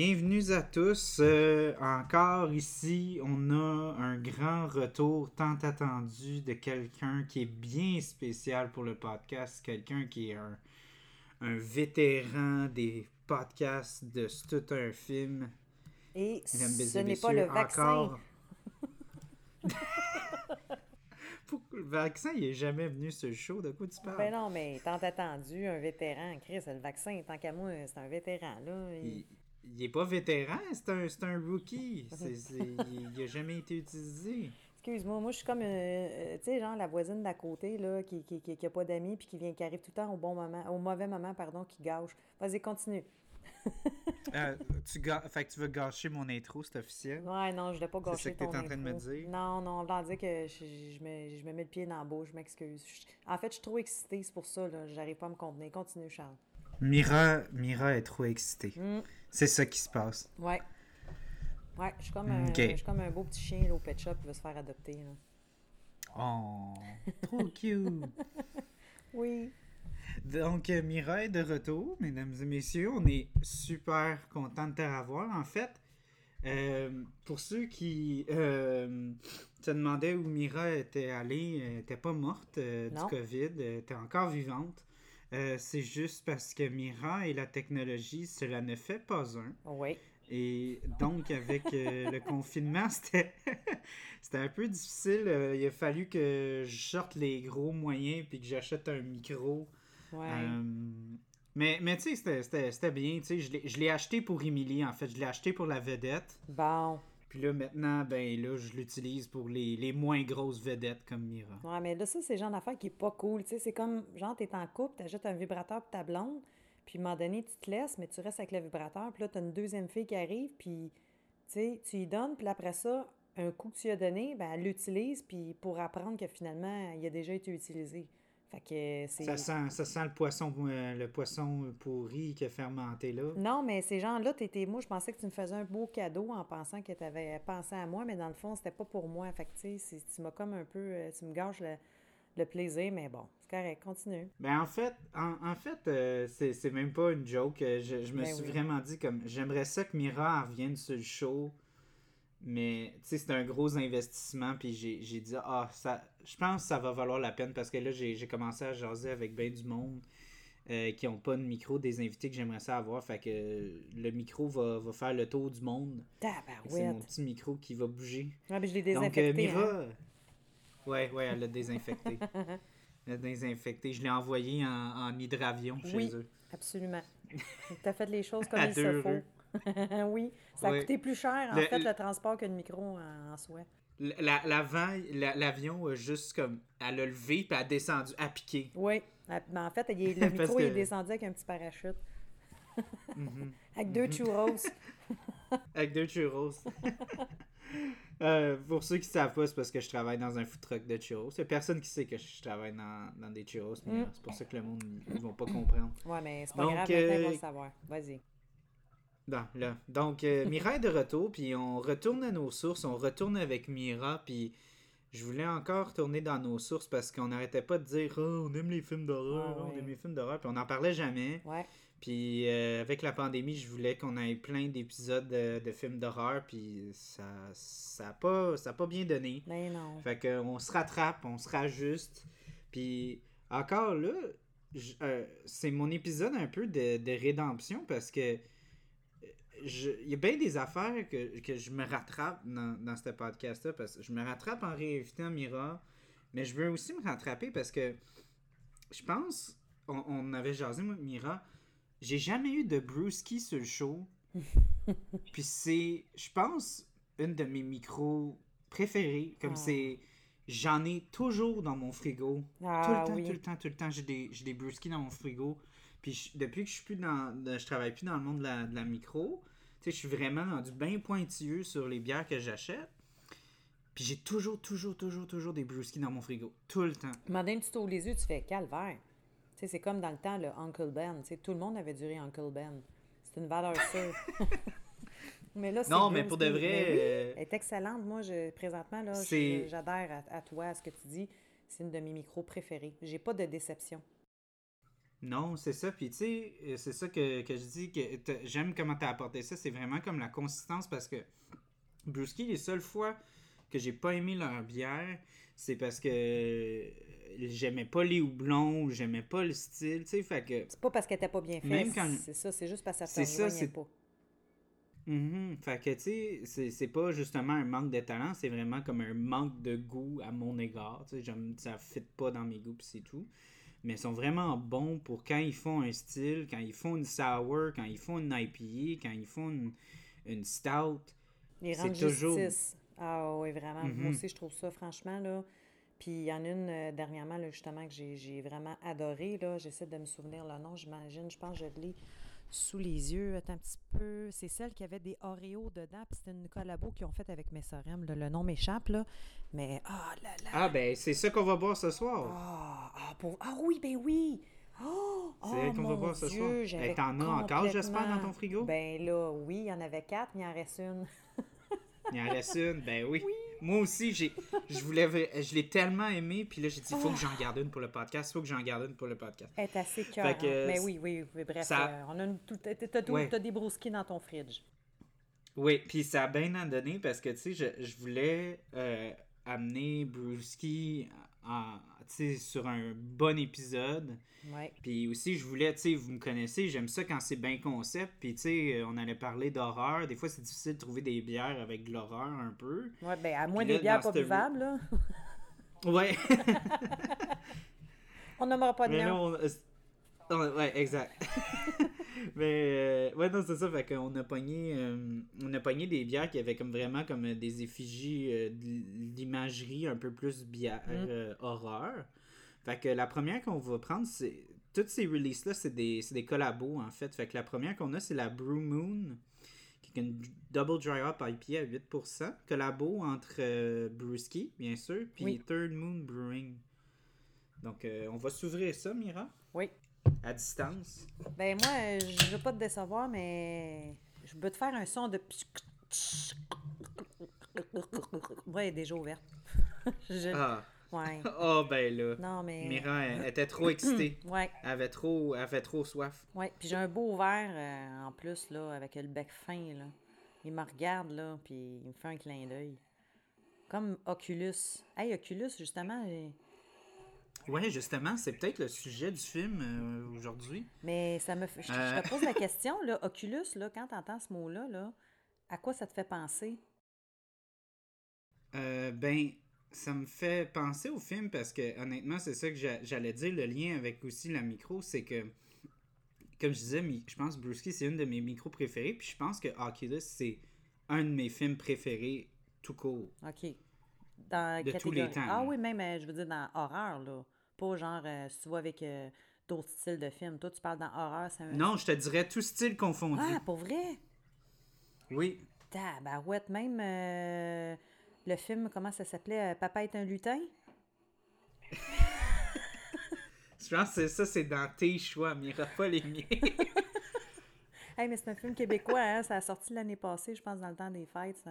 Bienvenue à tous. Euh, encore ici, on a un grand retour tant attendu de quelqu'un qui est bien spécial pour le podcast, quelqu'un qui est un, un vétéran des podcasts de tout un film. Et ce n'est pas le vaccin. le vaccin, il est jamais venu sur le show. De quoi tu parles? Ben non, mais tant attendu, un vétéran. Chris, le vaccin, tant qu'à moi, c'est un vétéran. Là. Il... il... est pas vétéran, c'est un, un rookie. il n'a jamais été utilisé. Excuse-moi, moi je suis comme, euh, euh, tu sais, genre la voisine d'à côté, là, qui, qui, qui, a pas d'amis, puis qui vient, qui arrive tout le temps au bon moment, au mauvais moment, pardon, qui gâche. Vas-y, continue. Euh, tu, fait que tu veux gâcher mon intro, c'est officiel? Ouais, non, je voulais pas gâcher C'est ça que tu es en train de me dire? Non, non, on va dire que je, me, je, me, mets le pied dans la bouche, je m'excuse. En fait, je suis trop excitée, c'est pour ça, là, j'arrive pas à me contenir. Continue, Charles. Mira, Mira est trop excitée. Mm. C'est ça qui se passe. Ouais. Ouais, je suis comme, un, je suis comme un beau petit chien là, au pet shop qui veut se faire adopter. Là. Oh, trop cute! oui. Donc, euh, Mira est de retour, mesdames et messieurs. On est super content de te revoir. En fait, euh, pour ceux qui euh, se demandaient où Mira était allée, elle n'était pas morte du COVID, elle était encore vivante. C'est juste parce que Mira et la technologie, cela ne fait pas un. Oui. Et donc, avec le confinement, c'était c'était un peu difficile. il a fallu que je sorte les gros moyens puis que j'achète un micro euh, mais, mais tu sais, c'était bien. Tu sais, je l'ai acheté pour Emily, en fait. Je l'ai acheté pour la vedette. Bon. Puis là, maintenant, ben là, je l'utilise pour les, moins grosses vedettes comme Mira. Ouais, mais là, ça, c'est le genre d'affaire qui est pas cool. C'est comme, genre, t'es en couple, t'achètes un vibrateur pour ta blonde, puis à un moment donné, tu te laisses, mais tu restes avec le vibrateur, puis là, t'as une deuxième fille qui arrive, puis, tu tu y donnes, puis après ça, un coup que tu as donné, ben, elle l'utilise, puis pour apprendre que finalement, il a déjà été utilisé. Ça sent, ça sent le poisson euh, le poisson pourri qui a fermenté là. Non, mais ces gens-là, t'étais. Moi, je pensais que tu me faisais un beau cadeau en pensant que tu avais pensé à moi, mais dans le fond, c'était pas pour moi. Fait que tu m'as comme un peu. Euh, tu me gâches le, plaisir, mais bon, c'est correct, continue. Ben en fait, en, fait, euh, c'est même pas une joke. Je, je me ben suis vraiment dit comme j'aimerais ça que Mira revienne sur le show mais, tu sais, c'est un gros investissement. Puis j'ai dit, ah, ça, je pense que ça va valoir la peine parce que là, j'ai commencé à jaser avec bien du monde euh, qui n'ont pas de micro, des invités que j'aimerais ça avoir. Fait que le micro va, va faire le tour du monde. C'est mon petit micro qui va bouger. Ah, mais je l'ai désinfecté. Donc, euh, Mira. Hein. Ouais, ouais, elle l'a désinfecté. elle l'a désinfecté. Je l'ai envoyé en, en hydravion chez eux. Absolument. tu as fait les choses comme il se faut. oui, ça a coûté plus cher, en fait, le transport que le micro en, soi. L'avant, l'avion, a juste comme, elle a levé, puis elle a descendu, à piquer. Oui, mais en fait, le micro, il est descendu avec un petit parachute. Mhm. avec deux mhm. churros. avec deux churros. Euh, pour ceux qui ne savent pas, c'est parce que je travaille dans un food truck de churros. Il n'y a personne qui sait que je travaille dans, dans des churros, mais mm. c'est pour ça que le monde ne va pas comprendre. Ouais, mais c'est pas grave, maintenant, ils vont euh, savoir. Vas-y. Là. Donc, euh, Mira est de retour, puis on retourne à nos sources, on retourne avec Mira, puis je voulais encore tourner dans nos sources parce qu'on n'arrêtait pas de dire oh, on aime les films d'horreur, ah on aime les films d'horreur, puis on n'en parlait jamais. Ouais. Puis euh, avec la pandémie, je voulais qu'on ait plein d'épisodes de, films d'horreur, puis ça ça n'a pas, ça pas bien donné. Mais ben non. Fait qu'on se rattrape, on se rajuste, puis encore là, euh, c'est mon épisode un peu de, de rédemption parce que il y a bien des affaires que, je me rattrape dans, dans ce podcast-là, parce que je me rattrape en réinvitant Mira, mais je veux aussi me rattraper parce que je pense, on, avait jasé, moi, Mira, j'ai jamais eu de Brewski sur le show. Puis c'est, je pense, une de mes micros préférés. Comme ah. c'est. J'en ai toujours dans mon frigo. Ah, tout le temps, tout le temps, tout le temps, j'ai des, des Brewski dans mon frigo. Puis depuis que je suis plus dans. Je travaille plus dans le monde de la, de la micro, tu sais, je suis vraiment du bien pointilleux sur les bières que j'achète. Puis j'ai toujours, toujours, toujours, toujours des brewskis dans mon frigo. Tout le temps. Madame, tu t'ouvres les yeux, tu fais calvaire. Tu sais, c'est comme dans le temps, le Uncle Ben. Tu sais, tout le monde avait duré Uncle Ben. C'est une valeur sûre. mais là, Non, mais pour de vrai. Euh, elle est excellente. Moi, je, présentement, là, j'adhère à, à, toi, à ce que tu dis. C'est une de mes micros préférés. J'ai pas de déception. Non, c'est ça. Puis, tu sais, euh, c'est ça que, que je dis que j'aime comment tu as apporté ça. C'est vraiment comme la consistance parce que Brewski, les seules fois que j'ai pas aimé leur bière, c'est parce que euh, j'aimais pas les houblons ou j'aimais pas le style, tu sais. Fait que. C'est pas parce qu'elle était pas bien faite. Quand- C'est ça, c'est juste parce que ça te pas. Mhm. Fait que, tu sais, c'est- pas justement un manque de talent, c'est vraiment comme un manque de goût à mon égard. Tu sais, ça fit pas dans mes goûts, pis c'est tout. Mais ils sont vraiment bons pour quand ils font un style, quand ils font une sour, quand ils font une IPA, quand ils font une, une stout. Les C'est toujours- justice. Ah oui, vraiment. Mhm. Moi aussi, je trouve ça, franchement, là. Puis il y en a une euh, dernièrement, là, justement, que j'ai j'ai vraiment adoré. Là. J'essaie de me souvenir le nom, j'imagine. Je pense que je l'ai sous les yeux. Attends un petit peu. C'est celle qui avait des Oreos dedans. Puis c'était une collabo qu'ils ont faite avec Messorem. Le nom m'échappe, là. Mais, ah là là. Ah, ben, c'est ça qu'on va boire ce soir. Ah, ah, pour- ah oui, ben oui! Oh, C'est oh, qu'on va boire ce soir. T'en as encore, j'espère, dans ton frigo? Ben là, oui, il y en avait quatre, mais il en reste une. Il en reste une, ben oui. Moi aussi, j'ai, je voulais, je l'ai tellement aimé, puis là, j'ai dit, il faut que j'en garde une pour le podcast, il faut que j'en garde une pour le podcast. Elle est assez cœur. que Mais oui, oui, oui, bref, ça- euh, on a une, tout, t'as, Ouais. des brouskis dans ton fridge. Oui, puis ça a bien en donné parce que, tu sais, je, je voulais euh, amener Brewski en, sur un bon épisode. Ouais. Puis aussi, je voulais, tu sais, vous me connaissez, j'aime ça quand c'est bien concept. Puis, tu sais, on allait parler d'horreur. Des fois, c'est difficile de trouver des bières avec de l'horreur un peu. Ouais, ben à moins là, des bières pas buvables, là. Ouais. On nommera pas de là, on... euh, on- Ouais, exact. Mais, euh, ouais, non, c'est ça. Fait qu'on a pogné, euh, on a pogné des bières qui avaient comme vraiment comme des effigies euh, de l'imagerie un peu plus bière, Mm. horreur. Fait que la première qu'on va prendre, c'est. Toutes ces releases-là, c'est des, c'est des collabos, en fait. Fait que la première qu'on a, c'est la Brew Moon, qui est une Double Dry Hop IPA à 8%. Collabo entre Brewski, bien sûr, puis Oui. Third Moon Brewing. Donc, on va s'ouvrir ça, Mira, Oui. À distance? Ben moi, je veux pas te décevoir, mais je peux te faire un son de... Ouais, elle est déjà ouverte. Je- Ah, Ouais. oh, ben là. Non, mais... Mira, elle, elle était trop excitée. Ouais, Elle avait trop, elle avait trop soif. ouais. Puis j'ai un beau verre euh, en plus, là, avec le bec fin, là. Il me regarde, là, puis il me fait un clin d'œil. Comme Oculus. Hey, Oculus, justement, Ouais, justement, c'est peut-être le sujet du film euh, aujourd'hui. mais ça me fait... Je, je Euh. te pose la question, là, Oculus, là, quand tu entends ce mot-là, là, à quoi ça te fait penser? Euh, ben, ça me fait penser au film parce que honnêtement, c'est ça que j'a- j'allais dire. Le lien avec aussi la micro, c'est que, comme je disais, je pense que Brewski, c'est une de mes micros préférés. Puis je pense que Oculus, c'est un de mes films préférés tout court. OK. Dans De tous les temps, Ah oui, même, je veux dire, dans horreur, là. Pas genre, euh, si tu vois avec euh, d'autres styles de films. Toi, tu parles dans horreur, c'est un... Non, je te dirais tout style confondu. Ah, pour vrai? Oui. Tabarouette, même euh, le film, comment ça s'appelait? euh, Papa est un lutin? Je pense que ça, c'est dans tes choix, Mira, pas les miens. Hey, mais c'est un film québécois, hein? Ça a sorti l'année passée, je pense, dans le temps des fêtes. Ça,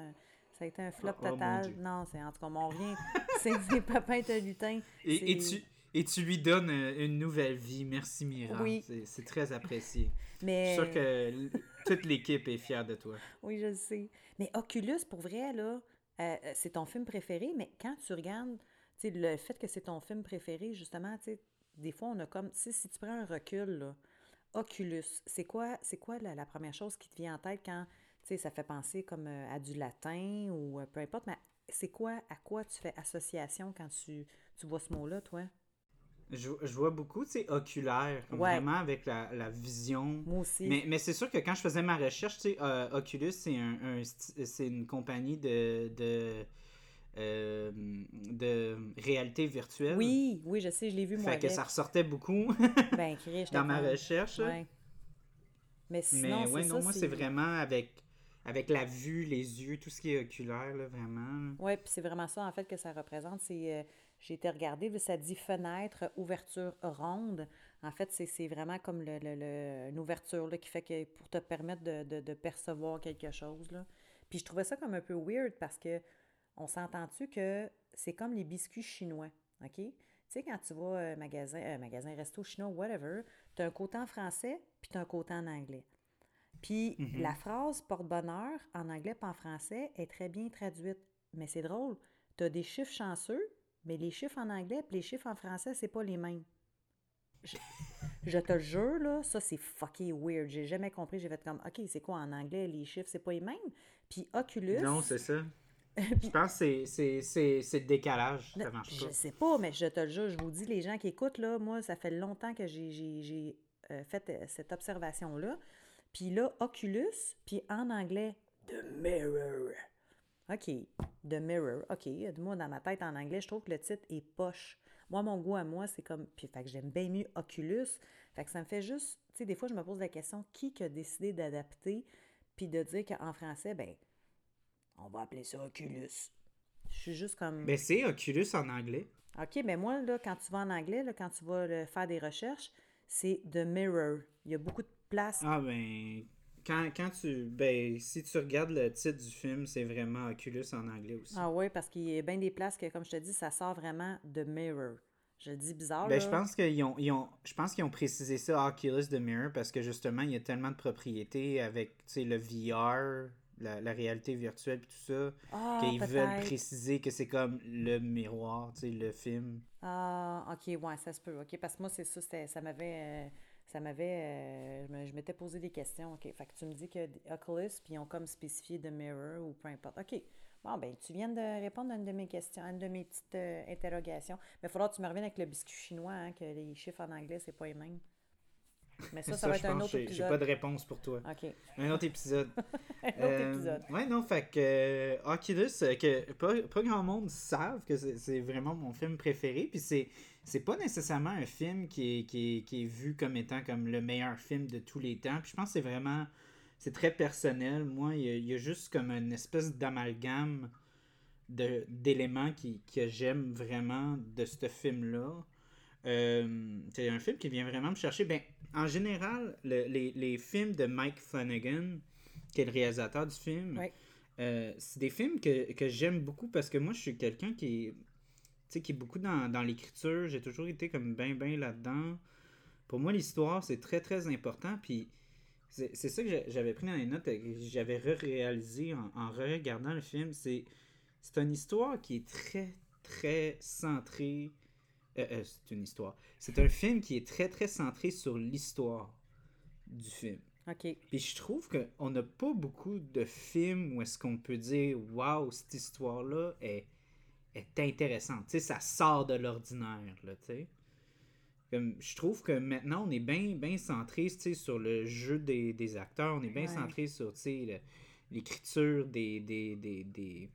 ça a été un flop Oh, oh, mon total. Non, c'est en tout cas, on revient. C'est Papa est un lutin. Et, tu, et tu lui donnes euh, une nouvelle vie. Merci, Mira. Oui. C'est- très apprécié. Je Mais... suis sûr que toute l'équipe est fière de toi. Oui, je le sais. Mais Oculus, pour vrai, là, euh, euh, c'est ton film préféré, mais quand tu regardes, le fait que c'est ton film préféré, justement, des fois, on a comme, sais, si tu prends un recul, là, Oculus, c'est quoi, c'est quoi la, la première chose qui te vient en tête quand, ça fait penser comme euh, à du latin ou euh, peu importe, mais c'est quoi, à quoi tu fais association quand tu, tu vois ce mot-là, toi? Je, je vois beaucoup, tu sais, oculaire, comme Ouais. vraiment avec la, la vision. Moi aussi. Mais, mais c'est sûr que quand je faisais ma recherche, tu sais, euh, Oculus, c'est un, un sti- c'est une compagnie de, de, euh, de réalité virtuelle. Oui, oui, je sais, je l'ai vu, moi, Fait que ça ressortait beaucoup Ben, dans ma recherche. Ouais. Mais sinon, Mais ouais, non, ça, moi, c'est vraiment avec, avec la vue, les yeux, tout ce qui est oculaire, là, vraiment. Oui, puis c'est vraiment ça, en fait, que ça représente. C'est, euh, j'ai été regarder, ça dit fenêtre, ouverture ronde. En fait, c'est, vraiment comme le, le- le- une ouverture là, qui fait que pour te permettre de, de- de percevoir quelque chose. Là. Puis je trouvais ça comme un peu weird parce que on s'entend-tu que c'est comme les biscuits chinois, OK? Tu sais, quand tu vas euh, magasin, euh, magasin, resto chinois, whatever, tu as un côté en français, puis tu as un côté en anglais. Puis Mhm. la phrase porte-bonheur en anglais pas en français est très bien traduite. Mais c'est drôle, tu as des chiffres chanceux, mais les chiffres en anglais et les chiffres en français, c'est pas les mêmes. Je, je te le jure, là, ça c'est fucking weird. J'ai jamais compris. J'ai fait comme, OK, c'est quoi en anglais, les chiffres, c'est pas les mêmes? Puis Oculus. Non, c'est ça. Je pense que c'est- le décalage. Ça marche je pas. sais pas, mais je te le jure, je vous dis, les gens qui écoutent, là, moi, ça fait longtemps que j'ai, euh, fait euh, cette observation-là. Puis là, Oculus, puis en anglais, The Mirror. OK, The Mirror. OK, moi, dans ma tête, en anglais, je trouve que le titre est poche. Moi, mon goût à moi, c'est comme... Puis, fait que j'aime bien mieux Oculus. Fait que ça me fait juste... Tu sais, des fois, je me pose la question, qui qui a décidé d'adapter, puis de dire qu'en français, ben, on va appeler ça Oculus. Je suis juste comme... Ben, c'est Oculus en anglais. OK, mais moi, là, quand tu vas en anglais, là, quand tu vas là, faire des recherches, c'est The Mirror. Il y a beaucoup de place. Ah, ben. Quand, quand tu. Ben, si tu regardes le titre du film, c'est vraiment Oculus en anglais aussi. Ah oui, parce qu'il y a bien des places que, comme je te dis, ça sort vraiment de Mirror. Je dis bizarre, Ben, là. je pense qu'ils ont, ils ont, je pense qu'ils ont précisé ça Oculus de Mirror parce que justement, il y a tellement de propriétés avec tu sais, le VR, la, la réalité virtuelle et tout ça, Ah, qu'ils veulent préciser que c'est comme le miroir, tu sais, le film. Ah, OK, ouais, ça se peut. OK, parce que moi, c'est ça, c'était- ça m'avait... euh, ça m'avait... euh, je m'étais posé des questions. OK, fait que tu me dis que Oculus, puis ils ont comme spécifié The Mirror ou peu importe. OK. Bon, ben, tu viens de répondre à une de mes questions, à une de mes petites euh, interrogations. Mais il faudra que tu me reviennes avec le biscuit chinois, hein, que les chiffres en anglais, c'est pas les mêmes. Mais ça, ça, va être un autre j'ai- J'ai épisode. pas de réponse pour toi. OK. Un autre épisode. Un autre Euh, épisode. Ouais, non, fait que euh, Oculus, que pas, pas grand monde savent que c'est c'est vraiment mon film préféré. Puis c'est c'est pas nécessairement un film qui est, qui, est, qui est vu comme étant comme le meilleur film de tous les temps. Puis je pense que c'est vraiment. C'est très personnel. Moi, il y, a, il y a juste comme une espèce d'amalgame de- d'éléments qui, que j'aime vraiment de ce film-là. Euh, c'est un film qui vient vraiment me chercher. Ben, en général, le- les, les films de Mike Flanagan, qui est le réalisateur du film, euh, c'est des films que, que j'aime beaucoup parce que moi, je suis quelqu'un qui sais, qui est beaucoup dans, dans l'écriture. J'ai toujours été comme ben, ben là-dedans. Pour moi, l'histoire, c'est très, très important. Puis c'est ça que j'a- j'avais pris dans les notes, et que j'avais réalisé en, en regardant le film. C'est c'est une histoire qui est très, très centrée. euh, euh, c'est une histoire. C'est un film qui est très, très centré sur l'histoire du film. OK. Puis je trouve qu'on n'a pas beaucoup de films où est-ce qu'on peut dire Waouh, cette histoire-là est, est intéressante. Tu sais, ça sort de l'ordinaire, là, tu sais. Comme, je trouve que maintenant, on est bien bien centré tu sais, sur le jeu des, des acteurs. On est bien Ouais. centré sur tu sais, le- l'écriture des, des, des, des,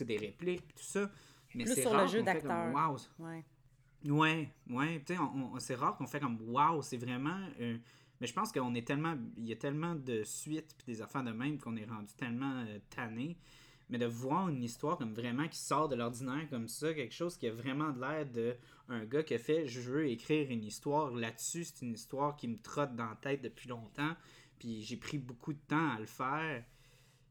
des répliques, tout ça. Mais Plus c'est sur le rare jeu fait comme, d'acteur. Waouh, Ouais. Ouais, ouais, tu sais, on, on- c'est rare qu'on fait comme waouh, c'est vraiment. euh, mais je pense qu'on est tellement. Il y a tellement de suites puis des affaires de même qu'on est rendu tellement euh, tanné. Mais de voir une histoire comme vraiment qui sort de l'ordinaire comme ça, quelque chose qui a vraiment de l'air de un gars qui a fait je veux écrire une histoire là-dessus, c'est une histoire qui me trotte dans la tête depuis longtemps, puis j'ai pris beaucoup de temps à le faire.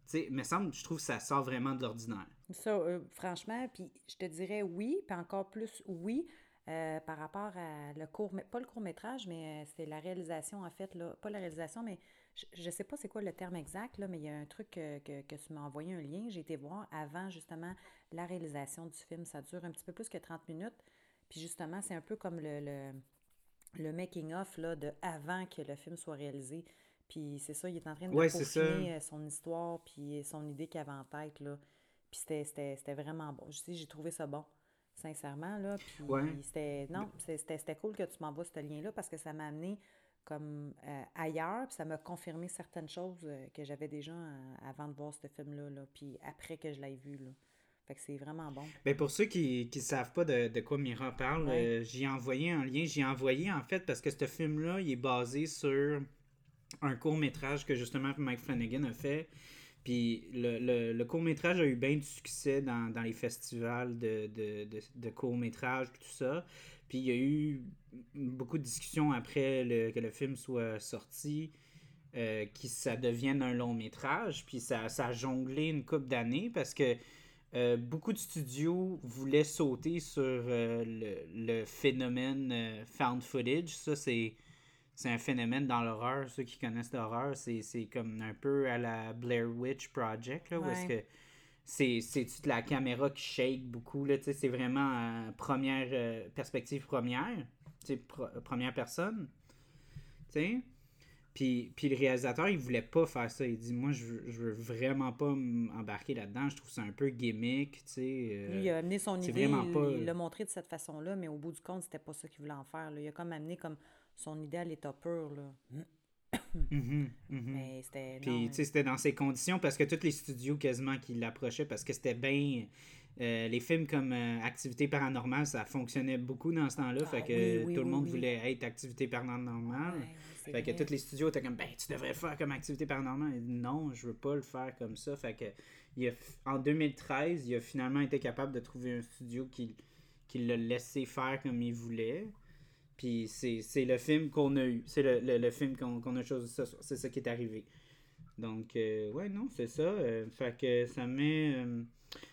Tu sais, me semble, je trouve que ça sort vraiment de l'ordinaire. Ça, euh, franchement, puis je te dirais oui, puis encore plus oui, euh, par rapport à le court, pas le court métrage, mais euh, c'est la réalisation en fait, là, pas la réalisation, mais je, je sais pas c'est quoi le terme exact, là, mais il y a un truc que, que, que tu m'as envoyé un lien, j'ai été voir avant justement la réalisation du film, ça dure un petit peu plus que 30 minutes, puis justement c'est un peu comme le, le, le making-of de avant que le film soit réalisé. Puis c'est ça, il est en train de Ouais, peaufiner euh, son histoire, puis son idée qu'il avait en tête, là. Puis c'était- vraiment bon. Je sais, j'ai trouvé ça bon, sincèrement, là. Puis Ouais. c'était... Non, c'était cool que tu m'envoies ce lien-là parce que ça m'a amené comme euh, ailleurs, puis ça m'a confirmé certaines choses euh, que j'avais déjà euh, avant de voir ce film-là, là, puis après que je l'ai vu, là. Fait que c'est vraiment bon. Ben pour ceux qui ne savent pas de, de quoi Mira parle, Ouais. euh, j'y ai envoyé un lien. J'y ai envoyé en fait parce que ce film-là, il est basé sur un court-métrage que justement Mike Flanagan a fait. Puis le, le- le court-métrage a eu bien du succès dans, dans les festivals de, de, de, de court-métrage tout ça. Puis il y a eu beaucoup de discussions après le- que le film soit sorti. euh, qui ça devienne un long métrage puis ça, ça a jonglé une couple d'années parce que euh, beaucoup de studios voulaient sauter sur euh, le, le phénomène euh, found footage. Ça, c'est. c'est un phénomène dans l'horreur. Ceux qui connaissent l'horreur, c'est comme un peu à la Blair Witch Project, là, où est-ce que c'est toute la caméra qui shake beaucoup, là, c'est vraiment première euh, perspective première, première personne, tu. Puis, puis, le réalisateur, il voulait pas faire ça. Il dit Moi, je veux, je veux vraiment pas m'embarquer là-dedans. Je trouve ça un peu gimmick. Tu sais, euh, il a amené son idée, il l'a montré de cette façon-là, mais au bout du compte, c'était pas ça qu'il voulait en faire. Là. Il a comme amené comme son idée à l'état pur. Là. Mhm, mhm. Mais c'était. Puis, tu sais, c'était dans ces conditions parce que tous les studios quasiment qui l'approchaient parce que c'était bien. Euh, les films comme euh, Activité paranormale, ça fonctionnait beaucoup dans ce temps-là. fait ah que tout le monde voulait être Activité paranormale. fait que tous les studios étaient comme, ben, tu devrais le faire comme Activité paranormale. non, je veux pas le faire comme ça. Fait que, il en 2013, il a finalement été capable de trouver un studio qui, qui l'a laissé faire comme il voulait. Puis c'est le film qu'on a eu. C'est le, le, film qu'on a choisi ce soir. C'est ça qui est arrivé. Donc, euh, ouais, non, c'est ça. Euh, fait que ça met, euh,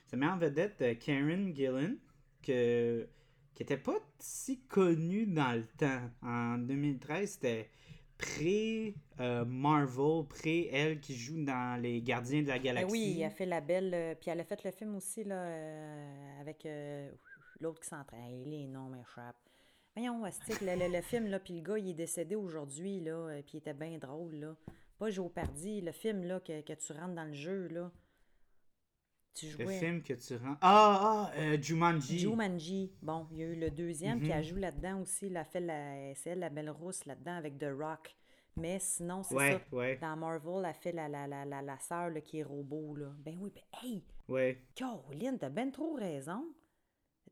ça met en vedette Karen Gillan, que, qui était pas si connue dans le temps. En 2013, c'était pré-Marvel, pré-elle qui joue dans Les Gardiens de la ben Galaxie. oui, elle a fait la belle. puis elle a fait le film aussi, là, avec l'autre qui s'entraîne. Les noms m'échappent. Voyons, le, le, film, là, puis le gars, il est décédé aujourd'hui, là, euh, puis il était bien drôle, là. Pas Joe Pardy, le film, là, que, que, tu rentres dans le jeu, là. Tu jouais... Le film que tu rentres... Ah, ah, euh, Jumanji. Jumanji. Bon, il y a eu le deuxième, puis elle mhm. joue là-dedans aussi, elle a fait la... C'est elle, la belle rousse, là-dedans, avec The Rock. Mais sinon, c'est ça. Ouais. Dans Marvel, elle fait la, la, la, la, la sœur qui est robot, là. Ben oui, ben hey! Ouais. Caroline, t'as ben trop raison.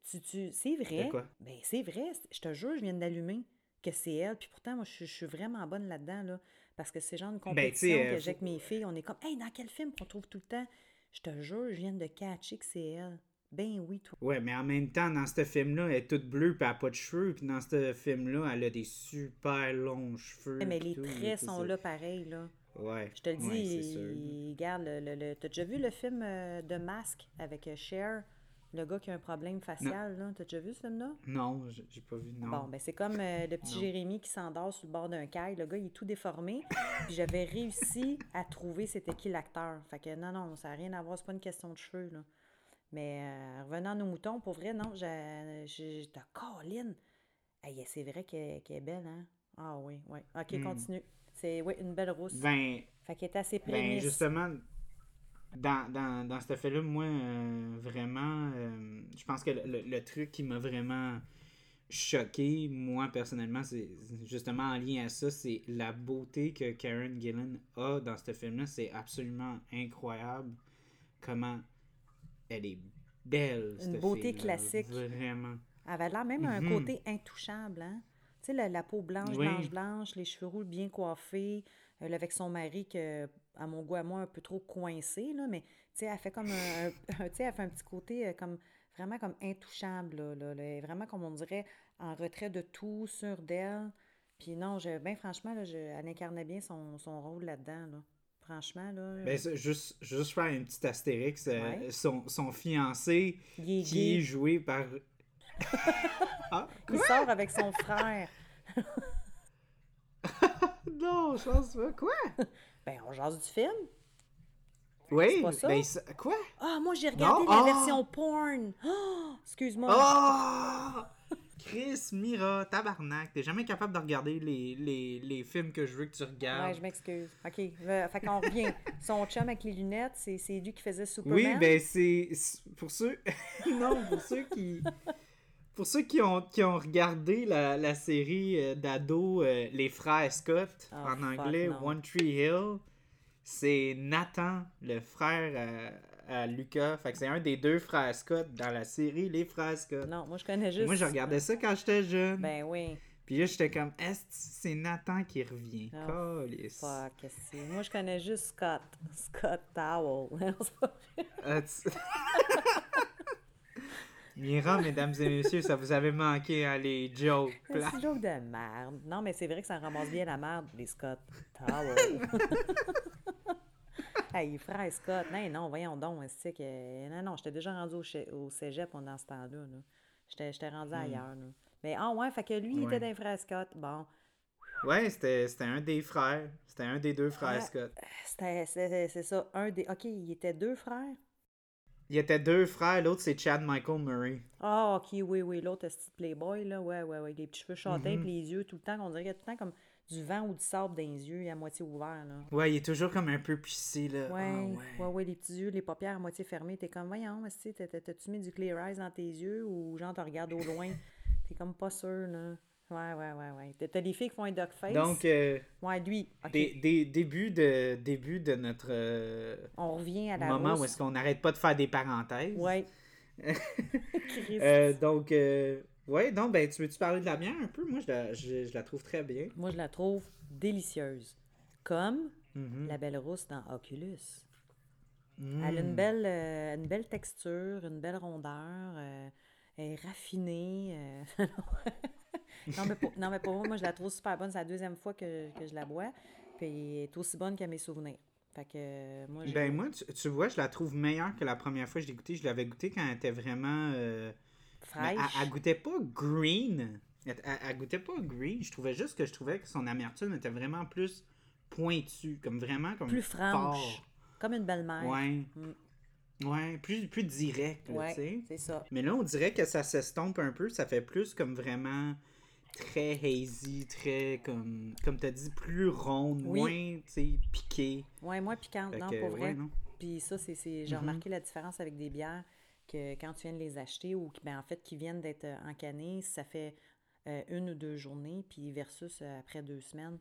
Tu, tu, c'est vrai. Ben, c'est vrai. Je te jure, je viens d'allumer que c'est elle. Puis pourtant, moi, je, suis vraiment bonne là-dedans, là. Parce que c'est genre une ben, compétition que euh, j'ai avec mes filles. On est comme, hey, dans quel film qu'on trouve tout le temps? Je te jure, je viens de catcher que c'est elle. Ben oui, toi. Ouais, mais en même temps, dans ce film-là, elle est toute bleue puis elle n'a pas de cheveux. Puis dans ce film-là, elle a des super longs cheveux. mais les traits sont là pareil, là. Ouais. Je te le dis, regarde, le, le, t'as déjà vu le film euh, de Masque avec euh, Cher? Le gars qui a un problème facial, là. T'as déjà vu ce film-là? Non, j'ai pas vu, non. Bon, ben c'est comme euh, le petit Jérémy qui s'endort sur le bord d'un caille. Le gars, il est tout déformé. puis j'avais réussi à trouver c'était qui l'acteur. Fait que non, non, ça n'a rien à voir. C'est pas une question de cheveux, là. Mais euh, revenant à nos moutons, pour vrai, non, j'ai... T'as Colline! Hey, c'est vrai qu'elle est belle, hein? Ah oui, oui. OK, hmm. continue. C'est, oui, une belle rousse. Ben... Fait qu'elle est assez ben, prémisse. Ben, justement dans, dans, dans cet effet-là, moi, euh, vraiment, euh, je pense que le, truc qui m'a vraiment choqué, moi, personnellement, c'est justement en lien à ça, c'est la beauté que Karen Gillan a dans ce film-là. C'est absolument incroyable comment elle est belle, Une beauté classique. Vraiment. Elle avait l'air même un mhm. côté intouchable, hein? Tu sais, la, peau blanche, blanche, blanche, les cheveux roux bien coiffés, elle avec son mari que à mon goût à moi, un peu trop coincé, là, mais tu sais, elle fait comme un, tu sais, elle fait un petit côté euh, comme vraiment comme intouchable, là, là, vraiment comme on dirait en retrait de tout sur d'elle. Puis non, je, ben franchement, là, je, elle incarnait bien son, son rôle là-dedans, là. Franchement, là. Ben, juste, juste faire une petite astérix. Euh, son, son, fiancé qui est joué par. ah, Il sort avec son frère. non, je pense pas. Quoi? Ben, on jase du film. Oui, pas ça? Ben, quoi? Ah, moi, j'ai regardé la ah! version porn. Oh, excuse-moi. Oh! Chris, Mira, tabarnak, t'es jamais capable de regarder les, les, les, films que je veux que tu regardes. Ouais, je m'excuse. OK, fait qu'on revient. Son chum avec les lunettes, c'est lui qui faisait Superman? Oui, ben c'est... Pour ceux... non, pour ceux qui... Pour ceux qui ont, qui ont regardé la, la série euh, d'ado euh, Les Frères Scott, oh, en anglais One Tree Hill, c'est Nathan, le frère à, Lucas. Fait que c'est un des deux frères Scott dans la série Les Frères Scott. Non, moi je connais juste. Moi je regardais ça quand j'étais jeune. Ben oui. Puis là, j'étais comme, est-ce c'est Nathan qui revient? Oh, fuck, Moi, je connais juste Scott. Scott Towel. Mira, mesdames et messieurs, ça vous avait manqué, hein, les jokes. C'est joke de merde. Non, mais c'est vrai que ça ramasse bien la merde, les Scott Tower. hey, frère Scott, non, non, voyons donc, c'est que... Non, non, j'étais déjà rendu au, cégep pendant ce temps-là. Là. J'étais rendu hmm. ailleurs. Là. Mais, ah ouais, fait que lui, il était d'un frère Scott. Bon. Ouais, c'était c'était un des frères. C'était un des deux frères Ah. Scott. C'était, c'est, c'est ça, un des... OK, il était deux frères? Il y était deux frères, l'autre c'est Chad Michael Murray. Ah, OK, oui, oui, l'autre, c'est petit playboy, là, ouais, ouais, ouais, les petits cheveux châtains, Mhm. puis les yeux tout le temps, on dirait qu'il y a tout le temps comme du vent ou du sable dans les yeux, à moitié ouverts, là. Ouais, il est toujours comme un peu plissé, là. Ouais, Ah, ouais, ouais, les petits yeux, les paupières à moitié fermées, t'es comme, voyons, t'as-tu mis du clear eyes dans tes yeux ou genre, tu regardes au loin? T'es comme pas sûr, là. Ouais, ouais, ouais, ouais. T'as- des filles qui font un duck face? Donc, euh, Ouais, lui, des, des- début, de, début de notre euh, On revient à la moment où est-ce qu'on n'arrête pas de faire des parenthèses. Ouais. Euh, donc, euh, ouais, donc, ben, tu veux-tu parler de la bière un peu? Moi, je la, je, je la trouve très bien. Moi, je la trouve délicieuse. Comme Mhm. la belle rousse dans Oculus. Mm. Elle a une belle, une belle texture, une belle rondeur. elle est raffinée. non, mais pour, non, mais pour moi, moi, je la trouve super bonne. C'est la deuxième fois que, que je la bois. Puis elle est aussi bonne qu'à mes souvenirs. Fait que moi, j'ai- Ben, moi, tu, tu vois, je la trouve meilleure que la première fois que je l'ai goûtée. Je l'avais goûtée quand elle était vraiment. euh, mais fraîche. elle, elle goûtait pas green. Elle, elle- elle goûtait pas green. Je trouvais juste que je trouvais que son amertume était vraiment plus pointue. Comme vraiment comme plus franche. fort. Comme une belle-mère. Ouais. Mm. Ouais, plus, plus direct, là, Ouais, tu sais. c'est ça. Mais là, on dirait que ça s'estompe un peu. Ça fait plus comme vraiment très hazy, très comme, comme tu as dit, plus ronde, Oui. moins, tu sais, piqué. Ouais, moins piquante, Fait non, que, pour vrai. ouais, non. Puis ça, c'est, c'est- j'ai Mhm. remarqué la différence avec des bières que quand tu viens de les acheter ou qui, ben, en fait qui viennent d'être euh, encannées, ça fait euh, une ou deux journées, puis versus euh, après deux semaines,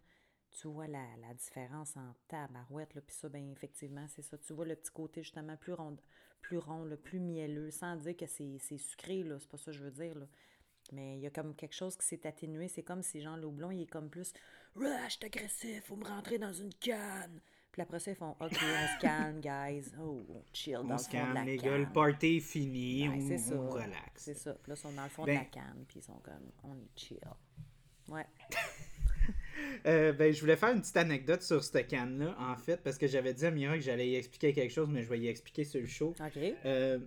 tu vois la, la différence en tabarouette. Là, puis ça, ben effectivement, c'est ça. Tu vois le petit côté justement plus rond, plus rond, là, plus mielleux, sans dire que c'est, c'est sucré, là, c'est pas ça que je veux dire. Là. Mais il y a comme quelque chose qui s'est atténué. C'est comme si Jean Loublon, il est comme plus Rush, t'es agressif, faut me rentrer dans une canne. Puis après ça, ils font OK, on se calme, guys. Oh, on chill dans On le fond de la calme, les gars, le canne. party est fini, Ben, on, c'est ça. on relaxe. C'est ça. Puis là, ils sont dans le fond Ben- de la canne, puis ils sont comme on est chill. Ouais. Euh, ben, je voulais faire une petite anecdote sur cette canne-là, en fait, parce que j'avais dit à Mira que j'allais y expliquer quelque chose, mais je vais y expliquer sur le show. OK. Euh,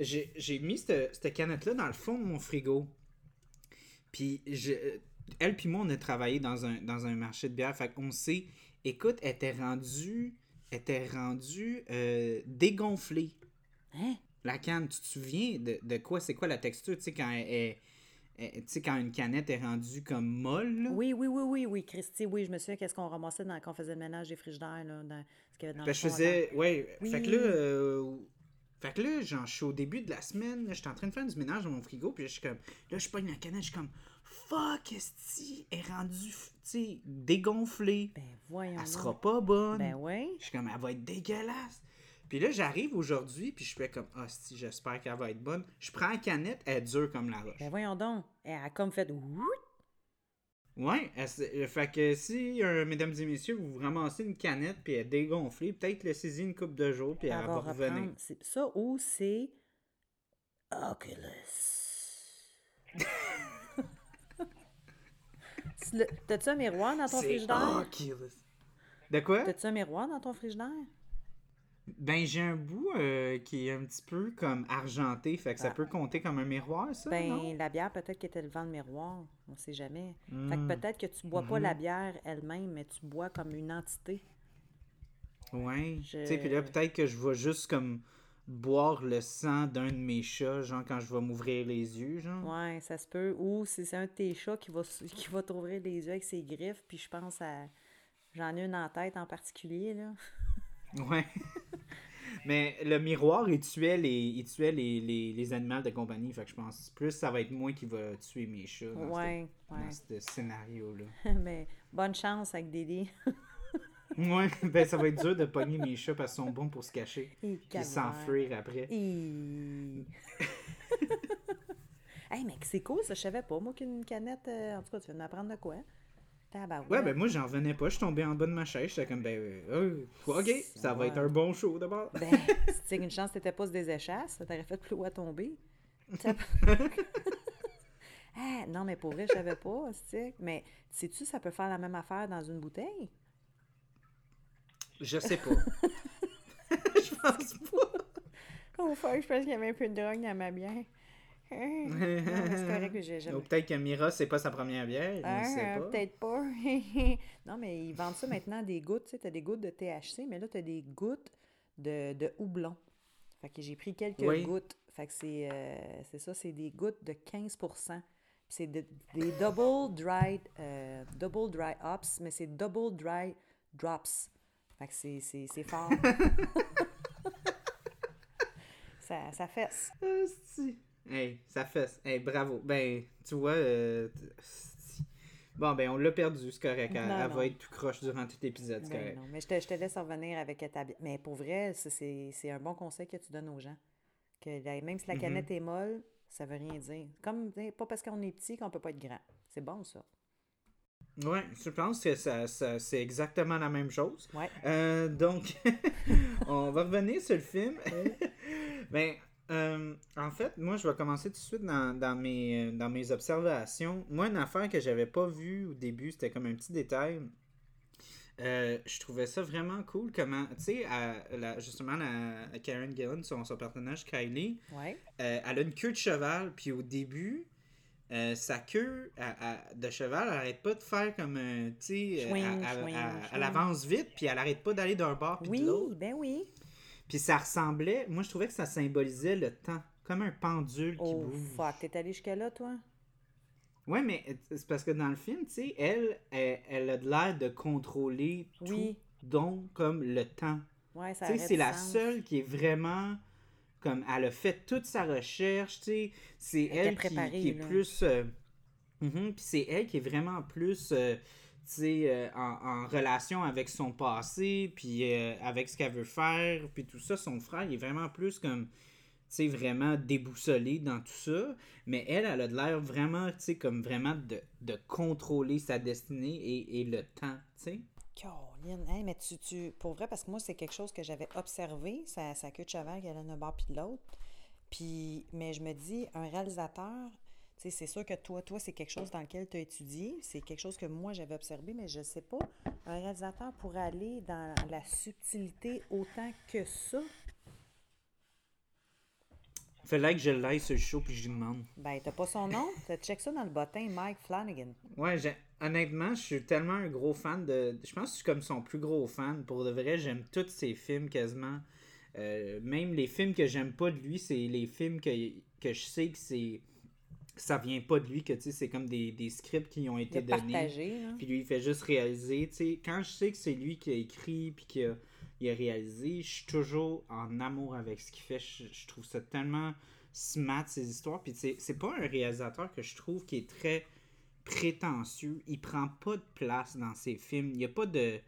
j'ai mis cette, cette canette-là dans le fond de mon frigo. Puis, je- elle puis moi, on a travaillé dans un, dans un marché de bière. Fait qu'on sait, écoute, elle était rendue, elle était rendue euh, dégonflée. Hein? La canne, tu te souviens de, de quoi? C'est quoi la texture? Tu sais, quand elle, est- elle- tu sais, quand une canette est rendue comme molle, là? Oui, oui, oui, oui, oui, Christy, oui, je me souviens qu'est-ce qu'on ramassait dans, quand on faisait le ménage des frigidaires, là, dans ce qu'il y avait dans Ben, le je fond, faisais. Ouais. Oui. Fait que là. euh, fait que là, genre, je suis au début de la semaine, j'étais en train de faire du ménage dans mon frigo, puis je suis comme. Là, je pogne la canette, je suis comme. Fuck, esti, est rendue, tu sais, dégonflée. Ben, voyons. Elle sera pas bonne. Ben, oui. Je suis comme, elle va être dégueulasse. Puis là, j'arrive aujourd'hui, puis je fais comme, ah, si, j'espère qu'elle va être bonne. Je prends la canette, elle est dure comme la roche. Ben, voyons donc. Elle a comme fait. Ouais, elle euh, fait que si, euh, mesdames et messieurs, vous ramassez une canette, puis elle est dégonflée, peut-être laissez-y une coupe de jours, puis elle, Elle va va revenir. C'est ça ou c'est Oculus. T'as-tu un miroir dans ton frigidaire? Oculus. De quoi? T'as-tu un miroir dans ton frigidaire? Ben, j'ai un bout euh, qui est un petit peu comme argenté, fait que ça Ah. peut compter comme un miroir, ça, Ben, non? la bière, peut-être qu'elle était devant le miroir. On sait jamais. Fait Hmm. que peut-être que tu bois pas Mhm. la bière elle-même, mais tu bois comme une entité. Ouais. Je- Tu sais, puis là, peut-être que je vais juste comme boire le sang d'un de mes chats, genre quand je vais m'ouvrir les yeux, genre. Ouais, ça se peut. Ou si c'est un de tes chats qui va, qui va t'ouvrir les yeux avec ses griffes, puis je pense à. J'en ai une en tête en particulier, là. Ouais. Mais le miroir, il tuait les, il tuait les, les, les animaux de compagnie, fait que je pense plus ça va être moi qui va tuer mes chats dans, Ouais, ce, dans ce scénario-là. Mais bonne chance avec Dédé. Ouais, ben ça va être dur de pogner mes chats parce qu'ils sont bons pour se cacher. Et s'enfuir après. Et- hey, mec, c'est cool, ça. Je savais pas, moi, qu'une canette. euh, En tout cas, tu viens de m'apprendre de quoi? Tabarouette. Ouais, ben moi j'en revenais pas, je suis tombé en bas de ma chaise, j'étais comme ben euh, euh, ok, ça va être un bon show d'abord. Ben, si tu sais qu'une chance, t'étais pas sur des échasses, ça t'aurait fait plus haut à tomber. Ah, non, mais pour vrai, je savais pas, c'est Mais sais-tu, ça peut faire la même affaire dans une bouteille? Je sais pas. je pense pas. Oh, fuck, je pense qu'il y avait un peu de drogue dans ma bière. C'est correct que j'ai Ou jamais. peut-être que Mira c'est pas sa première bière, Ah, peut-être pas. non, mais ils vendent ça maintenant des gouttes. Tu sais, as des gouttes de THC, mais là, tu as des gouttes de, de houblon. Fait que j'ai pris quelques gouttes. Fait que c'est euh, c'est ça, c'est des gouttes de 15% c'est des double dry, euh, double dry hops, mais c'est double dry drops. Fait que c'est fort. ça, ça fesse. Hey, ça fesse. Hey, bravo. Ben, tu vois, euh, Bon, ben, on l'a perdu, c'est correct. Elle, va être tout croche durant tout l'épisode, c'est ben correct. Non, mais je te, je te laisse revenir avec ta... Mais pour vrai, c'est un bon conseil que tu donnes aux gens. Que même si la mhm. canette est molle, ça veut rien dire. Comme, pas parce qu'on est petit qu'on peut pas être grand. C'est bon, ça. Oui, je pense que ça, ça c'est exactement la même chose. Ouais. Euh, donc, on va revenir sur le film. ben, euh, en fait, moi, je vais commencer tout de suite dans, dans, mes, dans mes observations. Moi, une affaire que j'avais pas vue au début, c'était comme un petit détail. Euh, je trouvais ça vraiment cool comment, tu sais, justement, la, Karen Gillan, son, son personnage Kylie, ouais. Euh, elle a une queue de cheval, puis au début, sa queue de cheval, elle arrête pas de faire comme, tu sais, elle, avance vite, puis elle arrête pas d'aller d'un bord puis de l'autre. Oui, ben oui. Puis ça ressemblait, moi je trouvais que ça symbolisait le temps, comme un pendule qui oh, bouge. fuck, t'es allé jusqu'à là, toi? Ouais, mais c'est parce que dans le film, tu sais, elle, elle, a l'air de contrôler tout, donc comme le temps. Ouais, ça Tu sais, c'est la seule qui est vraiment comme elle a fait toute sa recherche, tu sais, c'est elle, qui, qui, est plus euh, mhm, puis c'est elle qui est vraiment plus euh, euh, en, relation avec son passé, puis euh, avec ce qu'elle veut faire, puis tout ça, son frère, il est vraiment plus comme, tu sais, vraiment déboussolé dans tout ça. Mais elle, elle a de l'air vraiment, tu sais, comme vraiment de, de, contrôler sa destinée et, et le temps, tu sais. Caroline, mais tu, tu, pour vrai, parce que moi, c'est quelque chose que j'avais observé, sa, sa queue de cheval qui allait d'un bord puis de l'autre. Puis, mais je me dis, un réalisateur, c'est sûr que toi, toi, c'est quelque chose dans lequel tu as étudié, c'est quelque chose que moi j'avais observé, mais je ne sais pas. Un réalisateur pourrait aller dans la subtilité autant que ça? Fallait que je l'aille sur le show puis je lui demande. Ben, t'as pas son nom? Tu check ça dans le bottin, Mike Flanagan. Ouais, honnêtement, je suis tellement un gros fan de. Je pense que je suis comme son plus gros fan. Pour de vrai, j'aime tous ses films quasiment. Euh, même les films que j'aime pas de lui, c'est les films que, que je sais que c'est ça vient pas de lui, que c'est comme des, des, scripts qui ont été donnés. Puis lui, il fait juste réaliser. sais quand je sais que c'est lui qui a écrit puis qui a, il a réalisé, je suis toujours en amour avec ce qu'il fait. Je, trouve ça tellement smart, ces histoires. Puis c'est pas un réalisateur que je trouve qui est très prétentieux. Il prend pas de place dans ses films. Il n'y a pas de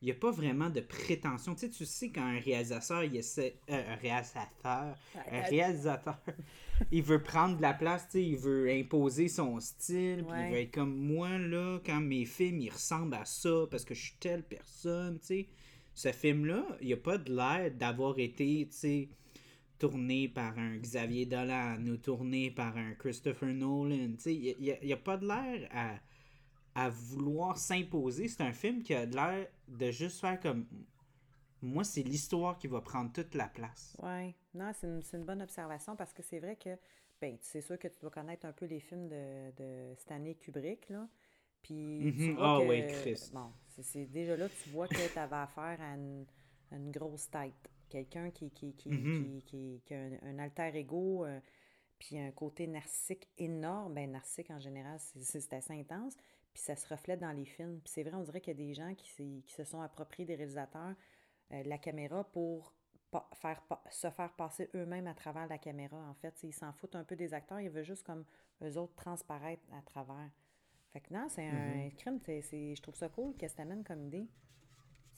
il n'y a pas vraiment de prétention. Tu sais, tu sais quand un réalisateur, il essaie, euh, un réalisateur, un réalisateur, il veut prendre de la place, tu sais, il veut imposer son style, puis il veut être comme moi, là, quand mes films, ils ressemblent à ça, parce que je suis telle personne, tu sais. Ce film-là, il n'y a pas de l'air d'avoir été, tu sais, tourné par un Xavier Dolan ou tourné par un Christopher Nolan, tu sais. Il n'y a, a, pas de l'air à à vouloir s'imposer. C'est un film qui a l'air de juste faire comme. Moi, c'est l'histoire qui va prendre toute la place. Oui, non, c'est une, une, bonne observation parce que c'est vrai que, ben, c'est sûr que tu dois connaître un peu les films de, de Stanley Kubrick, là. Puis, mm ah oui, Chris. Bon, c'est déjà là, tu vois que tu avais affaire à une, une grosse tête. Quelqu'un qui, qui, qui, mm-hmm. qui, qui, a un, alter ego, euh, puis un côté narcissique énorme. Ben, narcissique en général, c'est assez intense puis ça se reflète dans les films. Puis c'est vrai, on dirait qu'il y a des gens qui, qui se sont appropriés des réalisateurs euh, la caméra pour faire, se faire passer eux-mêmes à travers la caméra. En fait, ils s'en foutent un peu des acteurs, ils veulent juste comme eux autres transparaître à travers. Fait que non, c'est un mm-hmm. crime. je trouve ça cool qu'elle t'amène comme idée.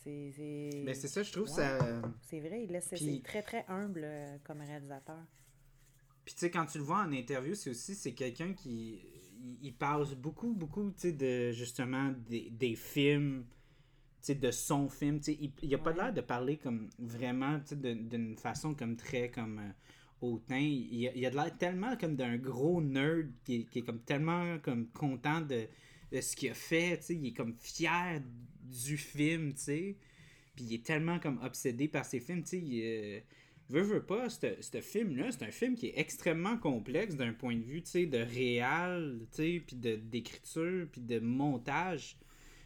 C'est, Mais ben, c'est ça, je trouve ça. C'est vrai, il laisse, c'est très très humble euh, comme réalisateur. Puis tu sais, quand tu le vois en interview, c'est aussi c'est quelqu'un qui il, parle beaucoup, beaucoup, tu sais, de justement des, des films, de son film. Il, il a pas l'air de parler comme vraiment, d'une façon comme très comme euh, hautain. Il, a, il a l'air tellement comme d'un gros nerd qui, qui, est comme tellement comme content de, de ce qu'il a fait. Il est comme fier du film, tu sais. Puis il est tellement comme obsédé par ses films, tu sais. Euh, veux, veux pas, ce film-là, c'est un film qui est extrêmement complexe d'un point de vue, tu sais, de réal, tu sais, puis d'écriture, puis de montage.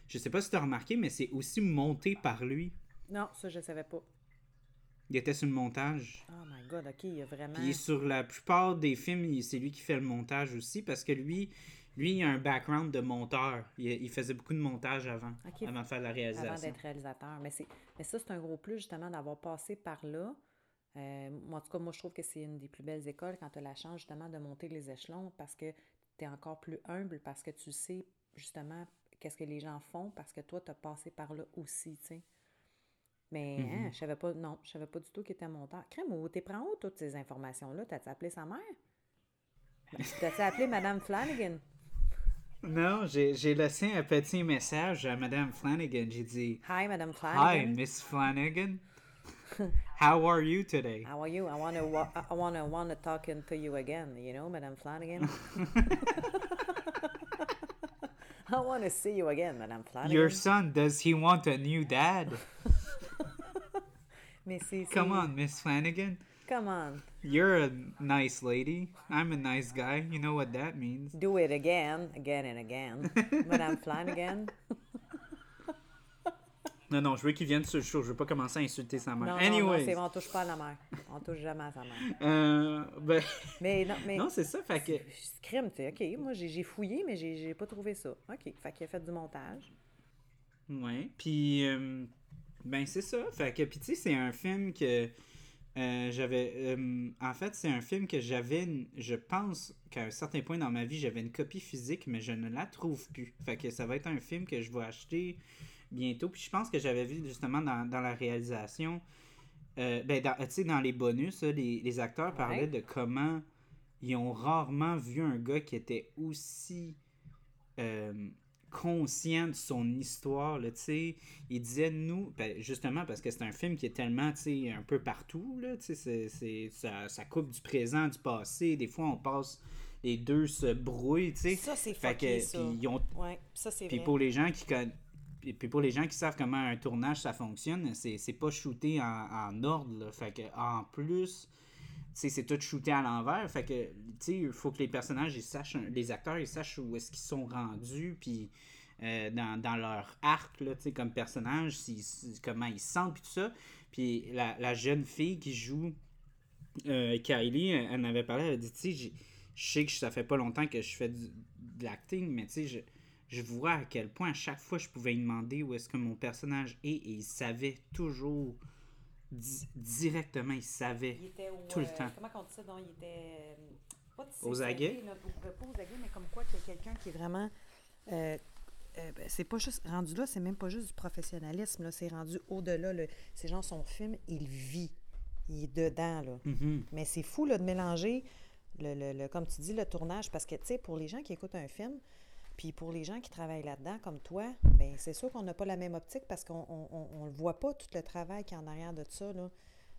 Je sais pas si tu as remarqué, mais c'est aussi monté par lui. Non, ça, je savais pas. Il était sur le montage. Oh my god, ok, il y a vraiment. Puis sur la plupart des films, il- c'est lui qui fait le montage aussi parce que lui, lui, il a un background de monteur. Il, il faisait beaucoup de montage avant, avant de faire la Avant réalisation. d'être réalisateur. Mais, c'est, mais ça, c'est un gros plus, justement, d'avoir passé par là. Euh, moi, en tout cas, moi, je trouve que c'est une des plus belles écoles quand tu as la chance, justement, de monter les échelons parce que tu es encore plus humble, parce que tu sais, justement, qu'est-ce que les gens font, parce que toi, tu as passé par là aussi, tu sais. Mais hein, je savais pas, non, je savais pas du tout qu'il était monteur. Crème, où t'es prends où toutes ces informations-là? T'as-tu appelé sa mère? T'as-tu appelé Madame Flanagan? Non, j'ai laissé un petit message à Madame Flanagan. J'ai dit Hi, Madame Hi, Flanagan. Miss Flanagan. How are you today? How are you? I want to wa- I want to talking to you again, you know, Madame Flanagan? I want to see you again, Madame Flanagan. Your son, does he want a new dad? Mais c'est Come on, Miss Flanagan. Come on. You're a nice lady. I'm a nice guy. You know what that means. Do it again, again and again. Madame Flanagan. Non, non, je veux qu'il vienne sur le show. Je veux pas commencer à insulter sa mère. C'est on touche pas à la mère. On touche jamais à sa mère. euh, ben, Mais non, mais non, c'est ça. Fait que. crime, tu sais. OK, moi j'ai fouillé mais j'ai pas trouvé ça. OK, fait qu'il a fait du montage. Ouais. Puis, euh, ben, c'est ça. Fait que, puis, tu sais, c'est un film que euh, j'avais. euh, en fait, c'est un film que j'avais. Je pense qu'à un certain point dans ma vie, j'avais une copie physique, mais je ne la trouve plus. Fait que ça va être un film que je vais acheter bientôt. Puis, je pense que j'avais vu justement dans, dans la réalisation. euh, ben, dans- tu sais, dans les bonus, les, les acteurs parlaient de comment ils ont rarement vu un gars qui était aussi. euh, conscient de son histoire, là, tu sais. Il disait, nous, ben, justement, parce que c'est un film qui est tellement, tu sais, un peu partout, là, tu sais, c'est- c'est- ça, ça coupe du présent, du passé, des fois, on passe, les deux se brouillent, tu sais. Ça, c'est Fait fucké, que, ça. puis ils ont Ouais, ça c'est puis pour les gens qui conna- puis puis pour les gens qui savent comment un tournage ça fonctionne, c'est pas shooté en, en ordre. Fait que en plus, c'est tout shooté à l'envers. Fait que, il faut que les personnages, ils sachent, les acteurs, ils sachent où est-ce qu'ils sont rendus, puis euh, dans, dans leur arc, là, comme personnage, comment ils se sentent, puis tout ça. Puis la, la jeune fille qui joue euh, Kylie, elle, elle m'avait parlé, elle a dit, tu sais, je sais que ça fait pas longtemps que je fais du- de l'acting, mais tu sais, je, vois à quel point à chaque fois je pouvais lui demander où est-ce que mon personnage est et il savait toujours di- directement, il savait. Il était au, Tout le euh, temps. Comment on dit ça? Donc, il était. euh, pas Aux aguets? là, pas aux aguets, mais comme quoi qu'il y a quelqu'un qui est vraiment. euh, euh, ben, c'est pas juste. Rendu là, c'est même pas juste du professionnalisme, là. C'est rendu au-delà. là. C'est genre son film, il vit. Il est dedans, là. Mhm. Mais c'est fou, là, de mélanger, le, le- le- comme tu dis, le tournage. Parce que, tu sais, pour les gens qui écoutent un film, puis pour les gens qui travaillent là-dedans, comme toi, ben c'est sûr qu'on n'a pas la même optique parce qu'on on, on- on le voit pas, tout le travail qui est en arrière de ça, là.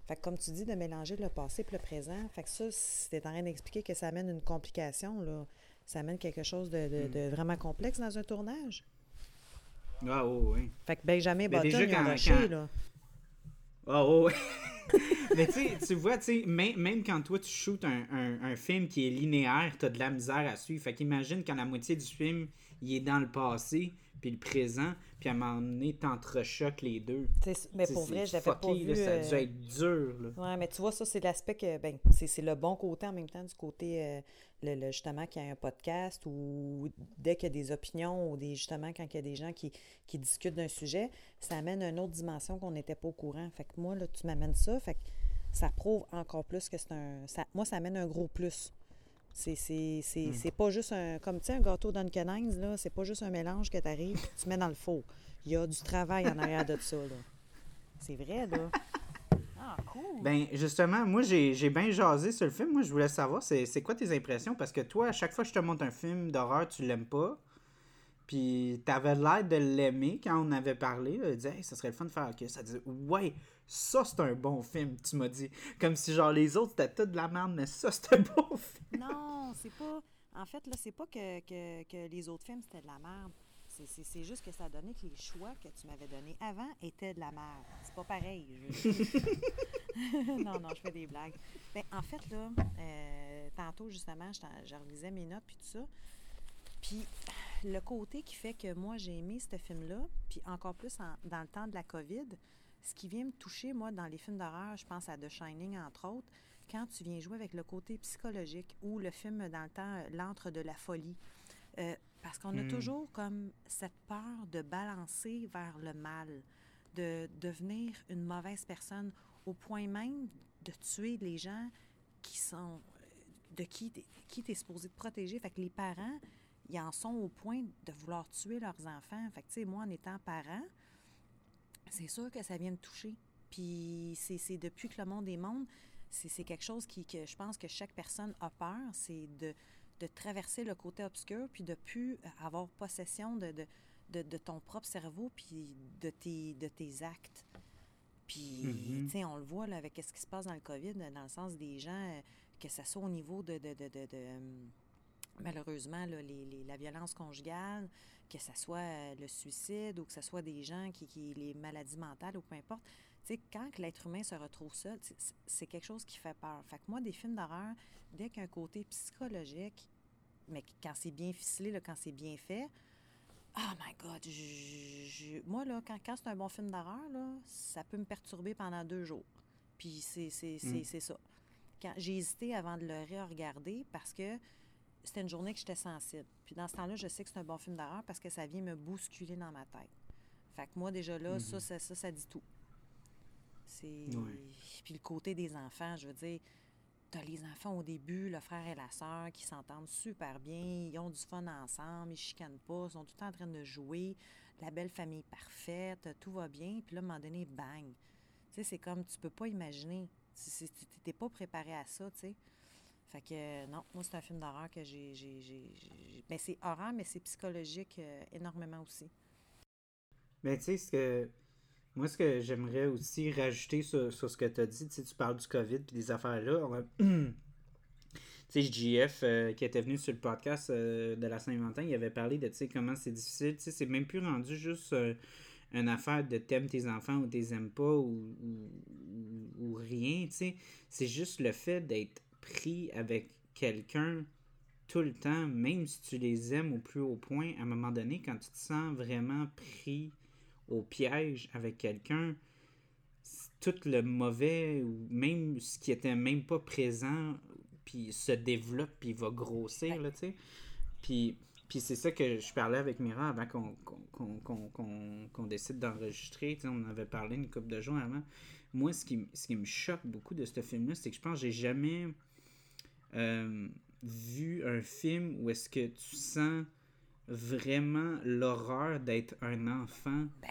Fait que comme tu dis, de mélanger le passé et le présent, fait que ça, si t'es en train d'expliquer que ça amène une complication, là, ça amène quelque chose de, de- de vraiment complexe dans un tournage? Ah, oh, oui. Fait que Benjamin Button, il a quand- là. Ah, oh, ouais. Mais tu vois, tu sais, même, même quand toi tu shootes un, un, un film qui est linéaire, t'as de la misère à suivre. Fait qu'imagine quand la moitié du film, il est dans le passé, puis le présent, puis à un moment donné, t'entrechoques les deux. T'sais, Mais pour vrai, je l'avais pas vu. là, ça a dû euh, être dur, là. Ouais, mais tu vois, ça, c'est l'aspect que, ben, c'est c'est le bon côté en même temps du côté, euh, le, le- justement, qu'il y a un podcast ou dès qu'il y a des opinions ou des, justement, quand il y a des gens qui, qui discutent d'un sujet, ça amène une autre dimension qu'on n'était pas au courant. Fait que moi, là, tu m'amènes ça, fait que ça prouve encore plus que c'est un. Ça, moi, ça amène un gros plus. C'est c'est- c'est- c'est pas juste un. Comme tu sais, un gâteau Duncan Hines, là, c'est pas juste un mélange que tu arrives et tu mets dans le four. Il y a du travail en arrière de ça, là. C'est vrai, là. Ah, cool. Ben, justement, moi, j'ai j'ai bien jasé sur le film. Moi, je voulais savoir, c'est c'est quoi tes impressions? Parce que toi, à chaque fois que je te montre un film d'horreur, tu l'aimes pas. Puis, t'avais l'air de l'aimer quand on avait parlé. Tu disais, hey, ça serait le fun de faire que ça disait, ouais, ça, c'est un bon film, tu m'as dit. Comme si, genre, les autres, c'était tout de la merde, mais ça, c'était un bon film. Non, c'est pas. En fait, là, c'est pas que, que, que les autres films, c'était de la merde. C'est- C'est c'est juste que ça a donné que les choix que tu m'avais donnés avant étaient de la merde. C'est pas pareil. non, non, je fais des blagues. Ben, en fait, là, euh, tantôt, justement, je relisais mes notes puis tout ça. Puis, le côté qui fait que moi, j'ai aimé ce film-là, puis encore plus dans le temps de la COVID, ce qui vient me toucher, moi, dans les films d'horreur, je pense à The Shining, entre autres, quand tu viens jouer avec le côté psychologique ou le film dans le temps, euh, L'antre de la folie. Euh, parce qu'on a hmm. toujours comme cette peur de balancer vers le mal, de devenir une mauvaise personne, au point même de tuer les gens qui sont de qui qui t'es supposé te protéger. Fait que les parents, ils en sont au point de vouloir tuer leurs enfants. Fait que, tu sais, moi, en étant parent, c'est sûr que ça vient me toucher. Puis c'est depuis que le monde est monde, c'est quelque chose qui, que je pense que chaque personne a peur, c'est de, de, traverser le côté obscur, puis de plus avoir possession de, de, de ton propre cerveau, puis de tes, de tes actes. Puis, mm-hmm. tu sais, on le voit là, avec ce qui se passe dans le COVID, dans le sens des gens, que ce soit au niveau de, hum, malheureusement, là, les, la violence conjugale, que ce soit euh, le suicide ou que ce soit des gens qui, qui les maladies mentales ou peu importe. Tu sais, quand l'être humain se retrouve seul, c'est quelque chose qui fait peur. Fait que moi, des films d'horreur, dès qu'un côté psychologique, mais quand c'est bien ficelé, là, quand c'est bien fait, oh my God, moi, là, quand, quand c'est un bon film d'horreur, là, ça peut me perturber pendant deux jours. Puis c'est mm. ça. J'ai hésité avant de le re-regarder parce que c'était une journée que j'étais sensible. Puis dans ce temps-là, je sais que c'est un bon film d'horreur parce que ça vient me bousculer dans ma tête. Fait que moi, déjà là, ça, mhm. ça, ça, dit tout. C'est... Puis le côté des enfants, je veux dire, t'as les enfants au début, le frère et la sœur qui s'entendent super bien, ils ont du fun ensemble, ils chicanent pas, ils sont tout le temps en train de jouer, la belle famille parfaite, tout va bien, puis là, à un moment donné, bang. Tu sais, c'est comme, tu peux pas imaginer. Tu n'étais pas préparé à ça, tu sais. Fait que non, moi, c'est un film d'horreur que j'ai. Ben, c'est horreur, mais c'est psychologique euh, énormément aussi. Mais tu sais, ce que. Moi, ce que j'aimerais aussi rajouter sur, ce que tu as dit, tu tu parles du COVID et des affaires-là. tu sais, JF, euh, qui était venu sur le podcast euh, de la Saint-Valentin, il avait parlé de, comment c'est difficile. Tu c'est même plus rendu juste une affaire de t'aimes tes enfants ou t'es pas ou, ou, rien, tu sais. C'est juste le fait d'être pris avec quelqu'un tout le temps, même si tu les aimes au plus haut point, à un moment donné, quand tu te sens vraiment pris au piège avec quelqu'un, tout le mauvais ou même ce qui était même pas présent, puis se développe, puis va grossir, là, tu sais. Puis puis c'est ça que je parlais avec Mira avant qu'on décide d'enregistrer. On avait parlé une couple de jours avant. Moi, ce qui, ce qui me choque beaucoup de ce film-là, c'est que je pense que j'ai jamais euh, vu un film où est-ce que tu sens vraiment l'horreur d'être un enfant ben.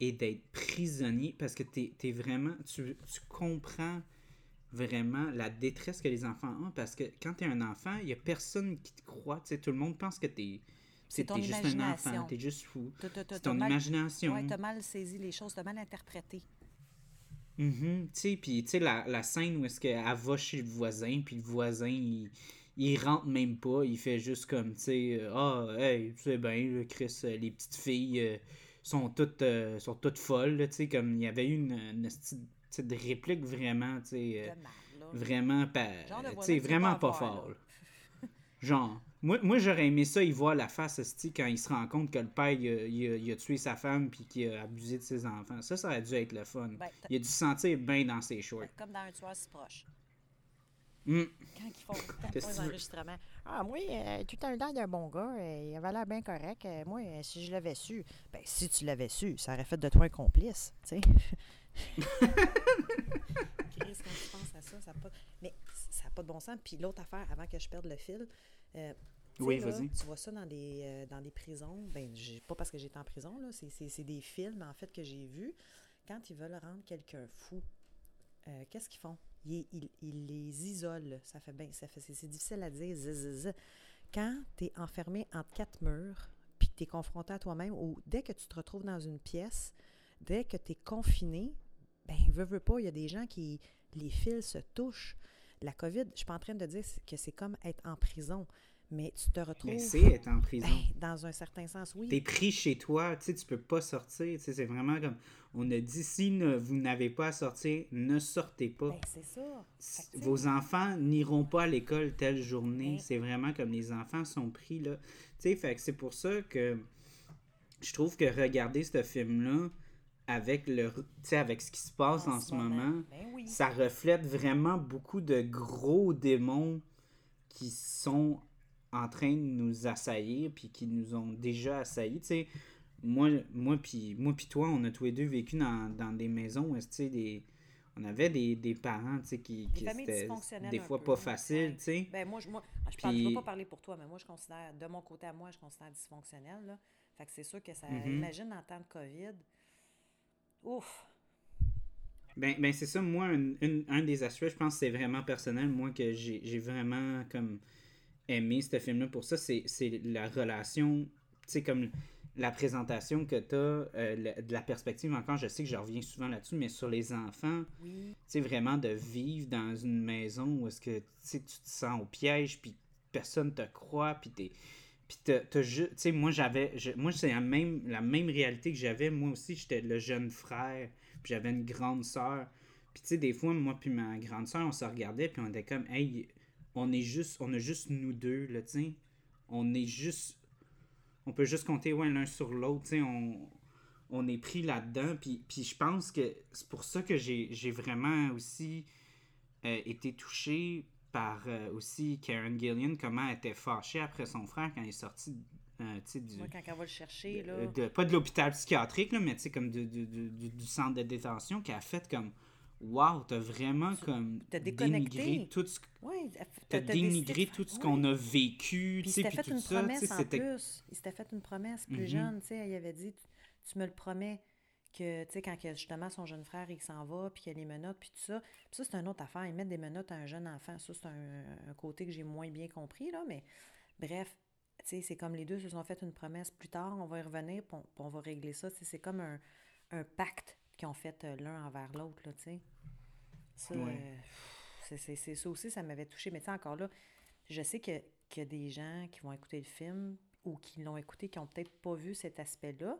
et d'être prisonnier parce que tu es, vraiment. Tu, tu comprends vraiment la détresse que les enfants ont parce que quand tu es un enfant, il n'y a personne qui te croit. sais tout le monde pense que tu es. C'est ton juste un enfant, tu es juste fou. C'est ton imagination. Oui, tu as mal saisi les choses, tu as mal interprété. Mm Tu sais, puis tu sais, la, la, scène où est-ce qu'elle va chez le voisin, puis le voisin, il, il rentre même pas, il fait juste comme, tu sais, ah, hey, tu sais bien, Chris, euh, les petites filles euh, sont toutes, euh, sont toutes folles, tu sais, comme il y avait eu une, une, de réplique vraiment, tu sais, vraiment pas, vraiment pas fort. Genre, moi, moi j'aurais aimé ça, il voit la face, quand il se rend compte que le père, il a, tué sa femme puis qu'il a abusé de ses enfants. Ça, ça aurait dû être le fun. Ben, il a dû se sentir bien dans ses shorts. Comme dans un tueur si proche. Hmm. Quand ils font, quand enregistrements. Ah, moi, euh, tout un temps d'un bon gars, euh, il avait l'air bien correct. Euh, moi, si je l'avais su, ben si tu l'avais su, ça aurait fait de toi un complice, tu sais. Chris, quand tu penses à ça, ça pas... Mais ça n'a pas de bon sens. Puis l'autre affaire, avant que je perde le fil, euh, oui, vas-y. Tu vois ça dans des, euh, dans des prisons? Ben, pas parce que j'étais en prison, là. C'est des films, en fait, que j'ai vus. Quand ils veulent rendre quelqu'un fou, euh, qu'est-ce qu'ils font? Ils, ils, les isolent. Ça fait bien. Ça fait, c'est difficile à dire. Quand tu es enfermé entre quatre murs, puis que tu es confronté à toi-même, ou dès que tu te retrouves dans une pièce, dès que tu es confiné, ben, veux, veux pas, il y a des gens qui, les fils se touchent. La COVID, je suis pas en train de dire que c'est comme être en prison, mais tu te retrouves. Mais c'est être en prison. Ben, dans un certain sens, oui. T'es pris chez toi, tu sais, tu peux pas sortir. Tu sais, c'est vraiment comme. On a dit si ne, vous n'avez pas à sortir, ne sortez pas. Ben, c'est ça. Vos enfants n'iront pas à l'école telle journée. Ben- C'est vraiment comme les enfants sont pris là. Tu sais, fait que c'est pour ça que je trouve que regarder ce film-là avec le, avec ce qui se passe en, ce moment, Ben oui. ça reflète vraiment beaucoup de gros démons qui sont en train de nous assaillir puis qui nous ont déjà assaillis. Tu sais, moi, moi puis moi puis toi, on a tous les deux vécu dans, dans des maisons où, des... on avait des, des parents, qui, qui dysfonctionnelles des fois peu, pas là. facile, Ouais. tu sais. Ben moi, je, moi je, parle, je Puis- vais pas parler pour toi, mais moi, je considère, de mon côté à moi, je considère dysfonctionnel. Là. Fait que c'est sûr que ça. Mhm. Imagine en temps de COVID. Ouf! Ben, ben c'est ça, moi, un, un des aspects, je pense que c'est vraiment personnel, moi, que j'ai vraiment comme aimé ce film-là pour ça, c'est la relation, tu sais, comme la présentation que tu as, de la perspective, encore, je sais que je reviens souvent là-dessus, mais sur les enfants, Oui. tu sais, vraiment de vivre dans une maison où est-ce que, tu sais, tu te sens au piège, puis personne te croit, puis t'es... Puis t'as- t'as ju- tu sais, moi, j'avais... Moi, c'est la même, la même réalité que j'avais. Moi aussi, j'étais le jeune frère, puis j'avais une grande sœur. Puis tu sais, des fois, moi puis ma grande sœur, on se regardait, puis on était comme, hey, on est juste... On a juste nous deux, là, tu sais. On est juste... On peut juste compter, ouais, l'un sur l'autre, tu sais, on on est pris là-dedans. Puis, puis je pense que c'est pour ça que j'ai j'ai vraiment aussi euh, été touché par euh, aussi Karen Gillian, comment elle était fâchée après son frère quand il est sorti euh, tu du, Moi, quand on va le chercher, là. euh, de- pas de l'hôpital psychiatrique, là, mais tu sais, comme du, du, du- centre de détention, qui a fait comme Wow, t'as vraiment comme t'as déconnecté. dénigré tout ce, Oui, t'as dénigré tout ce qu'on a vécu, Puis tu il sais, s'était puis fait tout une ça, tu promesse en plus. Il s'était fait une promesse plus Mhm. jeune, tu sais. Il avait dit, tu, tu me le promets, que, tu sais, quand que, justement son jeune frère, il s'en va, puis qu'il y a les menottes, puis tout ça. Puis ça, c'est une autre affaire. Ils mettent des menottes à un jeune enfant. Ça, c'est un, un côté que j'ai moins bien compris, là. Mais bref, tu sais, c'est comme les deux se sont fait une promesse. Plus tard, on va y revenir, puis on, puis on va régler ça. C'est comme un, un pacte qu'ils ont fait euh, l'un envers l'autre, là, tu sais. Ça, euh, c'est- ça aussi, ça m'avait touché. Mais tu sais, encore là, je sais que- qu'il y a des gens qui vont écouter le film ou qui l'ont écouté, qui n'ont peut-être pas vu cet aspect-là.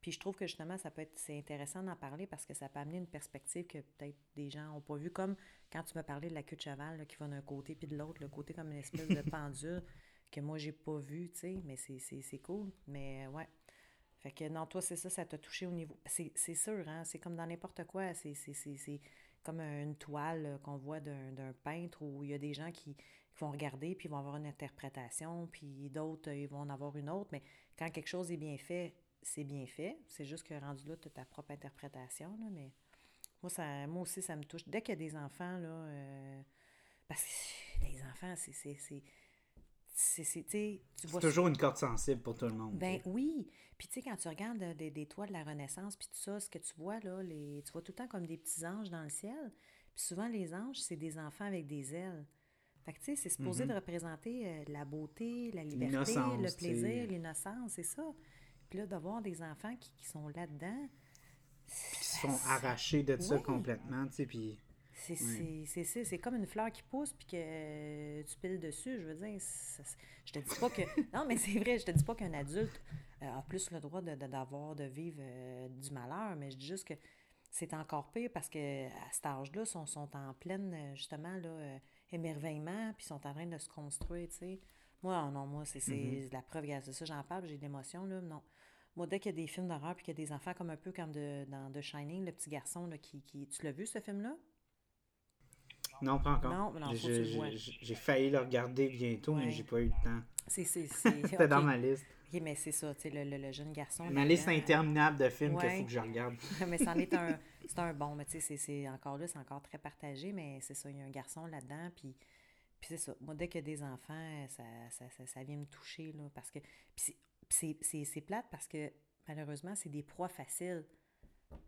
Puis je trouve que justement, ça peut être c'est intéressant d'en parler parce que ça peut amener une perspective que peut-être des gens n'ont pas vue. Comme quand tu m'as parlé de la queue de cheval là, qui va d'un côté puis de l'autre, le côté comme une espèce de pendule que moi, j'ai pas vu, tu sais. Mais c'est- c'est c'est cool. Mais euh, ouais. Fait que non, toi, c'est ça, ça t'a touché au niveau. C'est c'est sûr, hein? C'est comme dans n'importe quoi. C'est c'est- c'est- c'est comme une toile euh, qu'on voit d'un d'un peintre où il y a des gens qui, qui vont regarder puis ils vont avoir une interprétation, puis d'autres, euh, ils vont en avoir une autre. Mais quand quelque chose est bien fait, c'est bien fait. C'est juste que rendu là, tu as ta propre interprétation. Là, mais moi, ça, moi aussi, ça me touche. Dès qu'il y a des enfants, là, euh, parce que les enfants, c'est. c'est- toujours une corde sensible pour tout le monde. ben oui. Puis tu sais, quand tu regardes euh, des, des toits de la Renaissance, puis tout ça, ce que tu vois là, les, tu vois tout le temps comme des petits anges dans le ciel. Puis souvent, les anges, c'est des enfants avec des ailes. Fait que tu sais, c'est supposé de représenter euh, la beauté, la liberté, le Mm-hmm. Plaisir, l'innocence, c'est ça. Puis là, d'avoir des enfants qui, qui sont là-dedans, Puis qui se font arracher de ça complètement, tu sais, puis... c'est comme une fleur qui pousse puis que euh, tu piles dessus. Je veux dire, je te dis pas que. Non, mais c'est vrai, je te dis pas qu'un adulte euh, a plus le droit de- de- d'avoir, de, vivre euh, du malheur, mais je dis juste que c'est encore pire parce que à cet âge-là, ils sont, sont en pleine, euh, justement, là, émerveillement, puis ils sont en train de se construire, tu sais. Moi, non, moi, c'est c'est Mm-hmm. la preuve, c'est ça, j'en parle, j'ai de l'émotion, là, non. Moi, dès qu'il y a des films d'horreur, puis qu'il y a des enfants comme un peu comme de, dans The Shining, le petit garçon, là, qui, qui... Tu l'as vu, ce film-là? Non, pas encore. Non, J'ai- failli le regarder bientôt, mais Ouais. j'ai pas eu le temps. C'est, c'est, c'est... C'était dans ma liste. Ok, mais c'est ça, tu sais, le, le- le jeune garçon. Ma liste interminable de films qu'il faut que je regarde. mais c'en est un, c'est un bon, mais tu sais, c'est, c'est encore là, c'est encore très partagé, mais c'est ça, il y a un garçon là-dedans, puis, puis c'est ça. Moi, dès qu'il y a des enfants, ça, ça, ça, ça vient me toucher, là, parce que, puis c'est, plate parce que, malheureusement, c'est des proies faciles.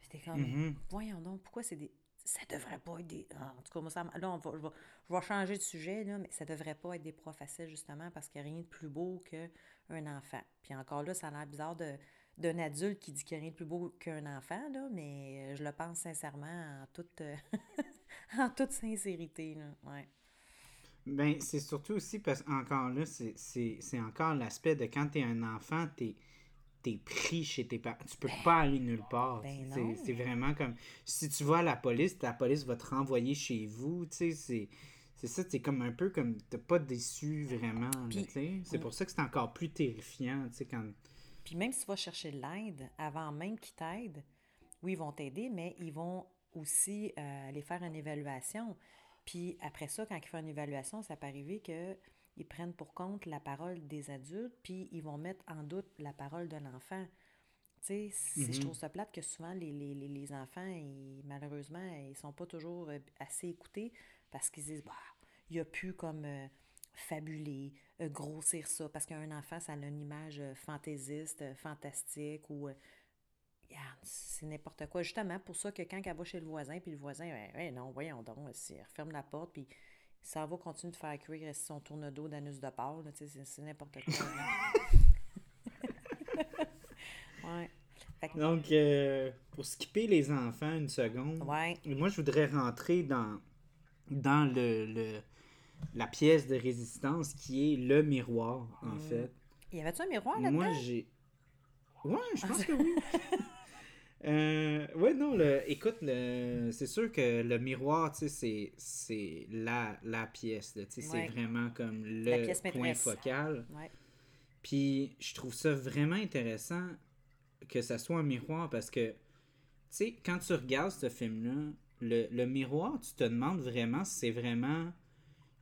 J'étais comme, Mhm. voyons donc, pourquoi c'est des... Ça devrait pas être des... ah, En tout cas, moi, ça, là, on va, je, vais, je vais changer de sujet, là, mais ça devrait pas être des proies faciles, justement, parce qu'il n'y a rien de plus beau qu'un enfant. Puis encore là, ça a l'air bizarre de d'un adulte qui dit qu'il n'y a rien de plus beau qu'un enfant, là, mais euh, je le pense sincèrement en toute, en toute sincérité. Là. Ouais. Ben, c'est surtout aussi parce qu'encore là, c'est encore l'aspect de quand t'es un enfant, t'es es pris chez tes parents. Tu peux Ben, pas aller nulle part. ben C'est- vraiment comme. Si tu vas à la police, la police va te renvoyer chez vous. Tu sais, c'est. C'est ça, c'est comme un peu comme. T'es pas déçu vraiment. C'est pour ça que c'est encore plus terrifiant. Tu sais, quand. Puis même si tu vas chercher de l'aide, avant même qu'ils t'aident, oui, ils vont t'aider, mais ils vont aussi euh, aller faire une évaluation. Puis après ça, quand ils font une évaluation, ça peut arriver qu'ils prennent pour compte la parole des adultes, puis ils vont mettre en doute la parole de l'enfant. Tu sais, c'est- je Mhm. trouve ça plate que souvent les, les, les, les enfants, ils- malheureusement, ils sont pas toujours euh, assez écoutés parce qu'ils disent, bah, il a pu comme euh, fabuler, euh, grossir ça, parce qu'un enfant, ça a une image fantaisiste, fantastique, ou regarde, c'est n'importe quoi. Justement, pour ça que quand elle va chez le voisin, puis le voisin, ouais, non, voyons donc, si elle referme la porte, puis ça va continuer de faire cuire son tourne-dos d'anus de porc, là, tu sais, c'est c'est n'importe quoi. ouais. Que- Donc, euh, pour skipper les enfants une seconde, ouais. moi, je voudrais rentrer dans, dans le, le- la pièce de résistance qui est le miroir, en Mm. fait. Y avait-tu un miroir là-dedans? Moi, j'ai. Ouais, je pense que oui. Euh, ouais, non, le, écoute, le, c'est sûr que le miroir, tu sais, c'est, c'est la, la pièce, là, tu sais, Ouais. c'est vraiment comme le point focal. Ouais. Puis je trouve ça vraiment intéressant que ça soit un miroir parce que, tu sais, quand tu regardes ce film-là, le, le miroir, tu te demandes vraiment si c'est vraiment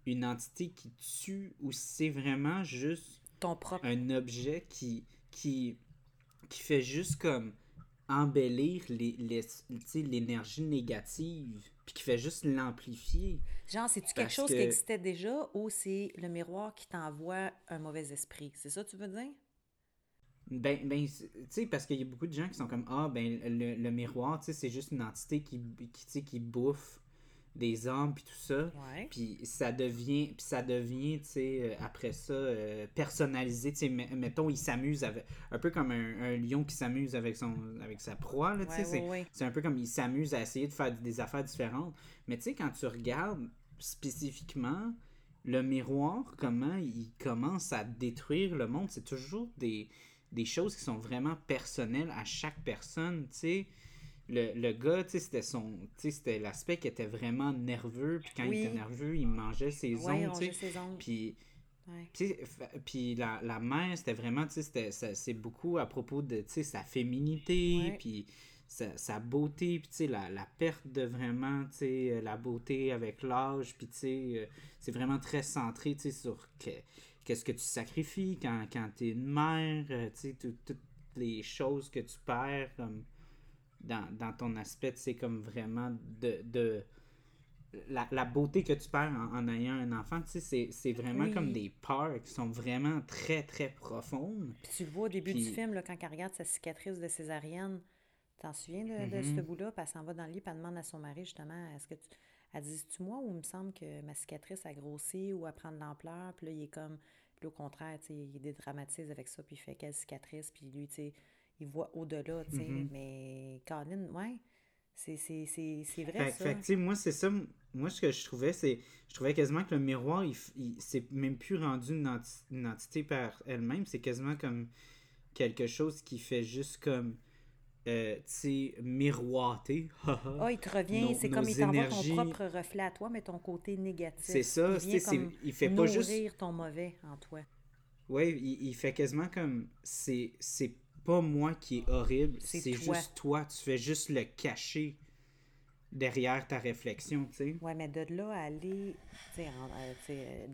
une entité qui tue ou si c'est vraiment juste Ton propre. un objet qui, qui, qui fait juste comme embellir l'énergie négative, puis qui fait juste l'amplifier. Genre, c'est-tu quelque chose qui existait déjà ou c'est le miroir qui t'envoie un mauvais esprit? C'est ça que tu veux dire? Ben, ben tu sais, parce qu'il y a beaucoup de gens qui sont comme Ah, ben, le, le miroir, tu sais, c'est juste une entité qui, qui, tu sais, qui bouffe des hommes, puis tout ça. Puis ça devient, puis ça devient, tu sais, euh, après ça, euh, personnalisé. Tu sais, me- mettons, il s'amuse avec. Un peu comme un, un lion qui s'amuse avec, son, avec sa proie, là, tu sais. Ouais, c'est- ouais. C'est un peu comme il s'amuse à essayer de faire des affaires différentes. Mais tu sais, quand tu regardes spécifiquement le miroir, comment il commence à détruire le monde, c'est toujours des, des choses qui sont vraiment personnelles à chaque personne, tu sais. Le, le gars, tu c'était son... Tu c'était l'aspect qui était vraiment nerveux, puis quand Oui. il était nerveux, il mangeait ses Ouais, ongles, on tu sais. ses ongles. Puis puis, la, la mère, c'était vraiment, tu c'est beaucoup à propos de, tu sais, sa féminité, puis sa, sa beauté, puis tu sais, la, la perte de vraiment, tu sais, euh, la beauté avec l'âge, puis tu sais, euh, c'est vraiment très centré, tu sais, sur que- qu'est-ce que tu sacrifies quand, quand t'es une mère, euh, tu toutes les choses que tu perds, comme, dans, dans ton aspect, tu sais, comme vraiment de... de la, la beauté que tu perds en, en ayant un enfant, tu sais, c'est- c'est vraiment Oui. comme des peurs qui sont vraiment très, très profondes. Puis tu le vois au début du film, là, quand elle regarde sa cicatrice de césarienne. T'en souviens de, de ce bout-là? Puis elle s'en va dans le lit, puis elle demande à son mari, justement, est-ce que tu. Elle dit, tu moi ou il me semble que ma cicatrice a grossi ou a prend de l'ampleur? Puis là, il est comme. Puis au contraire, tu sais, il dédramatise avec ça, puis il fait quelle cicatrice, puis lui, tu sais, il voit au-delà, tu sais. Mhm. Mais Colin, ouais, c'est vrai, Fait, ça. fait que, moi, c'est ça. Moi, ce que je trouvais, c'est. Je trouvais quasiment que le miroir, il, il- c'est même plus rendu une, enti- une entité par elle-même. C'est quasiment comme quelque chose qui fait juste comme. euh, tu sais, miroiter. Ah, il te revient, c'est comme il t'envoie ton propre reflet à toi, mais ton côté négatif. C'est ça, Il comme il fait pas nourrir juste- ton mauvais en toi. Ouais, il, il fait quasiment comme. C'est c'est pas moi qui est horrible, C'est juste toi. Tu fais juste le cacher derrière ta réflexion, tu sais. Ouais, mais de là à aller, tu sais, en- euh, euh,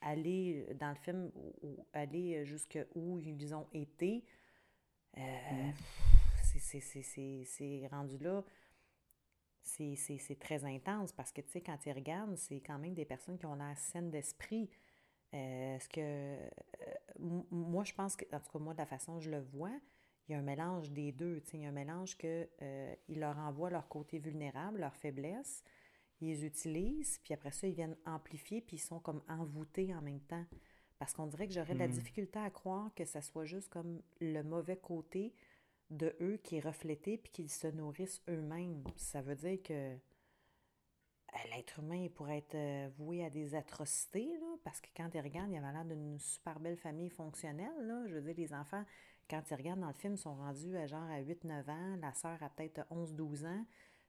aller dans le film, ou- aller jusque où ils ont été, euh, Mm. c'est- rendu là, c'est très intense parce que, tu sais, quand ils regardent, c'est quand même des personnes qui ont l'air saines d'esprit. Euh, ce que, euh, moi, je pense que, en tout cas, moi, de la façon dont je le vois, il y a un mélange des deux. Il y a un mélange que euh, il leur envoie leur côté vulnérable, leur faiblesse, ils les utilisent, puis après ça, ils viennent amplifier, puis ils sont comme envoûtés en même temps. Parce qu'on dirait que j'aurais de la Mhm. difficulté à croire que ça soit juste comme le mauvais côté de eux qui est reflété, puis qu'ils se nourrissent eux-mêmes. Ça veut dire que. Euh, l'être humain pourrait être euh, voué à des atrocités, là, parce que quand il regarde, il avait l'air d'une super belle famille fonctionnelle. Là. Je veux dire, les enfants, quand ils regardent dans le film, sont rendus à genre à 8-9 ans, la sœur a peut-être 11-12 ans.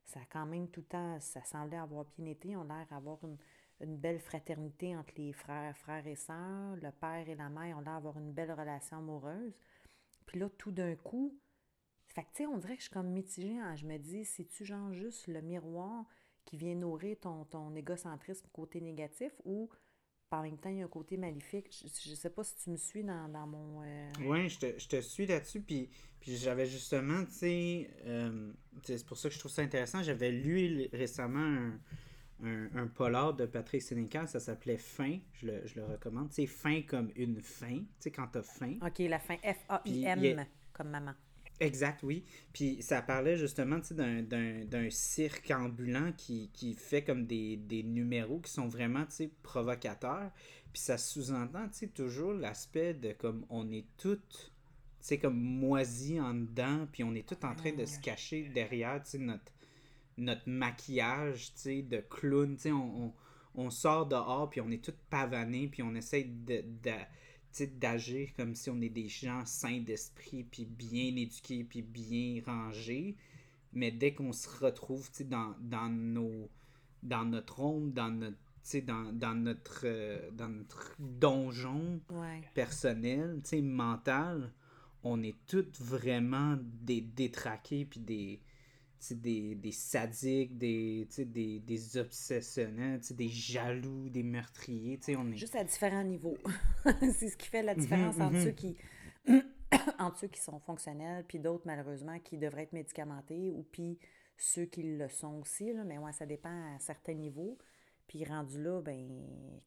Ça a quand même tout le temps, ça semblait avoir bien été. On a l'air d'avoir une, belle fraternité entre les frères, frères et sœurs. Le père et la mère ont l'air d'avoir une belle relation amoureuse. Puis là, tout d'un coup, fait que, tu sais, on dirait que je suis comme mitigée. Je me dis, c'est-tu genre juste le miroir qui vient nourrir ton, ton égocentrisme côté négatif ou par même temps, il y a un côté maléfique. Je, ne sais pas si tu me suis dans, dans mon. Euh, Oui, je te, je te, suis là-dessus. Puis, puis j'avais justement, tu sais, euh, c'est pour ça que je trouve ça intéressant. J'avais lu récemment un, un, un, polar de Patrick Sénécal, ça s'appelait Fin. Je le, je le recommande. C'est fin comme une fin, tu sais, quand t'as faim. Ok, la fin F-A-I-M, comme maman. Exact, oui. Puis ça parlait justement d'un cirque ambulant qui, qui, fait comme des, des, numéros qui sont vraiment provocateurs. Puis ça sous-entend toujours l'aspect de comme on est toutes comme moisis en dedans, puis on est tout en train de se cacher derrière notre, notre maquillage de clown. On, on, on, sort dehors, puis on est toutes pavanés, puis on essaie de, de d'agir comme si on est des gens sains d'esprit, puis bien éduqués, puis bien rangés. Mais dès qu'on se retrouve dans, dans, nos, dans notre ombre, dans notre dans, dans, notre, euh, dans notre donjon personnel, mental, on est tous vraiment des détraqués puis des, des, des sadiques, des, des, des obsessionnels, des jaloux, des meurtriers. On est... Juste à différents niveaux. c'est ce qui fait la mhm, différence entre, mhm. ceux qui, entre ceux qui sont fonctionnels, puis d'autres, malheureusement, qui devraient être médicamentés, ou puis ceux qui le sont aussi. Là. Mais ouais, ça dépend à certains niveaux. Puis rendu là, ben,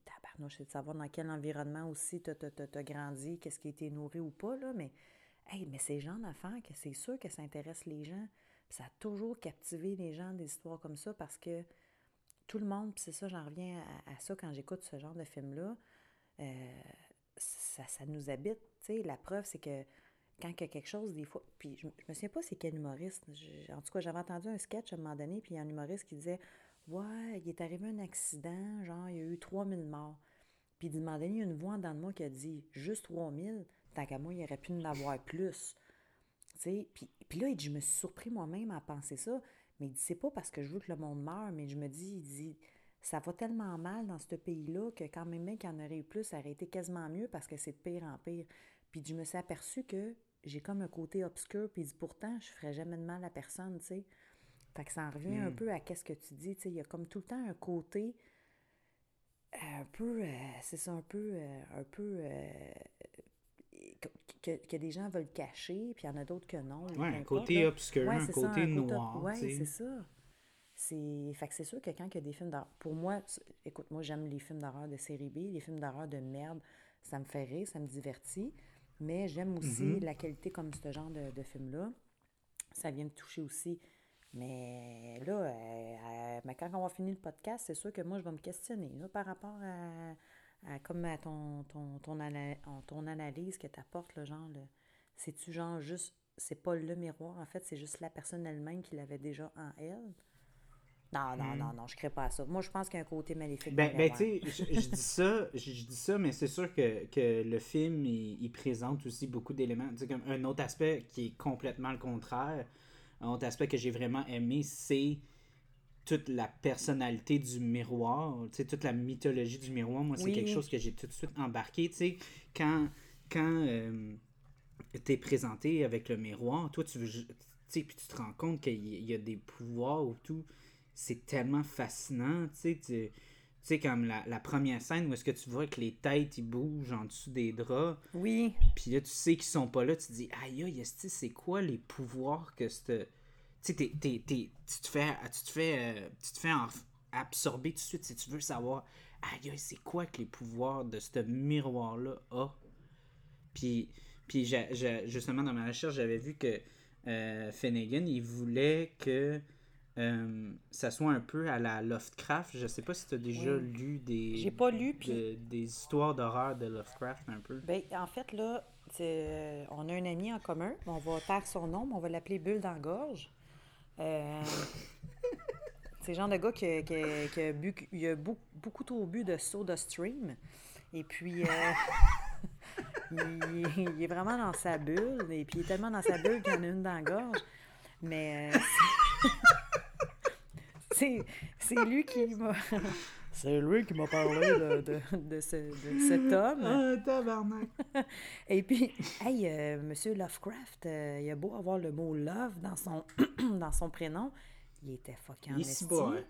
tabarnouche, c'est de savoir dans quel environnement aussi tu as, grandi, qu'est-ce qui a été nourri ou pas, là. Mais, hey, mais ces gens d'affaires, que c'est sûr que ça intéresse les gens ça a toujours captivé les gens des histoires comme ça parce que tout le monde, puis c'est ça, j'en reviens à, ça quand j'écoute ce genre de film-là, euh, ça, ça, nous habite. La preuve, c'est que quand il y a quelque chose, des fois, puis je, me souviens pas c'est quel humoriste, en tout cas, j'avais entendu un sketch à un moment donné, puis il y a un humoriste qui disait Ouais, il est arrivé un accident, genre, il y a eu 3000 morts. Puis il donné, il y a une voix en dedans de moi qui a dit Juste 3000, tant qu'à moi, il aurait pu en avoir plus. Puis, puis là, il dit, je me suis surpris moi-même à penser ça. Mais il dit, c'est pas parce que je veux que le monde meure, mais je me dis, il dit, ça va tellement mal dans ce pays-là que quand même qu'il y en aurait eu plus, ça aurait été quasiment mieux parce que c'est de pire en pire. Puis je me suis aperçu que j'ai comme un côté obscur, puis il dit, pourtant, je ferais jamais de mal à personne, tu sais. Fait que ça en revient un hmm. peu à qu'est-ce que tu dis, tu sais. Il y a comme tout le temps un côté un peu, euh, c'est ça, un peu, euh, un peu euh, que, que, des gens veulent cacher, puis il y en a d'autres que non. Oui, un côté obscur, un côté noir. Oui, c'est ça. C'est... Fait que c'est sûr que quand il y a des films d'horreur... Pour moi, écoute, moi, j'aime les films d'horreur de série B, les films d'horreur de merde, ça me fait rire, ça me divertit, mais j'aime aussi mm-hmm. la qualité comme ce genre de, de film-là. Ça vient me toucher aussi. Mais là, euh, euh, mais quand on va finir le podcast, c'est sûr que moi, je vais me questionner par rapport à comme à ton, ton, ton, ton analyse que tu apportes, le genre, c'est-tu genre juste, c'est pas le miroir, en fait, c'est juste la personne elle-même qui l'avait déjà en elle? Non, non, non, hmm. non, je ne crée pas à ça. Moi, je pense qu'il y a un côté maléfique. Ben, ben tu sais, je, dis ça, je, dis ça, mais c'est sûr que, que, le film, il, présente aussi beaucoup d'éléments. comme un autre aspect qui est complètement le contraire, un autre aspect que j'ai vraiment aimé, c'est toute la personnalité du miroir, toute la mythologie du miroir, moi, c'est quelque chose que j'ai tout de suite embarqué. quand quand euh, tu es présenté avec le miroir, toi, tu veux. Puis tu te rends compte qu'il y a des pouvoirs ou tout. C'est tellement fascinant. Tu sais, comme la, la, première scène où est-ce que tu vois que les têtes ils bougent en dessous des draps. Oui. Puis là, tu sais qu'ils sont pas là. Tu te dis, aïe, aïe, c'est quoi les pouvoirs que cette tu sais, tu te fais, tu te fais, euh, tu te fais absorber tout de suite si tu veux savoir, aïe, c'est quoi que les pouvoirs de ce miroir-là a? Puis, puis justement, dans ma recherche, j'avais vu que euh, Finnegan, il voulait que euh, ça soit un peu à la Lovecraft. Je sais pas si tu as déjà lu des. J'ai pas lu, puis. des histoires d'horreur de Lovecraft un peu. Ben, en fait, là, on a un ami en commun. On va taire son nom, on va l'appeler Bulle dans gorge. Euh, C'est le genre de gars qui, a- il a beaucoup, beaucoup trop bu de soda stream. Et puis, euh, il, est vraiment dans sa bulle. Et puis, il est tellement dans sa bulle qu'il y en a une dans la gorge. Mais euh, c'est lui qui m'a... C'est lui qui m'a parlé de, de- de ce, de cet homme. Ah, tabarnak. Et puis, hey, euh, Monsieur Lovecraft, euh, il a beau avoir le mot love dans son, dans son prénom, il était fucking Il beau, hein.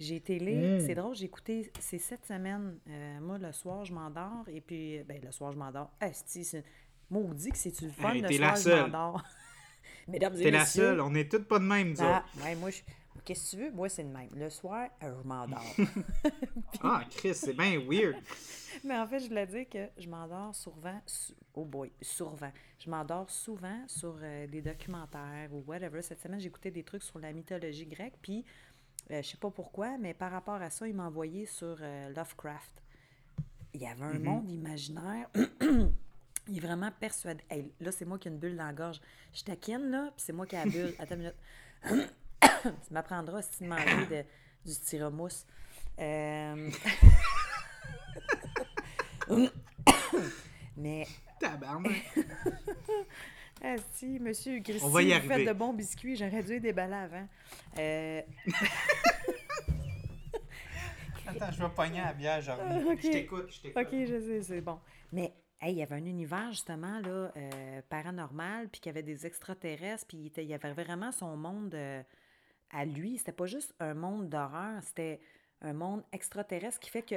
J'ai été lire, Mm. c'est drôle, j'ai écouté ces sept semaines. Euh, moi, le soir, je m'endors, et puis, ben, le soir, je m'endors. Esti, c'est maudit que c'est-tu le fun, Hey, le soir, la je m'endors. Mesdames et T'es la seule, on est toutes pas de même, nous Ah, ouais, moi, je... Qu'est-ce que tu veux? Moi, c'est le même. Le soir, euh, je m'endors. Ah, Chris, c'est bien weird. Mais en fait, je voulais dire que je m'endors souvent, sou- oh boy, souvent. Je m'endors souvent sur euh, des documentaires ou whatever. Cette semaine, j'écoutais des trucs sur la mythologie grecque, puis euh, je sais pas pourquoi, mais par rapport à ça, il m'a envoyé sur euh, Lovecraft. Il y avait un monde imaginaire. il est vraiment persuadé. Hey, là, c'est moi qui ai une bulle dans la gorge. Je taquine, là, puis c'est moi qui ai la bulle. Attends une minute. tu m'apprendras si tu manger de, du styromousse. Euh... Mais, Tabarnak. ah si, monsieur Christy, On va y vous faites de bons biscuits, j'aurais dû les déballer avant. Euh, Attends, je vais pogner à la bière, reviens. Ah. Je t'écoute, je t'écoute. OK, je sais, c'est bon. Mais, hey, il y avait un univers, justement, là, euh, paranormal, puis qu'il y avait des extraterrestres, puis il y avait vraiment son monde euh, à lui. C'était pas juste un monde d'horreur, c'était un monde extraterrestre qui fait que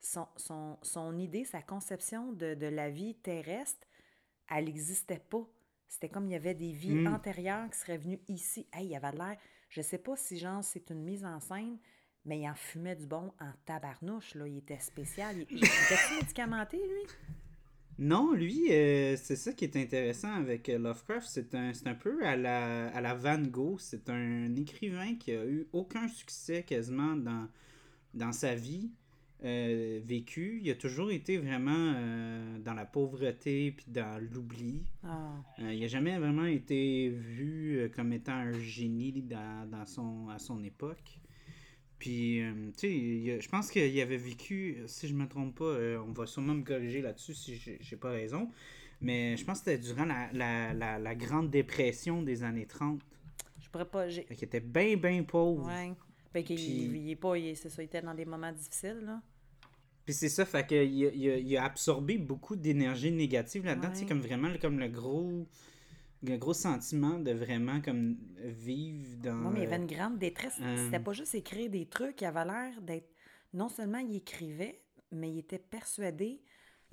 son, son, son idée, sa conception de, de la vie terrestre, elle n'existait pas. C'était comme il y avait des vies Mm. antérieures qui seraient venues ici. Hey, il avait l'air... Je sais pas si, genre, c'est une mise en scène, mais il en fumait du bon en tabarnouche, là. Il était spécial. Il, il était médicamenté, lui? Non, lui, euh, c'est ça qui est intéressant avec euh, Lovecraft. C'est un, c'est un peu à la, à la Van Gogh. C'est un écrivain qui a eu aucun succès quasiment dans, dans sa vie euh, vécue. Il a toujours été vraiment euh, dans la pauvreté puis dans l'oubli. Ah, il n'a jamais vraiment été vu comme étant un génie dans, dans son, à son époque. Puis, euh, tu sais, je pense qu'il avait vécu, si je me trompe pas, euh, on va sûrement me corriger là-dessus si j'ai pas raison, mais je pense que c'était durant la, la, la, la Grande Dépression des années 30. je pourrais pas... Fait qu'il était bien, bien pauvre. Ouais. Ben, qu'il Puis- il est pas... C'est ça, il était dans des moments difficiles, là. Puis c'est ça, fait qu'il il a, il a absorbé beaucoup d'énergie négative là-dedans. Tu sais, Ouais. comme vraiment comme le gros, le gros sentiment de vraiment comme vivre dans... Oui, mais il y avait une grande détresse. euh, C'était pas juste écrire des trucs. Il avait l'air d'être... Non seulement il écrivait, mais il était persuadé...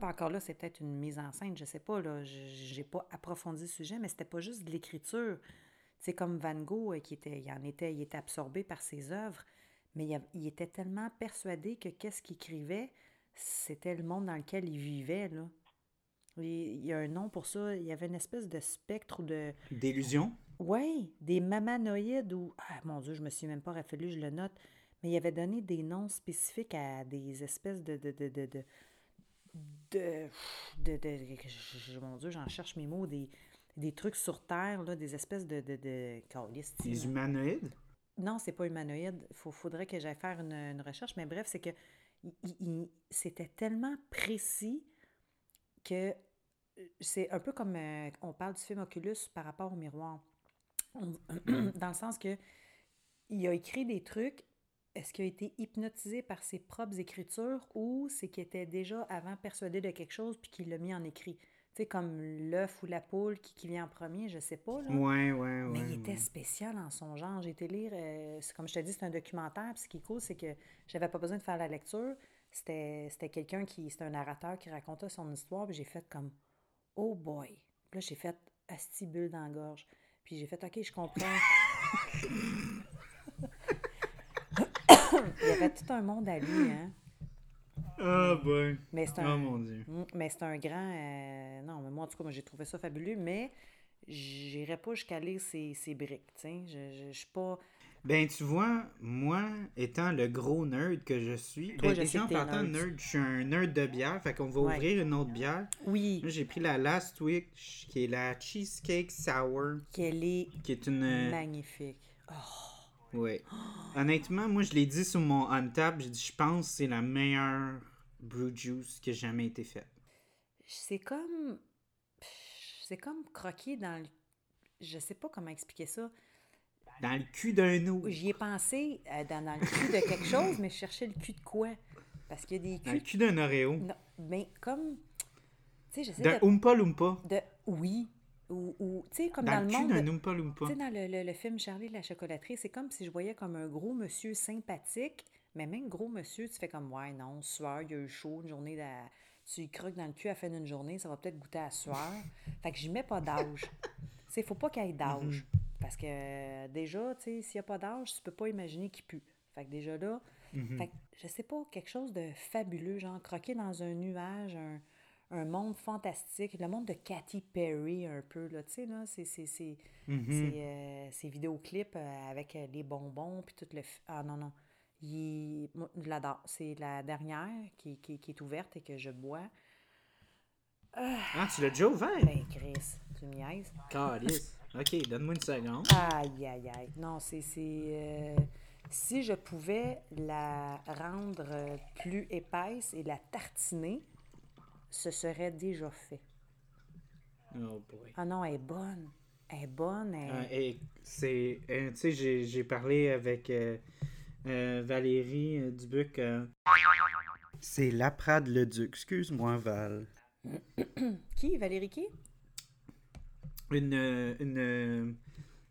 pas encore là, c'est peut-être une mise en scène, je sais pas, là. Je- J'ai pas approfondi le sujet, mais c'était pas juste de l'écriture. C'est comme Van Gogh, euh, qui était... Il en était... Il était absorbé par ses œuvres, mais il, il était tellement persuadé que qu'est-ce qu'il écrivait, c'était le monde dans lequel il vivait, là. Il y a un nom pour ça. Il y avait une espèce de spectre ou de... D'illusion. Oui, des mamanoïdes ou. Ah mon Dieu, je me suis même pas rappelé, je le note. Mais il avait donné des noms spécifiques à des espèces de. de, de, de, de, de, de- mon Dieu, j'en cherche mes mots. Des, des trucs sur Terre, là, des espèces de. de, de, là. humanoïdes? Non, c'est pas humanoïde. Il faudrait que j'aille faire une, une recherche. Mais bref, c'est que il- il- il- c'était tellement précis que c'est un peu comme euh, on parle du film Oculus par rapport au miroir. Dans le sens que il a écrit des trucs. Est-ce qu'il a été hypnotisé par ses propres écritures ou c'est qu'il était déjà avant persuadé de quelque chose puis qu'il l'a mis en écrit? Tu sais, comme l'œuf ou la poule qui, qui vient en premier, je sais pas. Là. Ouais, ouais, ouais. Mais il était ouais. spécial en son genre. J'ai été lire, euh, c'est comme je te dis, c'est un documentaire. Puis ce qui est cool, c'est que j'avais pas besoin de faire la lecture. C'était c'était quelqu'un qui, c'était un narrateur qui racontait son histoire. Puis j'ai fait comme, oh boy. Puis là, j'ai fait asti bulle dans la gorge. Puis j'ai fait, ok, je comprends. il y avait tout un monde à lui, hein. Ah, boy. Mais c'est Oh un, mon dieu. Mm, Mais c'est un grand. euh, non, mais moi, en tout cas, moi, j'ai trouvé ça fabuleux, mais j'irais pas jusqu'à lire ses, ses briques, tu sais. Je, je, je suis pas. Ben, tu vois, moi, étant le gros nerd que je suis, Toi, ben, je sais déjà en partant nerd. nerd, je suis un nerd de bière, fait qu'on va Ouais. ouvrir une autre bière. Oui, j'ai pris la Last Week, qui est la Cheesecake Sour, qu'elle est qui est une... euh, magnifique. Oh, Oui. Honnêtement, moi, je l'ai dit sur mon on-tap. J'ai dit, je pense que c'est la meilleure brew juice qui a jamais été faite. C'est comme. C'est comme croquer dans le. Je sais pas comment expliquer ça. Dans le cul d'un eau. J'y ai pensé euh, dans, dans le cul de quelque chose, mais je cherchais le cul de quoi? Parce qu'il y a des Dans le culs. cul d'un Oreo. Non, mais comme. Tu sais, j'essaie de, Oompa Loompa. de. Oui. Ou. ou tu sais, comme Dans, dans, le le cul monde. d'un Oompa Loompa. Tu sais, dans le, le- le film Charlie de la chocolaterie, c'est comme si je voyais comme un gros monsieur sympathique, mais même gros monsieur, tu fais comme, ouais, non, sueur, il y a eu chaud, une journée, de... tu y croques dans le cul à la fin d'une journée, ça va peut-être goûter à sueur. fait que j'y mets pas d'âge. Tu sais, faut pas qu'il y ait d'âge. Parce que déjà, tu sais, s'il n'y a pas d'âge, tu peux pas imaginer qu'il pue. Fait que déjà là, fait que, je sais pas, quelque chose de fabuleux, genre croquer dans un nuage, un, un monde fantastique, le monde de Katy Perry un peu, là, tu sais, là, c'est, Mhm. euh, ces vidéoclips euh, avec euh, les bonbons, puis tout le... Ah non, non, il, moi, je l'adore. C'est la dernière qui, qui, qui est ouverte et que je bois. Ah, tu l'as déjà ouvert? Ben, Chris, tu me niaises? Calice. Ok, donne-moi une seconde. Aïe, aïe, aïe. Non, c'est. c'est, euh, si je pouvais la rendre euh, plus épaisse et la tartiner, ce serait déjà fait. Oh boy. Ah non, elle est bonne. Elle est bonne. Elle... Euh, et c'est. euh, tu sais, j'ai- j'ai parlé avec euh, euh, Valérie euh, Dubuc. euh, C'est Laprade le Duc. Excuse-moi, Val. Qui? Valérie qui? Une, une,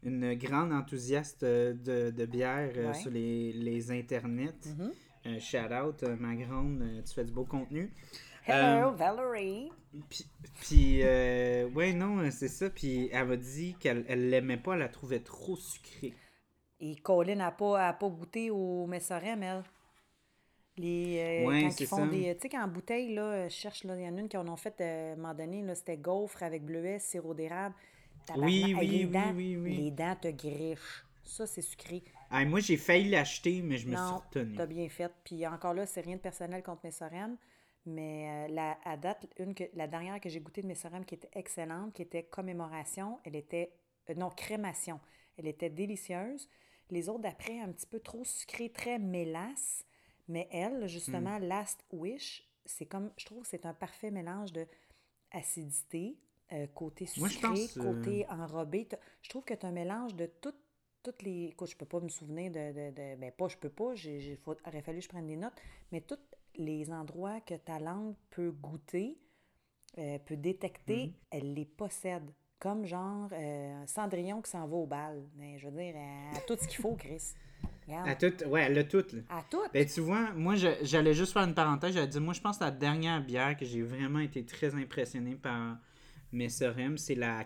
une grande enthousiaste de, de bière euh, Ouais. sur les, les internets. Euh, shout out, euh, ma grande, tu fais du beau contenu. Hello, Euh, Valerie. Puis, puis, euh, ouais, non, c'est ça. Puis elle m'a dit qu'elle elle l'aimait pas, elle la trouvait trop sucrée. Et Colin n'a pas, a pas goûté au Messorem, elle. Les, euh, Ouais, quand ils font ça. des. Tu sais, qu'en bouteille, là, je cherche, là, il y en a une qui en ont fait euh, à un moment donné, c'était gaufre avec bleuet, sirop d'érable. Oui, Hey, oui, les oui, dents, oui, oui. Les dents te grichent. Ça, c'est sucré. Ah, moi, j'ai failli l'acheter, mais je me suis Non, retenu. t'as bien fait. Puis encore là, c'est rien de personnel contre Messorem. Mais euh, la, à date, une que, la dernière que j'ai goûtée de Messorem qui était excellente, qui était commémoration, elle était. euh, non, crémation. Elle était délicieuse. Les autres d'après, un petit peu trop sucrées, très mélasse. Mais elle, justement, Hmm. Last Wish, c'est comme. Je trouve que c'est un parfait mélange de acidité, euh, côté sucré, Moi, euh, côté enrobé. Je trouve que tu as un mélange de toutes toutes les. Écoute, je peux pas me souvenir de. de, de- ben, pas, je peux pas. Faut- aurait fallu que je prenne des notes. Mais tous les endroits que ta langue peut goûter, euh, peut détecter, Mhm. elle les possède. Comme genre euh, Cendrillon qui s'en va au bal. Mais je veux dire, tout ce qu'il faut, Chris. Regarde. À tout, ouais, elle a toutes. là. À tout. Ben, tu vois, moi, je- j'allais juste faire une parenthèse. J'allais dire, moi, je pense que la dernière bière que j'ai vraiment été très impressionné par Messorem, c'est la.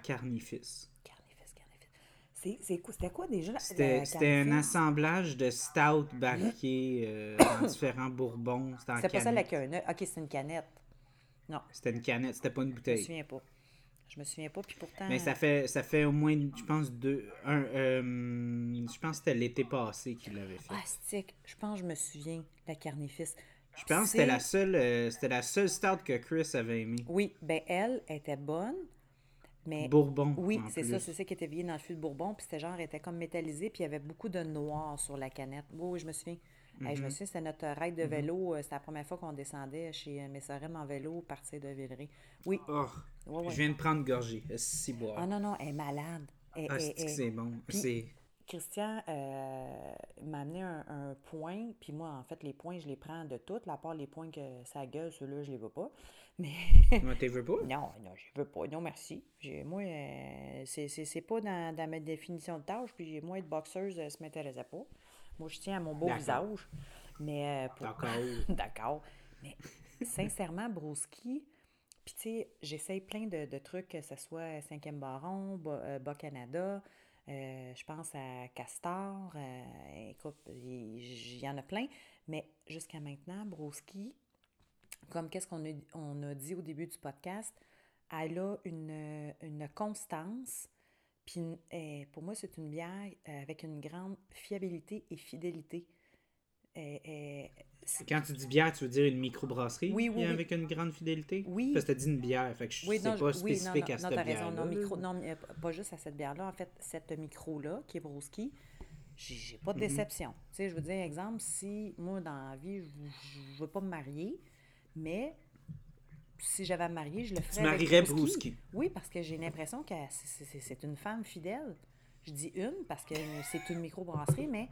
C'est, c'est quoi, c'était quoi déjà? la- C'était la un assemblage de stout barriqués euh, dans différents bourbons. C'était pas celle canette. avec un œuf. Ok, c'est une canette. Non, C'était une canette, c'était pas une je me bouteille. souviens pas. Je me souviens pas, puis pourtant. Mais ça fait, ça fait au moins, je pense, deux. Un, euh, je pense que c'était l'été passé qu'il l'avait fait. Ah, stick. Je pense que je me souviens, la carnifis. Je pense que c'était la seule, euh, c'était la seule stout que Chris avait aimé. Oui, ben elle était bonne, mais Bourbon. oui, c'est ça, c'est ça qui était veillé dans le fût de Bourbon, puis c'était genre, elle était comme métallisée, puis il y avait beaucoup de noir sur la canette. Oui, oui, je me souviens. Hey, je me Mhm. souviens, c'était notre ride de vélo, euh, c'était la première fois qu'on descendait chez euh, Messorem en vélo, partir de Villeray. Oui, Oh, ouais, ouais. je viens de prendre gorgée. Si boire. Ah non, non, elle est malade. Elle- Ah, elle- c'est c'est bon? C'est. Christian euh, m'a amené un, un point, puis moi, en fait, les points, je les prends de toutes, à part les points que ça gueule, ceux-là, je les veux pas. Mais Moi, t'es veux pas? non, non, je veux pas. Non, merci. Moi, euh, c'est- c'est c'est pas dans, dans ma définition de tâche, puis moi, être boxeuse, euh, ça m'intéressait pas. Moi, je tiens à mon beau visage. Mais euh, pour- D'accord. D'accord. Mais sincèrement, Broski, puis tu sais, j'essaye plein de, de trucs, que ce soit 5e Baron, Bas, euh, Bas-Canada, euh, je pense à Castor, euh, écoute, il y en a plein, mais jusqu'à maintenant, Broski, comme qu'est-ce qu'on a, on a dit au début du podcast, elle a une, une constance, puis euh, pour moi, c'est une bière euh, avec une grande fiabilité et fidélité. Euh, euh, Quand tu dis bière, tu veux dire une microbrasserie Oui, oui, oui. avec une grande fidélité? Oui. Parce que t'as dit une bière, fait que je Oui, sais non, pas non, spécifique non, à cette bière raison. Non, micro, non, pas juste à cette bière-là. En fait, cette micro-là, qui est Broski, j'ai pas de Mhm. déception. Tu sais, je veux dire, exemple, si moi, dans la vie, je ne veux pas me marier, mais si j'avais à me marier, je le ferais. Tu avec marierais Brouski. Brouski. Oui, parce que j'ai l'impression que c'est- une femme fidèle. Je dis une parce que c'est une microbrasserie, mais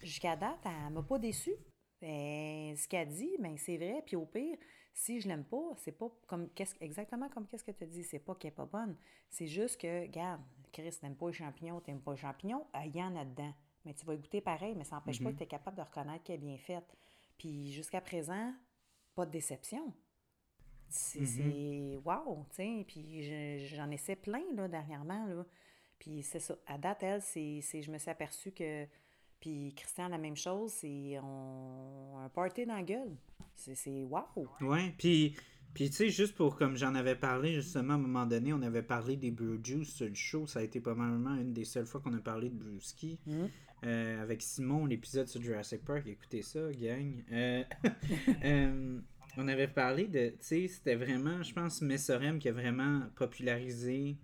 jusqu'à date, elle m'a pas déçue. Ben, ce qu'elle dit, ben, c'est vrai. Puis au pire, si je l'aime pas, c'est pas comme qu'est-ce exactement comme qu'est-ce que tu dis. C'est pas qu'elle est pas bonne. C'est juste que, regarde, Chris, t'aimes pas les champignons, t'aimes pas les champignons, ah, il y en a dedans. Mais tu vas y goûter pareil, mais ça n'empêche pas que tu es capable de reconnaître qu'elle est bien faite. Puis jusqu'à présent, pas de déception. C'est c'est- wow, tu sais. Puis je- j'en essaie plein, là, dernièrement, là. Puis c'est ça. À date, elle, c'est, c'est- je me suis aperçue que. Puis Christian, la même chose, c'est on, un party dans la gueule. C'est, c'est wow. Ouais, puis, puis tu sais, juste pour, comme j'en avais parlé justement à un moment donné, on avait parlé des Brew Juice sur le show. Ça a été probablement une des seules fois qu'on a parlé de Brewski. Euh, avec Simon, l'épisode sur Jurassic Park. Écoutez ça, gang. Euh, euh, on avait parlé de, tu sais, c'était vraiment, je pense, Messorem qui a vraiment popularisé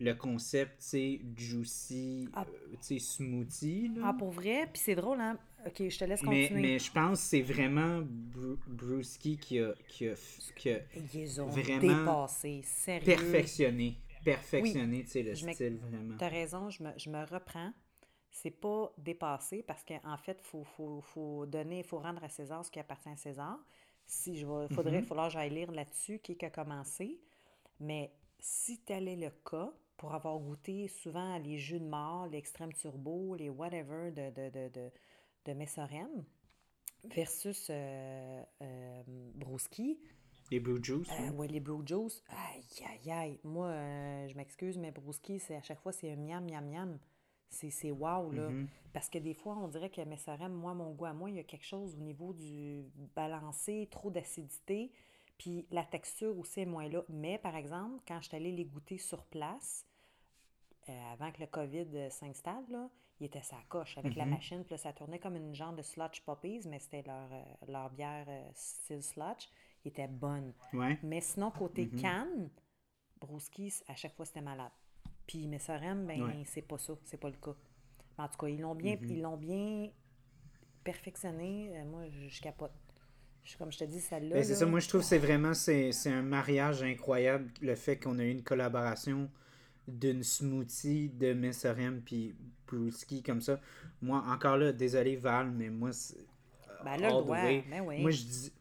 le concept, tu sais, juicy, Ah. euh, tu sais, smoothie. là. Ah, pour vrai? Puis c'est drôle, hein? OK, je te laisse mais, continuer. mais je pense que c'est vraiment Bru- Brewski qui a, qui a, qui a Ils ont vraiment dépassé, sérieux. perfectionné, perfectionné, tu sais, le Je style vraiment. T'as raison, je me, je me reprends. C'est pas dépassé parce qu'en fait, il faut, faut, faut donner, il faut rendre à César ce qui appartient à César. Si je vais, faudrait, Mhm. falloir que j'aille lire là-dessus qui qui a commencé. Mais si tel est le cas, pour avoir goûté souvent les jus de mort, l'extrême turbo, les whatever de, de, de, de, de Messorem versus euh, euh, Brouski, Les Blue Juice. euh, oui. ouais, les Blue Juice, aïe, aïe, aïe. Moi, euh, je m'excuse, mais Brouski, c'est à chaque fois, c'est un miam, miam, miam. C'est, c'est wow, là. Mhm. Parce que des fois, on dirait que Messorem, moi, mon goût à moi, il y a quelque chose au niveau du balancé, trop d'acidité, puis la texture aussi est moins là. Mais, par exemple, quand je suis allée les goûter sur place, euh, avant que le COVID euh, s'installe, là, il était sa coche avec la machine, puis là, ça tournait comme une genre de slotch poppies, mais c'était leur, euh, leur bière euh, style slotch. Il était bonne. Ouais. Mais sinon, côté canne, Brouski, à chaque fois, c'était malade. Puis Messorem, ben, Ouais. c'est pas ça, c'est pas le cas. Mais en tout cas, ils l'ont bien, ils l'ont bien perfectionné. Euh, moi, je, capote. Je, comme je te dis, celle-là. Ben, c'est là, ça, moi je trouve que c'est vraiment c'est, un mariage incroyable le fait qu'on a eu une collaboration d'une smoothie de Messorem puis Brewski comme ça. Moi encore là, désolé Val, mais moi c'est Ben, a le way. ben oui. Moi je dis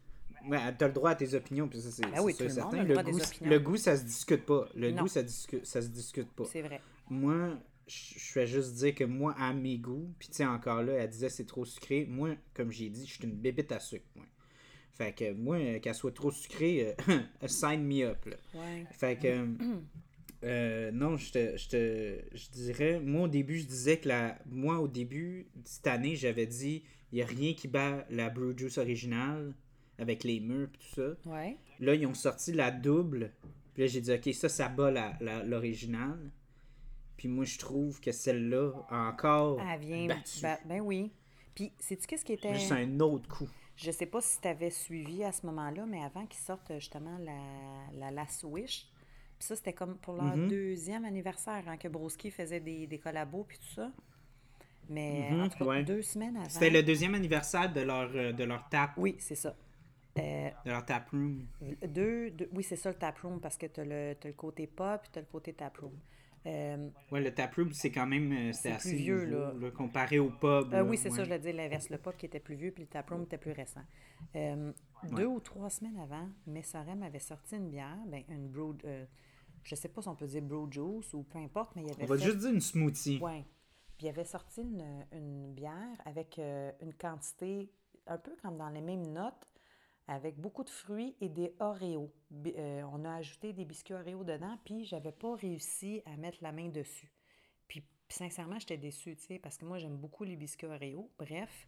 ouais, t'as le droit à tes opinions puis ça c'est, Ben oui, sûr certain. le goût, le goût ça se discute pas. Le Non. goût ça discute ça se discute pas. C'est vrai. Moi, je fais juste dire que moi, à mes goûts, puis tu sais, encore là, elle disait c'est trop sucré. Moi, comme j'ai dit, je suis une bébête à sucre. Moi. Fait que moi, qu'elle soit trop sucrée, euh, sign me up. Là. Ouais. Fait que. euh, non, je te, je te je dirais, moi au début, je disais que la, moi au début, cette année, j'avais dit, il n'y a rien qui bat la Brew Juice originale avec les murs et tout ça. Ouais. Là, ils ont sorti la double. Puis là, j'ai dit, OK, ça, ça bat l'original. Puis moi, je trouve que celle-là a encore Elle vient. battu. ben, ben oui. Puis, sais-tu qu'est-ce qui était. Juste un autre coup. Je sais pas si tu avais suivi à ce moment-là, mais avant qu'ils sortent justement la, la Last Wish, puis ça, c'était comme pour leur Mhm. deuxième anniversaire, hein, que Broski faisait des, des collabos puis tout ça. Mais Mhm, en tout cas, ouais. deux semaines avant. C'était le deuxième anniversaire de leur, euh, de leur tap, Oui, c'est ça. Euh, de leur tap room. deux, deux- oui, c'est ça le taproom, parce que tu as, le t'as le côté pop puis tu as le côté taproom. Euh, Ouais, le tap room, c'est quand même euh, c'est assez plus vieux, nouveau, là. comparé au pub. Euh, là, oui, c'est ouais. ça, je le dis l'inverse. Le pop qui était plus vieux, puis le taproom était plus récent. Euh, Deux ou trois semaines avant, Messorem avait sorti une bière, ben, une brew, euh, je sais pas si on peut dire brew juice ou peu importe, mais il y avait On va fait- juste dire une smoothie. Ouais. Puis il avait sorti une, une bière avec une quantité, un peu comme dans les mêmes notes, avec beaucoup de fruits et des Oreos. Euh, on a ajouté des biscuits Oreos dedans, puis j'avais pas réussi à mettre la main dessus. Puis, sincèrement, j'étais déçue, tu sais, parce que moi, j'aime beaucoup les biscuits Oreos. Bref,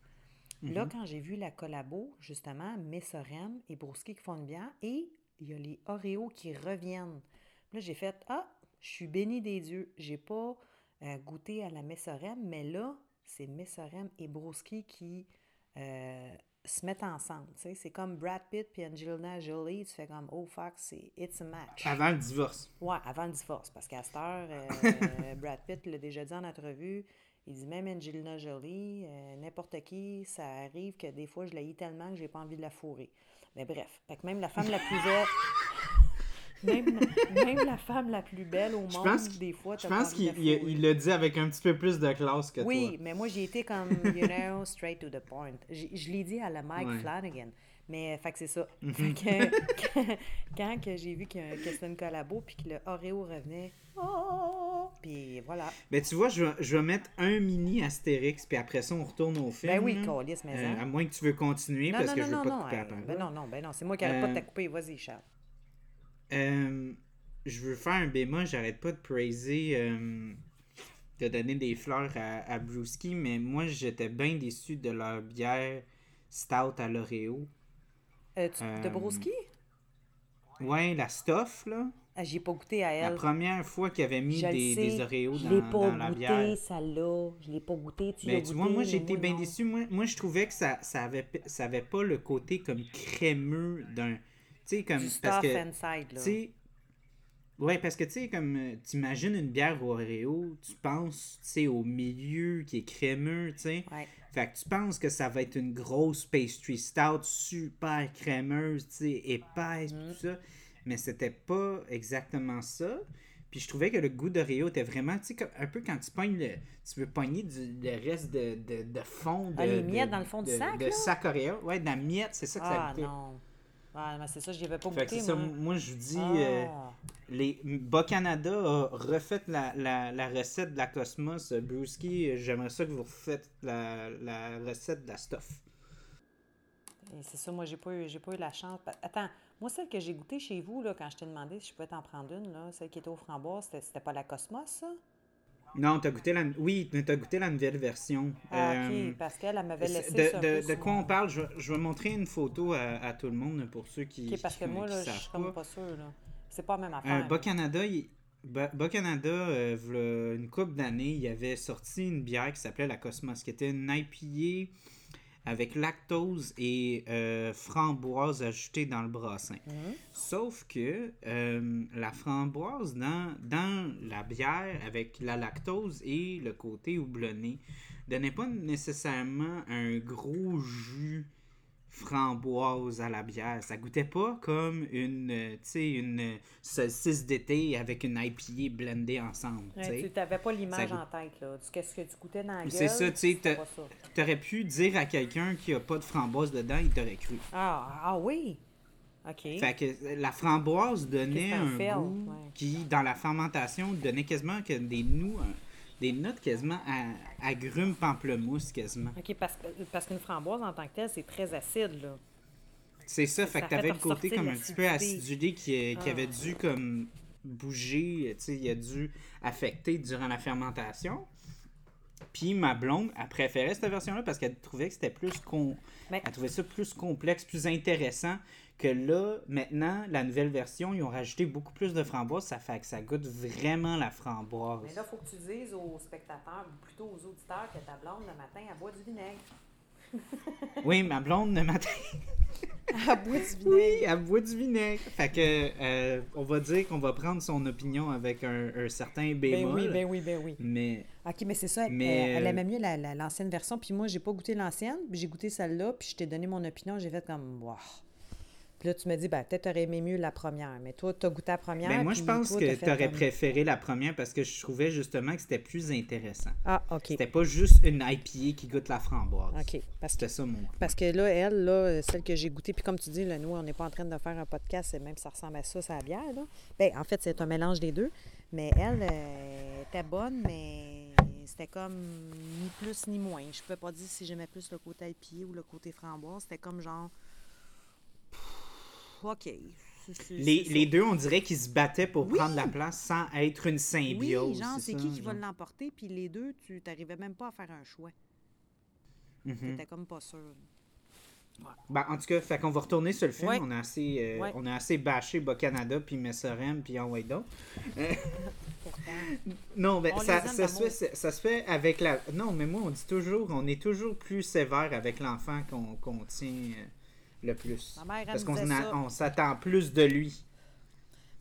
là, quand j'ai vu la collabo, justement, Messorem et Broski qui font une bière, et il y a les Oreos qui reviennent. Là, j'ai fait Ah, je suis béni des dieux. J'ai pas euh, goûté à la Messorem, mais là, c'est Messorem et Broski qui euh, se mettent ensemble. C'est comme Brad Pitt puis Angelina Jolie. Tu fais comme Oh fuck, c'est It's a match. Avant le divorce. Ouais, avant le divorce. Parce qu'à cette heure, euh, Brad Pitt l'a déjà dit en entrevue, Il dit même Angelina Jolie, euh, n'importe qui, ça arrive que des fois je la tellement que j'ai pas envie de la fourrer. Mais bref, fait que même la femme la plus belle. Même, même la femme la plus belle au monde, pense des fois, Je pense qu'il l'a dit avec un petit peu plus de classe que Oui, toi. mais moi, j'ai été comme, you know, straight to the point. Je l'ai dit à la Mike Ouais. Mhm. Flanagan. Mais, fait que c'est ça. Fait que, quand, quand que j'ai vu que, que c'était une collabo, puis que le Oreo revenait, oh, puis voilà. Ben, tu vois, je vais, je vais mettre un mini Astérix, puis après ça, on retourne au film. Ben oui, câlisse, mais Euh, hein. à moins que tu veux continuer, Non, parce non, que non, je veux non, pas te couper hey, parole. ben non, non, ben non, c'est moi qui arrête pas de Euh, te couper. Vas-y, Charles. Euh, je veux faire un bémol, j'arrête pas de praiser, euh, de donner des fleurs à, à Brewski, mais moi j'étais bien déçu de leur bière stout à l'Oreo. Euh, tu, de euh, Broski? Ouais, la stuff, là. Ah, j'ai pas goûté à La elle. première fois qu'il avait mis Je des, des Oreos je dans, pas la goûté, bière. celle-là. Je l'ai pas goûté. Tu Ben, tu goûté, vois, moi j'étais bien déçu. Moi, moi je trouvais que ça, ça, avait, ça avait pas le côté comme crémeux d'un. Sais, comme. Du parce que, inside, là. Ouais, parce que tu sais, comme euh, t'imagines une bière au Oreo, tu penses, tu sais, au milieu qui est crémeux, tu sais. Ouais. Fait que tu penses que ça va être une grosse pastry stout super crémeuse, tu sais, épaisse, pis tout ça. Mais c'était pas exactement ça. Puis je trouvais que le goût d'Oreo était vraiment, tu sais, un peu quand tu pognes le. Tu veux pogner du, le reste de, de, de fond. De, Ah, les de- miettes dans le fond du sac, De là? sac Oreo. Ouais, de la miette, c'est ça que ça Ah, goûtait. non. Ah, mais c'est ça, j'y avais pas Fait goûté, ça, moi. moi je vous dis. Ah. euh, les Bas-Canada a refait la, la, la recette de la Cosmos. Euh, Brewski, euh, j'aimerais ça que vous refaites la, la recette de la stuff. C'est ça, moi, j'ai pas, eu, j'ai pas eu la chance. Attends, moi, celle que j'ai goûtée chez vous, là, quand je t'ai demandé si je pouvais t'en prendre une, là, celle qui était aux framboises, c'était, c'était pas la Cosmos, ça? Non, t'as goûté la. Oui, t'as goûté la nouvelle version. Ah, Euh, OK, parce qu'elle, elle m'avait laissé de, ça de- quoi on parle? Je, vais- je vais montrer une photo à, à tout le monde pour ceux qui. OK, parce que moi, là, je suis comme pas. là. C'est pas la même Euh, affaire. Bas-Canada, il- Bas-Canada, euh, une couple d'années, il avait sorti une bière qui s'appelait la Cosmos, qui était une IPA avec lactose et euh, framboise ajoutée dans le brassin. Mhm. Sauf que euh, la framboise dans, dans la bière avec la lactose et le côté houblonné donnait pas nécessairement un gros jus framboise à la bière. Ça goûtait pas comme une, euh, tu sais, une saucisse d'été avec une IPA blendée ensemble. tu Ouais, sais. tu n'avais pas l'image en tête, là. Du qu'est-ce que tu goûtais dans la gueule. C'est ça, tu. T'aurais pu dire à quelqu'un qui a pas de framboise dedans, il t'aurait cru. Ah, ah oui! OK. Fait que la framboise donnait un fais, goût ouais. qui, dans la fermentation, donnait quasiment que des nous, des notes quasiment à, agrumes pamplemousse quasiment. OK, parce, que- parce qu'une framboise, en tant que telle, c'est très acide, là. C'est ça, fait Ça que t'avais le côté comme un petit peu acidulé qui, qui Ah. avait dû comme bouger, tu sais, il a dû affecter durant la fermentation. Puis ma blonde, elle préférait cette version-là parce qu'elle trouvait que c'était plus con... Elle trouvait ça plus complexe, plus intéressant que là, maintenant, la nouvelle version, ils ont rajouté beaucoup plus de framboises, ça fait que ça goûte vraiment la framboise. Mais là, il faut que tu dises aux spectateurs, ou plutôt aux auditeurs, que ta blonde, le matin, elle boit du vinaigre. Oui, ma blonde, le matin, Elle boit du oui, elle boit du vinaigre. Fait que, euh, on va dire qu'on va prendre son opinion avec un, un certain Ben bémol. oui, ben oui, ben oui. Mais OK, mais c'est ça, elle, Mais, elle- elle euh, aimait mieux la- la- l'ancienne version, puis moi, j'ai pas goûté l'ancienne, puis j'ai goûté celle-là, puis je t'ai donné mon opinion, j'ai fait comme, wow. Puis là, tu me dis, ben, peut-être t'aurais aimé mieux la première, mais toi, t'as goûté la première. Ben moi, je pense toi, que t'as fait tu aurais comme- préféré la première parce que je trouvais justement que c'était plus intéressant. Ah, OK. C'était pas juste une IPA qui goûte la framboise. OK. Parce que, C'était ça mon. parce que là, elle, là, celle que j'ai goûtée, puis comme tu dis, là, nous, on n'est pas en train de faire un podcast, et même ça ressemble à ça, ça la bière, là. Ben, en fait, c'est un mélange des deux. Mais elle euh, était bonne, mais c'était comme ni plus ni moins. Je peux pas dire si j'aimais plus le côté IPA ou le côté framboise. C'était comme genre. OK. Les, les deux, on dirait qu'ils se battaient pour Oui. prendre la place sans être une Oui, symbiose. genre, c'est qui qui va l'emporter, puis les deux, tu n'arrivais même pas à faire un choix. Mhm. T'étais comme pas sûr. Ben, en tout cas, fait qu'on va retourner sur le film. Ouais. On, a assez, euh, Ouais. on a assez bâché Bas-Canada, puis Messorem, puis Enway d'autres. Non, ben, On ça, ça se fait, ça se fait avec la. Non, mais moi, on dit toujours, on est toujours plus sévère avec l'enfant qu'on qu'on tient euh, le plus. Ma mère, elle Parce qu'on s'attend plus de lui.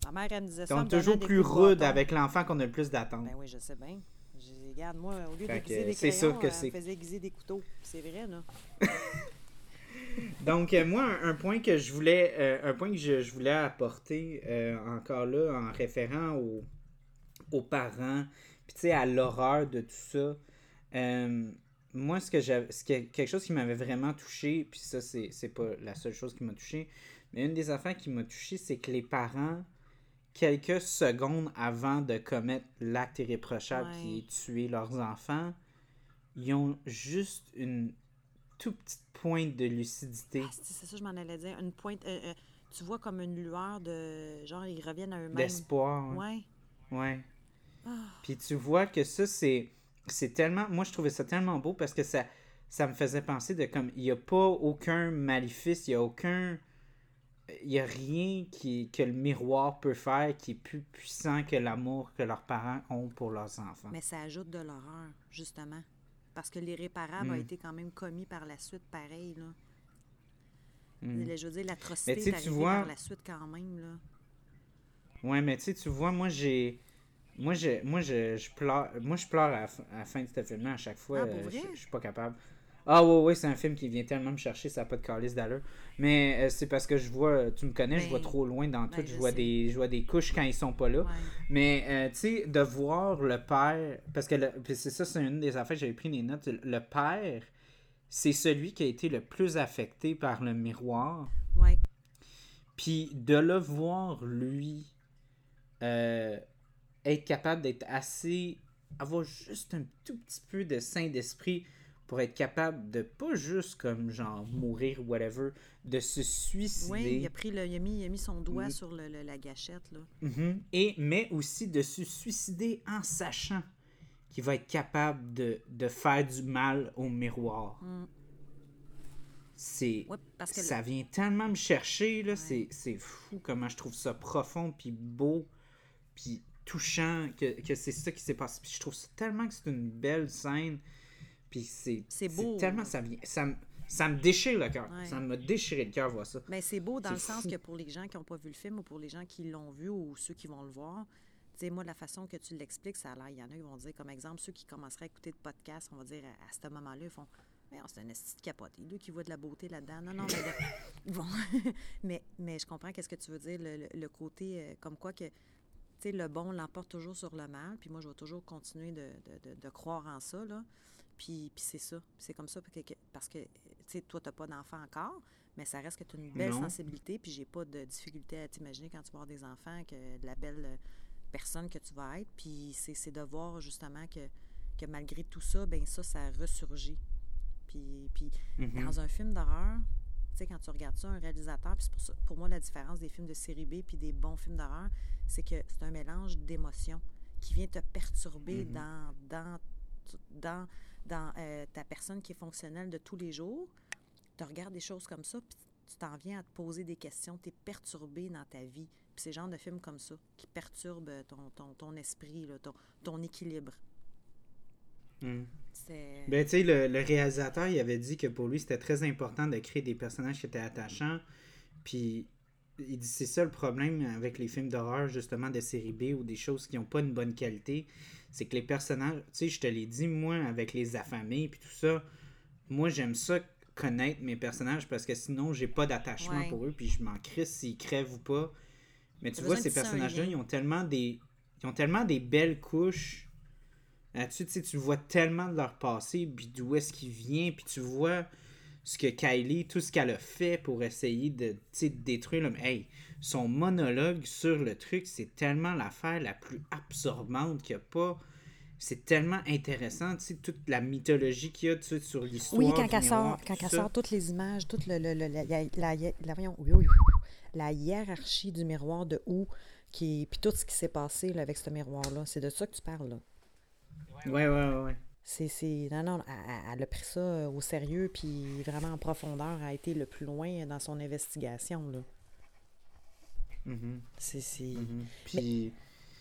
Ma mère, elle me disait ça. On est toujours plus rude avec l'enfant qu'on a le plus d'attente. Ben oui, je sais bien. Je regarde, moi, au lieu d'aiguiser des c'est crayons, sûr que euh, c'est- on faisait aiguiser des couteaux. C'est vrai, là. Donc, euh, moi, un, un point que je voulais, euh, un point que je, je voulais apporter euh, encore là, en référant aux, aux parents, puis tu sais, à l'horreur de tout ça. Moi, ce que j'avais, ce que- quelque chose qui m'avait vraiment touché, puis ça, c'est, c'est pas la seule chose qui m'a touché, mais une des affaires qui m'a touché, c'est que les parents, quelques secondes avant de commettre l'acte irréprochable qui est tuer leurs enfants, ils ont juste une toute petite pointe de lucidité. Ah, c'est ça, je m'en allais dire. Une pointe. euh, euh, tu vois comme une lueur de. Genre, ils reviennent à eux-mêmes. d'espoir. Ouais. Ouais. ouais. Ah, Puis tu vois que ça, c'est c'est tellement. Moi, je trouvais ça tellement beau parce que ça, ça me faisait penser de comme. Il n'y a pas aucun maléfice, il n'y a aucun. Il n'y a rien qui, que le miroir peut faire qui est plus puissant que l'amour que leurs parents ont pour leurs enfants. mais ça ajoute de l'horreur, justement. Parce que l'irréparable a Mm. été quand même commis par la suite, pareil, là. Mm. Je veux dire, l'atrocité est arrivée vois- par la suite quand même, là. Ouais, mais tu sais, tu vois, moi, j'ai. Moi, je, moi, je, je pleure, moi, je pleure à, la fin- à la fin de ce film-là à chaque fois. Ah, pour euh, vrai? je, je suis pas capable. Ah, ouais, ouais, c'est un film qui vient tellement me chercher, ça n'a pas de calice d'allure. Mais euh, c'est parce que je vois, tu me connais, je vois Ben, trop loin dans tout. ben, je, je vois sais. des, je vois des couches quand ils sont pas là. Ouais. Mais, euh, tu sais, de voir le père. Parce que c'est ça, c'est une des affaires, j'avais pris des notes. Le père, c'est celui qui a été le plus affecté par le miroir. Ouais. Puis de le voir, lui, euh, être capable d'être assez. avoir juste un tout petit peu de saint d'esprit pour être capable de pas juste comme genre mourir ou whatever, de se suicider. Oui, il a pris le, il a mis, il a mis son doigt Mm. sur le- le- la gâchette, là. Mhm. Et, mais aussi de se suicider en sachant qu'il va être capable de, de faire du mal au miroir. Mm. C'est. Ouais, ça vient tellement me chercher, là. Ouais. C'est, c'est fou comment je trouve ça profond, puis beau, puis touchant, que, que c'est ça qui s'est passé. Puis je trouve ça tellement que c'est une belle scène. Puis c'est. C'est beau, tellement. là. Ça, vient, ça, me- ça me déchire le cœur. Ouais. Ça m'a déchiré le cœur, voir ça. Ben, c'est beau dans le sens que pour les gens qui n'ont pas vu le film ou pour les gens qui l'ont vu ou ceux qui vont le voir, tu sais, moi, la façon que tu l'expliques, ça a l'air, il y en a qui vont dire, comme exemple, ceux qui commenceraient à écouter le podcast, on va dire, à, à ce moment-là, ils font, mais c'est un esti de capoté, lui qui voit de la beauté là-dedans. Non, non, mais vont- mais, mais je comprends qu'est-ce que tu veux dire, le, le- le côté, euh, comme quoi que, sais, le bon l'emporte toujours sur le mal, puis moi, je vais toujours continuer de, de- de- de croire en ça, là. Puis, puis c'est ça. C'est comme ça que- que- parce que, tu sais, toi, tu n'as pas d'enfant encore, mais ça reste que tu as une belle Non. sensibilité, puis j'ai pas de difficulté à t'imaginer quand tu vas avoir des enfants que de la belle euh, personne que tu vas être. Puis c'est c'est de voir justement que, que malgré tout ça, ben ça, ça ressurgit. Puis, puis Mhm. dans un film d'horreur, tu sais, quand tu regardes ça, un réalisateur, puis c'est pour, pour moi la différence des films de série B puis des bons films d'horreur, c'est que c'est un mélange d'émotions qui vient te perturber Mhm. dans, dans, dans, dans euh, ta personne qui est fonctionnelle de tous les jours. Tu regardes des choses comme ça, puis tu t'en viens à te poser des questions, tu es perturbé dans ta vie. Puis c'est le genre de film comme ça qui perturbe ton, ton, ton esprit, là, ton, ton équilibre. C'est... Ben, tu sais, le, le réalisateur, il avait dit que pour lui, c'était très important de créer des personnages qui étaient attachants. Puis, il dit c'est ça le problème avec les films d'horreur, justement, de série B ou des choses qui n'ont pas une bonne qualité. C'est que les personnages, tu sais, je te l'ai dit, moi, avec les affamés puis tout ça, moi, j'aime ça connaître mes personnages parce que sinon, j'ai pas d'attachement Ouais. pour eux puis je m'en crisse s'ils crèvent ou pas. Mais tu vois, ces personnages-là, ils ont tellement des. Ils ont tellement des belles couches là-dessus, tu sais, tu vois tellement de leur passé, puis d'où est-ce qu'il vient, puis tu vois ce que Kylie, tout ce qu'elle a fait pour essayer de, de détruire l'homme. Hey, son monologue sur le truc, c'est tellement l'affaire la plus absorbante qu'il n'y a pas. C'est tellement intéressant, tu sais, toute la mythologie qu'il y a tu sais, sur l'histoire. Oui, quand elle sort, quand sort toutes les images, toute le, le- le- la, la, la- voyons, oui, oui, oui, oui, la hiérarchie du miroir de où, qui, puis tout ce qui s'est passé là, avec ce miroir-là, c'est de ça que tu parles. Là. Ouais, ouais, ouais. ouais. C'est, c'est, non, non, elle, a pris ça euh, au sérieux, puis vraiment en profondeur, a été le plus loin dans son investigation. Là. Mhm, C'est, c'est... mhm. Puis.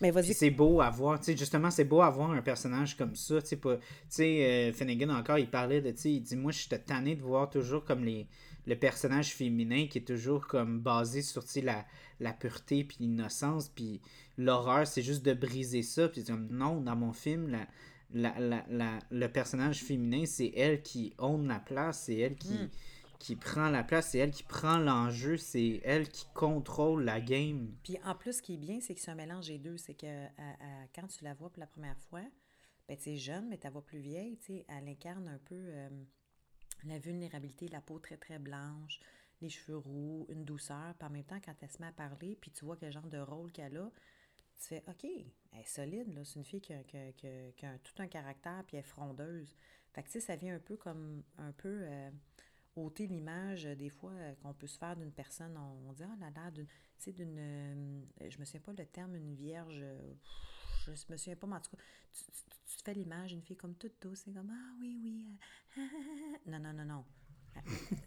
Mais vas-y, c'est beau à voir, tu sais, justement, c'est beau à voir un personnage comme ça, tu sais, pas- tu sais, euh, Finnegan encore, il parlait de, tu sais, il dit, moi, je suis tanné de voir toujours comme les, le personnage féminin qui est toujours comme basé sur, tu sais, la, la pureté puis l'innocence, puis l'horreur, c'est juste de briser ça, puis comme, non, dans mon film, la, la, la, la, le personnage féminin, c'est elle qui own la place, c'est elle qui, Mm. qui prend la place, c'est elle qui prend l'enjeu, c'est elle qui contrôle la game. Puis en plus, ce qui est bien, c'est que c'est un mélange des deux. C'est que à- à- quand tu la vois pour la première fois, ben, tu es jeune, mais tu la vois plus vieille, elle incarne un peu euh, la vulnérabilité, la peau très, très blanche, les cheveux roux, une douceur. Puis en même temps, quand elle se met à parler, puis tu vois quel genre de rôle qu'elle a, tu fais OK, elle est solide, là. C'est une fille qui a, qui a- qui a- qui a tout un caractère, puis elle est frondeuse. Fait que, tu sais, ça vient un peu comme un peu euh, ôter l'image, euh, des fois, euh, qu'on peut se faire d'une personne. On, on dit, ah, elle a l'air d'une. Tu sais, d'une. euh, je me souviens pas le terme, une vierge. euh, je me souviens pas, mais en tout cas, tu, tu- tu te fais l'image d'une fille comme toute douce, c'est comme, ah oui, oui. non, non, non, non.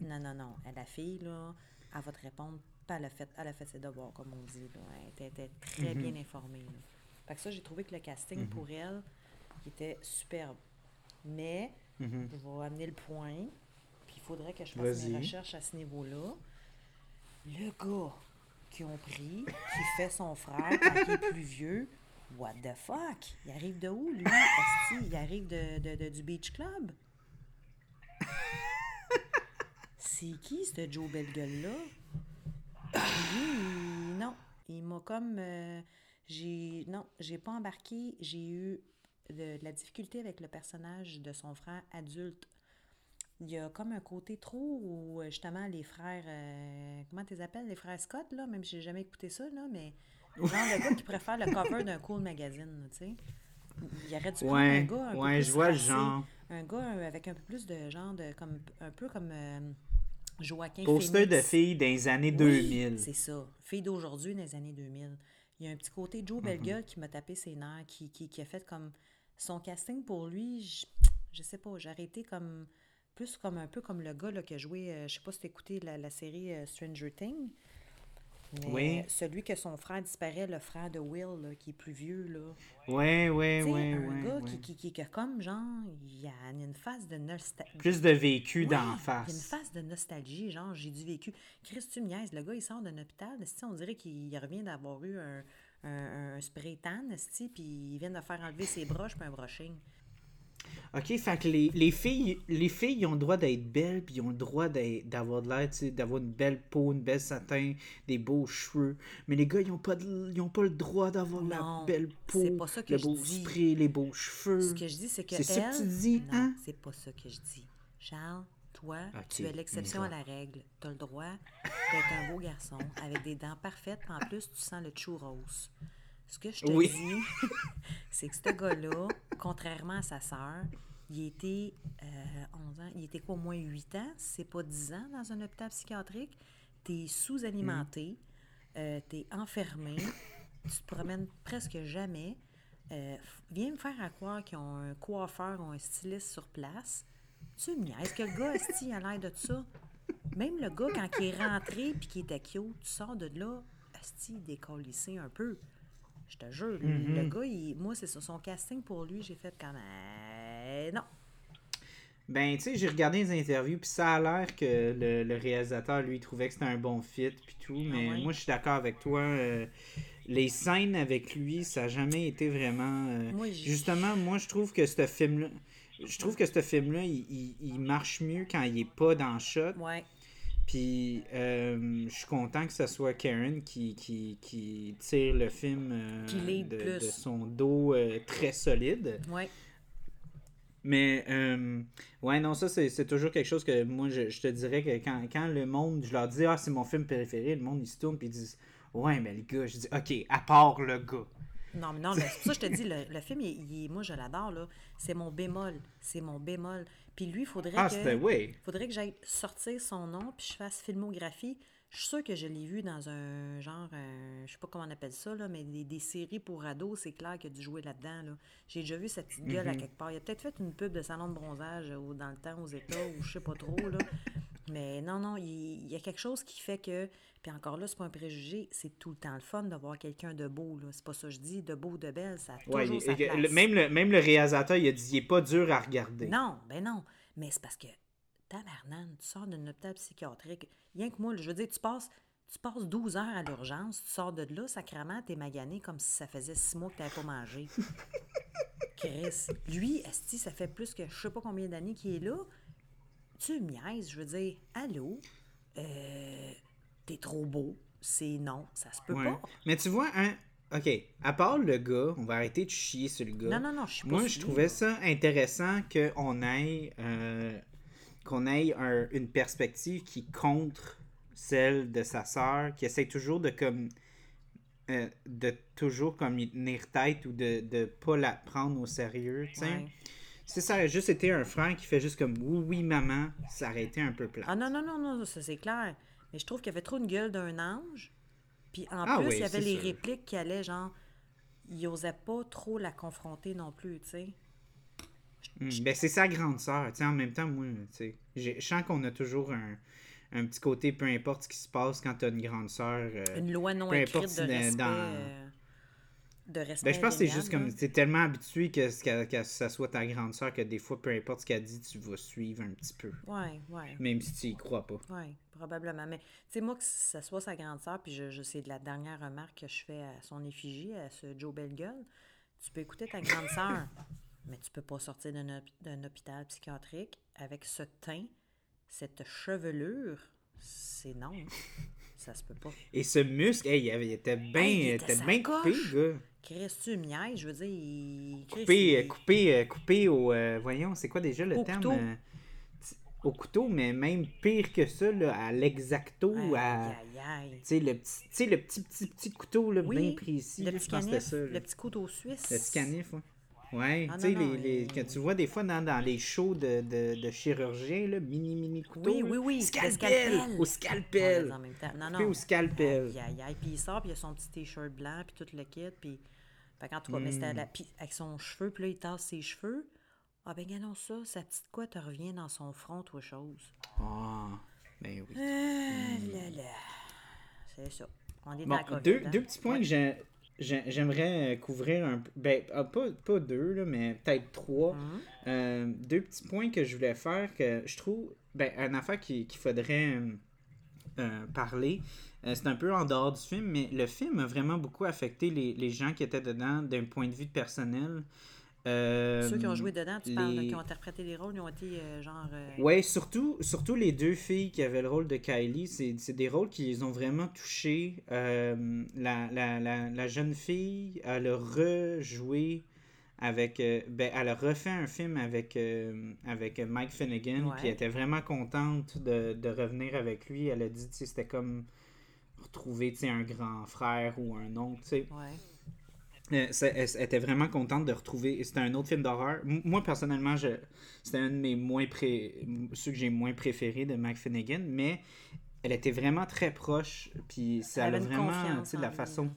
Non, non, non. La fille, là, elle va te répondre, pas elle a fait, elle a fait ses devoirs, comme on dit. Là. Elle était, était très bien informée. là. Fait que ça, j'ai trouvé que le casting pour elle il était superbe. Mais, Mhm. je vais amener le point, puis il faudrait que je fasse mes recherches à ce niveau-là. Le gars qu'ils ont pris, qui fait son frère quand il est plus vieux, what the fuck? Il arrive de où, lui? Il arrive de, de- de- du Beach Club? C'est qui, ce Joe Belgueule-là? Non. Il m'a comme... euh, j'ai... Non, j'ai pas embarqué. J'ai eu de, de la difficulté avec le personnage de son frère adulte. Il y a comme un côté trop où, euh, justement, les frères... euh, comment tu les appelles? Les frères Scott, là? Même si j'ai jamais écouté ça, là, mais... Genre le gars qui préfère le cover d'un cool magazine, tu sais. Il aurait dû prendre un Ouais, gars un peu ouais, plus je vois le genre. Un gars euh, avec un peu plus de genre de... comme Un peu comme euh, Joaquin Poster de filles dans les années Oui, 2000. c'est ça. Fille d'aujourd'hui, dans les années 2000. Il y a un petit côté. Joe Belgueule qui m'a tapé ses nerfs, qui, qui, qui a fait comme... Son casting pour lui, je, je sais pas, j'ai arrêté comme... Plus comme un peu comme le gars là, qui a joué... euh, je sais pas si tu as écouté la, la série euh, Stranger Things. Mais Oui. celui que son frère disparaît, le frère de Will, là, qui est plus vieux, là. Tu sais, ouais, un gars. Qui, qui, comme, genre, il a une face de nostalgie. Plus de vécu d'en Il y a une face. face de nostalgie, genre j'ai du vécu. Chris, tu le gars il sort d'un hôpital, esti, on dirait qu'il revient d'avoir eu un, un, un spray tan, puis il vient de faire enlever ses broches puis un brushing. Ok, fait que les, les filles, les filles ont le droit d'être belles, puis ils ont le droit d'avoir de l'air, d'avoir une belle peau, une belle satin, des beaux cheveux. Mais les gars, ils ont pas, de- ils ont pas le droit d'avoir la belle peau, pas ça que le beau dis. spray, les beaux cheveux. Ce que je dis, c'est que C'est ça que tu dis, non, hein? c'est pas ça que je dis. Charles, toi, tu es l'exception à la règle. Tu as le droit d'être un beau garçon avec des dents parfaites, en plus, tu sens le churros. Ce que je te Oui. dis, c'est que ce gars-là, contrairement à sa sœur, il était euh, 11 ans, il était quoi, au moins 8 ans, c'est pas 10 ans dans un hôpital psychiatrique. Tu es sous-alimenté, euh, tu es enfermé, tu te promènes presque jamais. Euh, viens me faire à croire qu'ils ont un coiffeur ou un styliste sur place. Tu me niaises que le gars, esti, il a l'air de ça. Même le gars, quand il est rentré puis qu'il était cute, tu sors de là, esti, décollissé un peu. Je te jure, le gars, il- moi, c'est. Son casting pour lui, j'ai fait comme... euh, non. Ben, tu sais, j'ai regardé les interviews, puis ça a l'air que le, le réalisateur, lui, trouvait que c'était un bon fit, puis tout. Mais Ah ouais? moi, je suis d'accord avec toi. euh, les scènes avec lui, ça n'a jamais été vraiment. euh, Moi, Justement, moi, je trouve que ce film-là. Je trouve que ce film-là, il, il- il marche mieux quand il est pas dans le shot. Ouais. Puis, euh, je suis content que ce soit Karen qui, qui, qui tire le film euh, Qui de, plus. de son dos euh, très solide. Ouais. Mais, ouais, non, ça, c'est toujours quelque chose que moi, je, je te dirais que quand, quand le monde, je leur dis, ah, c'est mon film préféré, le monde, ils se tourne puis ils disent, ouais, mais le gars, je dis, ok, à part le gars. Non, mais non, mais c'est pour ça que je te dis, le, le film, il, il moi, je l'adore, là. C'est mon bémol. C'est mon bémol. Puis lui, il faudrait Ah, que... faudrait que j'aille sortir son nom, puis je fasse filmographie. Je suis sûre que je l'ai vu dans un genre, un- je sais pas comment on appelle ça, là, mais des, des séries pour ados, c'est clair qu'il a dû jouer là-dedans. Là. J'ai déjà vu cette petite gueule à quelque part. Il a peut-être fait une pub de salon de bronzage euh, ou dans le temps aux États, ou je sais pas trop. Là. Mais non, non, il, y a quelque chose qui fait que, puis encore là, c'est pas un préjugé, c'est tout le temps le fun de voir quelqu'un de beau. Là. C'est pas ça que je dis, de beau, de belle, ça a Ouais, toujours sa place. le- même, le, même le réalisateur, il a dit, il est pas dur à regarder. Non, ben non. Mais c'est parce que, tabarnane, tu sors d'un hôpital psychiatrique. Rien que moi, je veux dire, tu passes, tu passes 12 heures à l'urgence, tu sors de là, sacrément, t'es magané comme si ça faisait six mois que t'avais pas mangé. Chris, lui, Esti, ça fait plus que je sais pas combien d'années qu'il est là. Tu me niaises, je veux dire, allô, euh, t'es trop beau. C'est non, ça se peut Ouais. pas. Mais tu vois, un. Ok, à part le gars, on va arrêter de chier sur le gars. Non, non, non, je suis pas Moi, je trouvais ça intéressant qu'on ait, euh, qu'on ait un- une perspective qui contre celle de sa sœur, qui essaie toujours de comme euh, de toujours comme tenir tête ou de de pas la prendre au sérieux, tu sais. Ouais. Si ça avait juste été un frère qui fait juste comme oui oui maman, ça aurait été un peu plat. Ah non, non, non, non, ça c'est clair. Mais je trouve qu'il avait trop une gueule d'un ange. Puis en Ah plus, oui, il y avait les sûr. répliques qui allaient genre. Il osait pas trop la confronter non plus, tu sais. Hmm, Ben, c'est sa grande sœur, tu sais, en même temps, moi, tu sais, je sens qu'on a toujours un, un petit côté, peu importe ce qui se passe quand t'as une grande sœur. euh, Une loi non peu écrite importe de respect. dans- euh, de respect. Ben, je pense que c'est juste comme, là. t'es tellement habitué que, que ça soit ta grande sœur que des fois, peu importe ce qu'elle dit, tu vas suivre un petit peu. Ouais, ouais. Même si tu y crois pas. Oui, probablement. Mais tu sais, moi, que ça soit sa grande sœur, puis je, je c'est de la dernière remarque que je fais à son effigie, à ce Joe Bellegueule. Tu peux écouter ta grande sœur, mais tu peux pas sortir d'un hôpi- d'un hôpital psychiatrique avec ce teint, cette chevelure. C'est non. Ça se peut pas. Et ce muscle, hey, il, était bien Hey, bien coupé, gars. Chris, tu me niaises, je veux dire, il... Coupé, coupé, coupé au. euh, voyons, c'est quoi déjà le Au terme couteau. euh, Au couteau, mais même pire que ça, là, à l'exacto, Aïe, à. aïe, aïe. Tu sais, le petit, le petit, petit, petit couteau là, Oui, bien précis. le là, petit je pense que canif, c'était ça. le petit couteau suisse. Le petit canif, ouais. Ouais, Ah, tu sais, les, les- que tu vois des fois dans, dans les shows de, de, de chirurgiens, là, mini, mini couteau. Oui, oui, oui, Scalpel! scalpel. Au scalpel! a en même temps. Non, Coupé non. au scalpel. Aïe, aïe, aïe. Puis il sort, puis il a son petit t-shirt blanc, puis tout le kit, puis... Fait qu'en tout cas, mais Hmm. c'était à la... Puis avec son cheveu, puis là, il tasse ses cheveux. Ah ben, regardons ça, sa petite quoi te revient dans son front, autre chose. Ah, ben oui. Ah là là. C'est ça. On est Bon, deux, hein? deux petits points Ouais. que j'ai- j'aimerais euh, couvrir un peu. Ben, ah, pas, pas deux, là, mais peut-être trois. Mhm. Euh, deux petits points que je voulais faire que je trouve. Ben, une affaire qui- qu'il faudrait euh, euh, parler. euh, c'est un peu en dehors du film, mais le film a vraiment beaucoup affecté les, les gens qui étaient dedans d'un point de vue personnel. Euh, Ceux qui ont joué dedans, tu parles, les- qui ont interprété les rôles, ils ont été euh, genre... euh, Ouais, surtout, surtout les deux filles qui avaient le rôle de Kylie, c'est c'est des rôles qui les ont vraiment touchés. Euh, la, la, la, la jeune fille, elle a rejoué avec. ben, elle a refait un film avec, avec Mike Finnegan, Ouais. puis elle était vraiment contente de, de revenir avec lui. Elle a dit, c'était comme retrouver, tu sais, un grand frère ou un oncle, tu sais. Ouais. Euh, elle, elle était vraiment contente de retrouver. C'était un autre film d'horreur. Moi, personnellement, je, c'était un de mes moins pré... ceux que j'ai moins préférés de Mac Finnegan, mais elle était vraiment très proche. Puis ça Elle a vraiment, tu sais, en la lui, façon.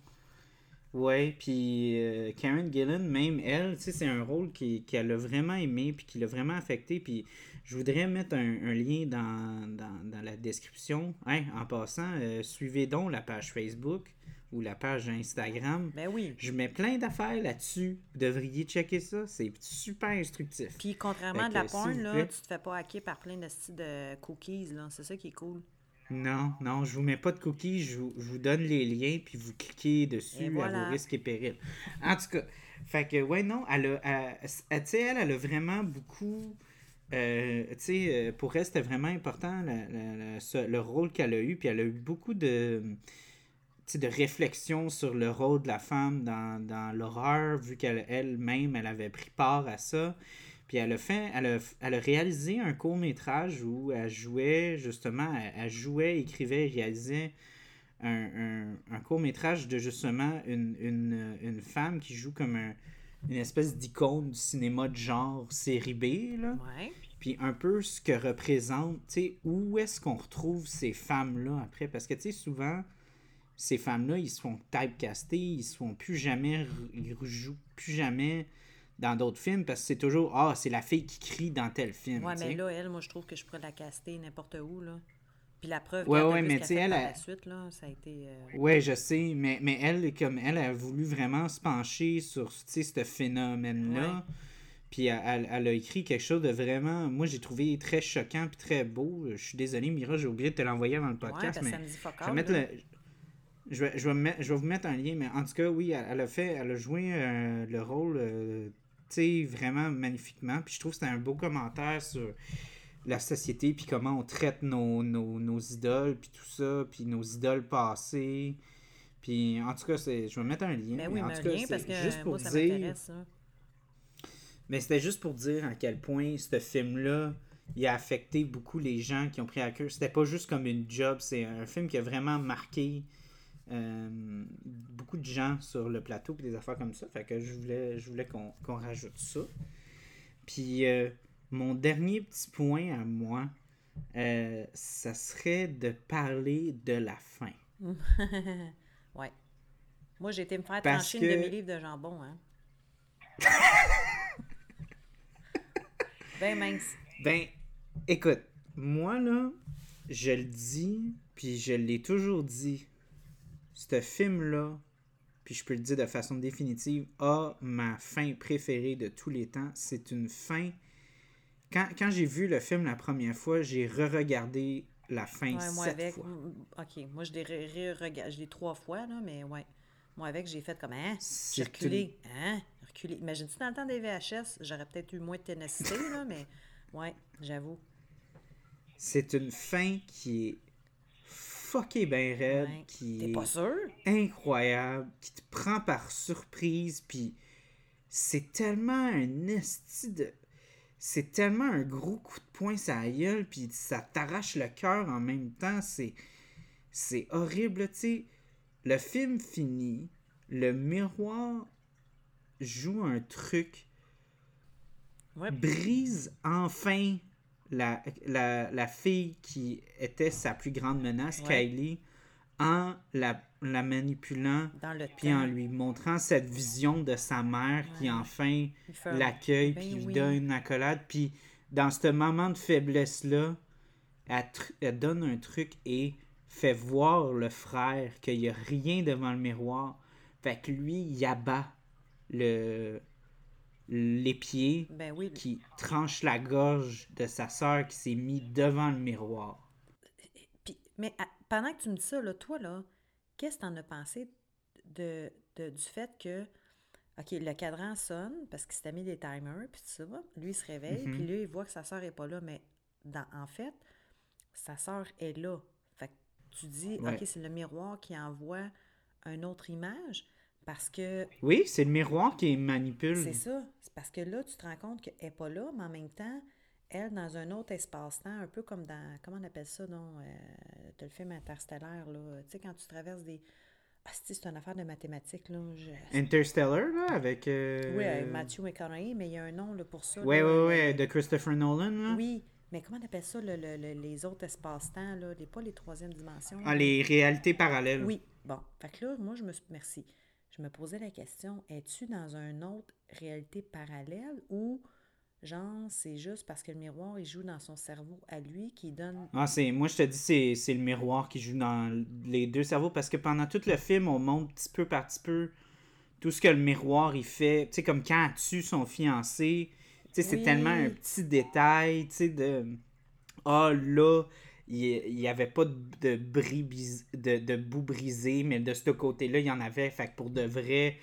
Ouais, puis euh, Karen Gillan, même elle, tu sais, c'est un rôle qui- qu'elle a vraiment aimé, puis qui l'a vraiment affecté. Puis je voudrais mettre un, un lien dans, dans, dans la description. Hein, en passant, euh, suivez donc la page Facebook ou la page Instagram. Ben oui. Je mets plein d'affaires là-dessus. Vous devriez checker ça. C'est super instructif. Puis contrairement à de la porn, là, plaît. tu te fais pas hacker par plein de styles de cookies, là. C'est ça qui est cool. Non, non, je vous mets pas de cookies. Je vous, je vous donne les liens, puis vous cliquez dessus Et à voilà. vos risques et périls. En tout cas, fait que, ouais, non, elle a, elle- elle- tu sais, elle, elle a vraiment beaucoup. euh, tu sais, euh, pour elle, c'était vraiment important la- la- la- ce- le rôle qu'elle a eu, puis elle a eu beaucoup de, de réflexion sur le rôle de la femme dans, dans l'horreur, vu qu'elle elle-même, elle avait pris part à ça. Puis elle a fait, elle a, elle a réalisé un court métrage où elle jouait justement, elle, elle jouait, écrivait, et réalisait un, un, un court métrage de justement une, une, une femme qui joue comme un- une espèce d'icône du cinéma de genre série B, là. Ouais. Puis un peu ce que représente, tu sais, où est-ce qu'on retrouve ces femmes-là après? Parce que, tu sais, souvent, ces femmes-là, ils se font typecaster, ils se font plus jamais, ils rejouent plus jamais dans d'autres films parce que c'est toujours, ah, c'est la fille qui crie dans tel film. Ouais, mais là, elle, moi, je trouve que je pourrais la caster n'importe où, là. Puis la preuve, Ouais, ouais, mais elle, par elle- la suite, là, ça a été... euh, Ouais, je sais, mais, mais elle, comme elle, a voulu vraiment se pencher sur, tu sais, ce phénomène-là. Ouais. Puis elle, elle- a écrit quelque chose de vraiment, moi j'ai trouvé très choquant puis très beau. Je suis désolé, Mira, j'ai oublié de te l'envoyer avant le podcast, mais ça me dit fuck je vais all, mettre là. le, je vais, je vais, me mettre- je vais vous mettre un lien, mais en tout cas, oui, elle, elle a fait, elle a joué euh, le rôle euh, sais, vraiment magnifiquement. Puis je trouve que c'est un beau commentaire sur la société, puis comment on traite nos, nos, nos idoles, puis tout ça, puis nos idoles passées. Puis en tout cas, c'est, je vais mettre un lien. Ben oui, en mais tout cas, parce que juste pour moi, ça dire. ça. Mais c'était juste pour dire à quel point ce film-là, il a affecté beaucoup les gens qui ont pris à cœur. C'était pas juste comme une job, c'est un film qui a vraiment marqué euh, beaucoup de gens sur le plateau et des affaires comme ça. Fait que je voulais, je voulais qu'on qu'on rajoute ça. Puis euh, mon dernier petit point à moi, euh, ça serait de parler de la fin. ouais. Moi, j'ai été me faire Parce trancher que- une demi-livre de jambon, hein. ben mince. Ben, écoute, moi là, je le dis, puis je l'ai toujours dit, ce film-là, puis je peux le dire de façon définitive, a ma fin préférée de tous les temps. C'est une fin. Quand, quand j'ai vu le film la première fois, j'ai re-regardé la fin Ouais, moi sept avec. fois. mm, Ok, moi je l'ai re- re- rega- je l'ai trois fois, là, mais ouais. Moi avec, j'ai fait comme Hein? J'ai reculé. Hein? Reculé. Imagine-tu dans le temps des VHS, j'aurais peut-être eu moins de ténacité, là, mais ouais, j'avoue. C'est une fin qui est fucké bien raide, Ouais. qui T'es est pas sûr? incroyable, qui te prend par surprise, puis c'est tellement un esti de... C'est tellement un gros coup de poing la gueule, puis ça t'arrache le cœur en même temps, c'est... C'est horrible, tu sais. Le film finit, le miroir joue un truc, Ouais. brise enfin la, la, la fille qui était sa plus grande menace, Ouais. Kylie, en la, la manipulant, puis en lui montrant cette vision de sa mère qui enfin l'accueille, Ben puis lui oui. donne une accolade. Puis dans ce moment de faiblesse-là, elle, elle donne un truc et fait voir le frère qu'il n'y a rien devant le miroir. Fait que lui, il abat le, les pieds Ben oui. qui tranche la gorge de sa sœur qui s'est mis devant le miroir. Puis, mais à- pendant que tu me dis ça, là, toi, là, qu'est-ce que t'en as pensé de, de- du fait que, OK, le cadran sonne parce qu'il s'était mis des timers, puis tout ça, lui, il se réveille, Mhm. puis lui, il voit que sa sœur est pas là, mais dans, en fait, sa sœur est là. Fait que tu dis, Ouais. OK, c'est le miroir qui envoie une autre image parce que Oui, c'est le miroir qui manipule. c'est ça. C'est parce que là, tu te rends compte qu'elle n'est pas là, mais en même temps, elle, dans un autre espace-temps, un peu comme dans. Comment on appelle ça, non? Euh, le film interstellaire, là. Tu sais, quand tu traverses des. Ah, c'est une affaire de mathématiques, là. Je- Interstellar, là, avec... euh, Oui, avec Matthew McConaughey, mais il y a un nom là, pour ça. Ouais, le- ouais, de Christopher Nolan, là. Oui, mais comment on appelle ça, le- le- le- les autres espaces-temps, là? Les, pas les troisième dimensions. Ah, là. les réalités parallèles. Oui, bon. Fait que là, moi, je me suis. Merci. Je me posais la question es-tu dans une autre réalité parallèle ou, genre, c'est juste parce que le miroir, il joue dans son cerveau à lui qui donne. Ah, c'est, moi, je te dis, c'est, c'est le miroir qui joue dans les deux cerveaux parce que pendant tout le film, on montre petit peu par petit peu tout ce que le miroir il fait. Tu sais, comme quand elle tue son fiancé, tu sais, c'est tellement un petit détail, tu sais, de. Ah, là, il n'y avait pas de, bris de, de bout brisé, mais de ce côté-là, il y en avait. Fait que pour de vrai,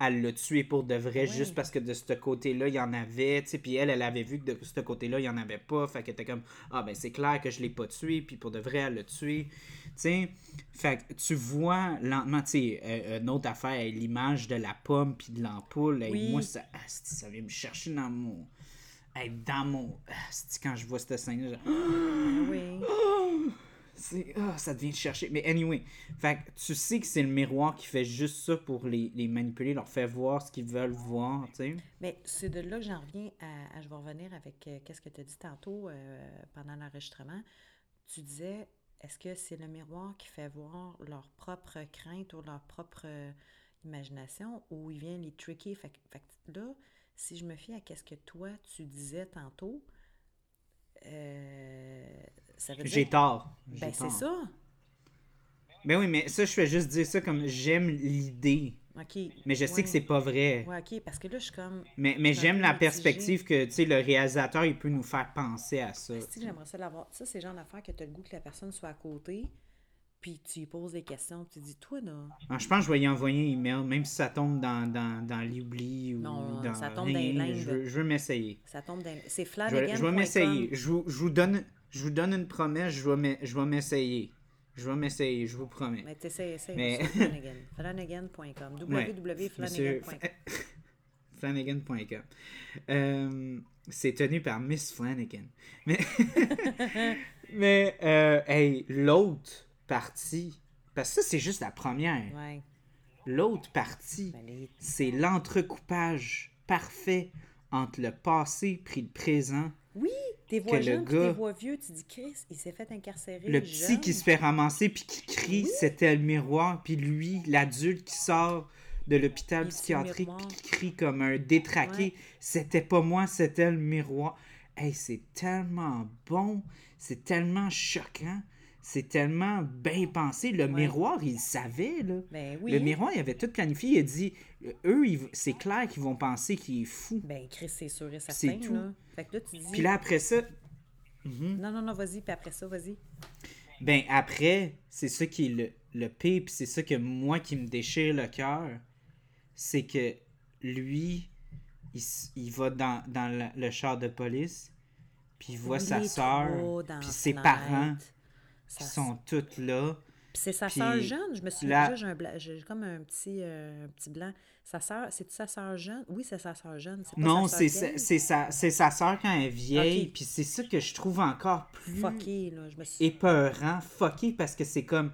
elle l'a tué pour de vrai, Oui. juste parce que de ce côté-là, il y en avait, tu sais, puis elle, elle avait vu que de ce côté-là, il y en avait pas, fait qu'elle était comme, ah ben c'est clair que je l'ai pas tué, puis pour de vrai, elle l'a tué, sais, fait que tu vois lentement, tu sais, euh, une autre affaire, l'image de la pomme puis de l'ampoule, Oui. moi, ça, ça vient me chercher dans mon, hey, dans mon, asti, quand je vois cette scène-là, je- Ah Oui. Oh! Ah, ça devient chercher. Mais anyway, fait tu sais que c'est le miroir qui fait juste ça pour les, les manipuler, leur fait voir ce qu'ils veulent voir, tu sais. Mais c'est de là que j'en reviens à, à- Je vais revenir avec euh, qu'est-ce que tu as dit tantôt euh, pendant l'enregistrement. Tu disais est-ce que c'est le miroir qui fait voir leur propre crainte ou leur propre euh, imagination ou il vient les tricker? Fait, fait là, si je me fie à qu'est-ce que toi tu disais tantôt, euh, ça veut J'ai dire. tort. J'ai Ben, c'est tort. ça. Mais oui, mais ça, je fais juste dire ça comme j'aime l'idée. OK. Mais je sais Ouais. que c'est pas vrai. Ouais, OK, parce que là, je suis comme. Mais, mais j'aime la perspective que, tu sais, le réalisateur, il peut nous faire penser à ça. Si j'aimerais ça l'avoir. Ça, c'est le genre d'affaire que tu as le goût que la personne soit à côté, puis tu lui poses des questions, puis tu dis, toi, là. Ah, je pense que je vais y envoyer un email, même si ça tombe dans, dans, dans l'oubli ou Non, dans ça tombe dans les je, je veux m'essayer. Ça tombe dans. C'est vais, je vais flanagan.com. m'essayer. Je vous, je vous donne, je vous donne une promesse, je vais m'e- je vais m'essayer. Je vais m'essayer, je vous promets. Mais t'essayes, essaye. Mais- sur Flanagan. Flanagan.com. Www.flanagan.com. Flanagan.com. Euh, c'est tenu par Miss Flanagan. Mais, mais euh, hey, l'autre partie, parce que ça, c'est juste la première. Ouais. L'autre partie, Ben, les- c'est l'entrecoupage parfait entre le passé puis le présent. Oui, t'es voix le jeunes, gars- voix vieux. Tu dis, Chris, il s'est fait incarcérer. Le petit qui se fait ramasser puis qui crie, c'était le miroir. Puis lui, l'adulte qui sort de l'hôpital psychiatrique puis qui crie comme un détraqué, Ouais. c'était pas moi, c'était le miroir. Hey, c'est tellement bon, c'est tellement choquant, c'est tellement bien pensé. Le miroir, il savait, là. Ben oui. Le miroir, il avait tout planifié. Il a dit, euh, eux, c'est clair qu'ils vont penser qu'il est fou. Ben, Chris, c'est sûr et C'est certain. tout. Là. Fait que là, tu dis. Puis là, après ça, Mhm. Non, non, non, vas-y, puis après ça, vas-y. Ben après, c'est ça qui est le, le pire, puis c'est ça que moi qui me déchire le cœur, c'est que lui, il, va dans, dans le, le char de police, puis il voit Il sa soeur, puis ses fenêtre. parents Ça qui sont toutes là. Puis c'est sa Puis sœur jeune, je me suis la- j'ai comme un petit, euh, un petit blanc. Sa sœur, c'est sa sœur jeune? Oui, c'est sa sœur jeune. c'est pas Non, sa c'est sœur sa, c'est sa, c'est sa soeur quand elle est vieille, puis c'est ça que je trouve encore plus Fucké, là, je me suis... épeurant, fucké, parce que c'est comme,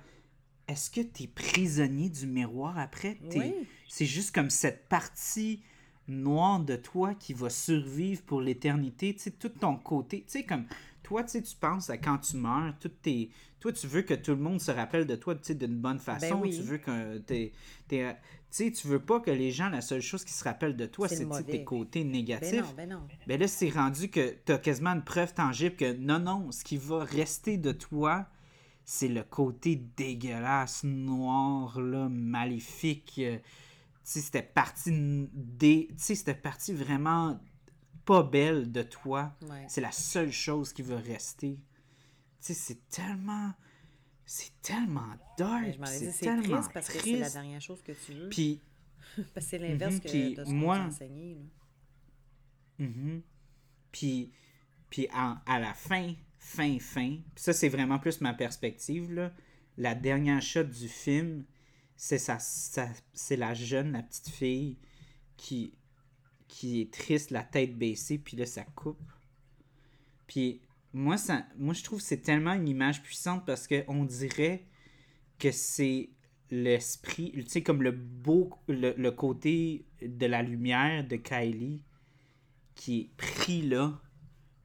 est-ce que t'es prisonnier du miroir après? Oui. C'est juste comme cette partie noire de toi qui va survivre pour l'éternité, tu sais, tout ton côté, tu sais, comme, toi, tu sais, tu penses à quand tu meurs, tout tes... Toi, tu veux que tout le monde se rappelle de toi, tu sais, d'une bonne façon, Ben oui. tu veux que t'es... t'es, euh, Tu sais, tu veux pas que les gens, la seule chose qui se rappellent de toi, C'est tes côtés Ben négatifs. non, ben non. Ben là, c'est rendu que tu as quasiment une preuve tangible que non, non, ce qui va rester de toi, c'est le côté dégueulasse, noir, là, maléfique. euh, Tu sais, c'était parti des. Tu sais, c'était parti vraiment pas belle de toi. Ouais. C'est la seule chose qui va rester. Tu sais, c'est tellement. C'est tellement dark. Ben, c'est tellement triste parce que c'est la triste. dernière chose que tu veux. Puis, Parce que c'est l'inverse Mhm, que puis de ce moi- qu'on enseigné. Là. Mhm. Puis, puis en- à la fin, fin, fin, puis ça c'est vraiment plus ma perspective, là, la dernière shot du film, c'est sa, sa- c'est la jeune, la petite fille qui, qui est triste, la tête baissée, puis là ça coupe. Puis moi, ça, moi je trouve que c'est tellement une image puissante parce que on dirait que c'est l'esprit, tu sais, comme le beau, le, le côté de la lumière de Kylie qui est pris là,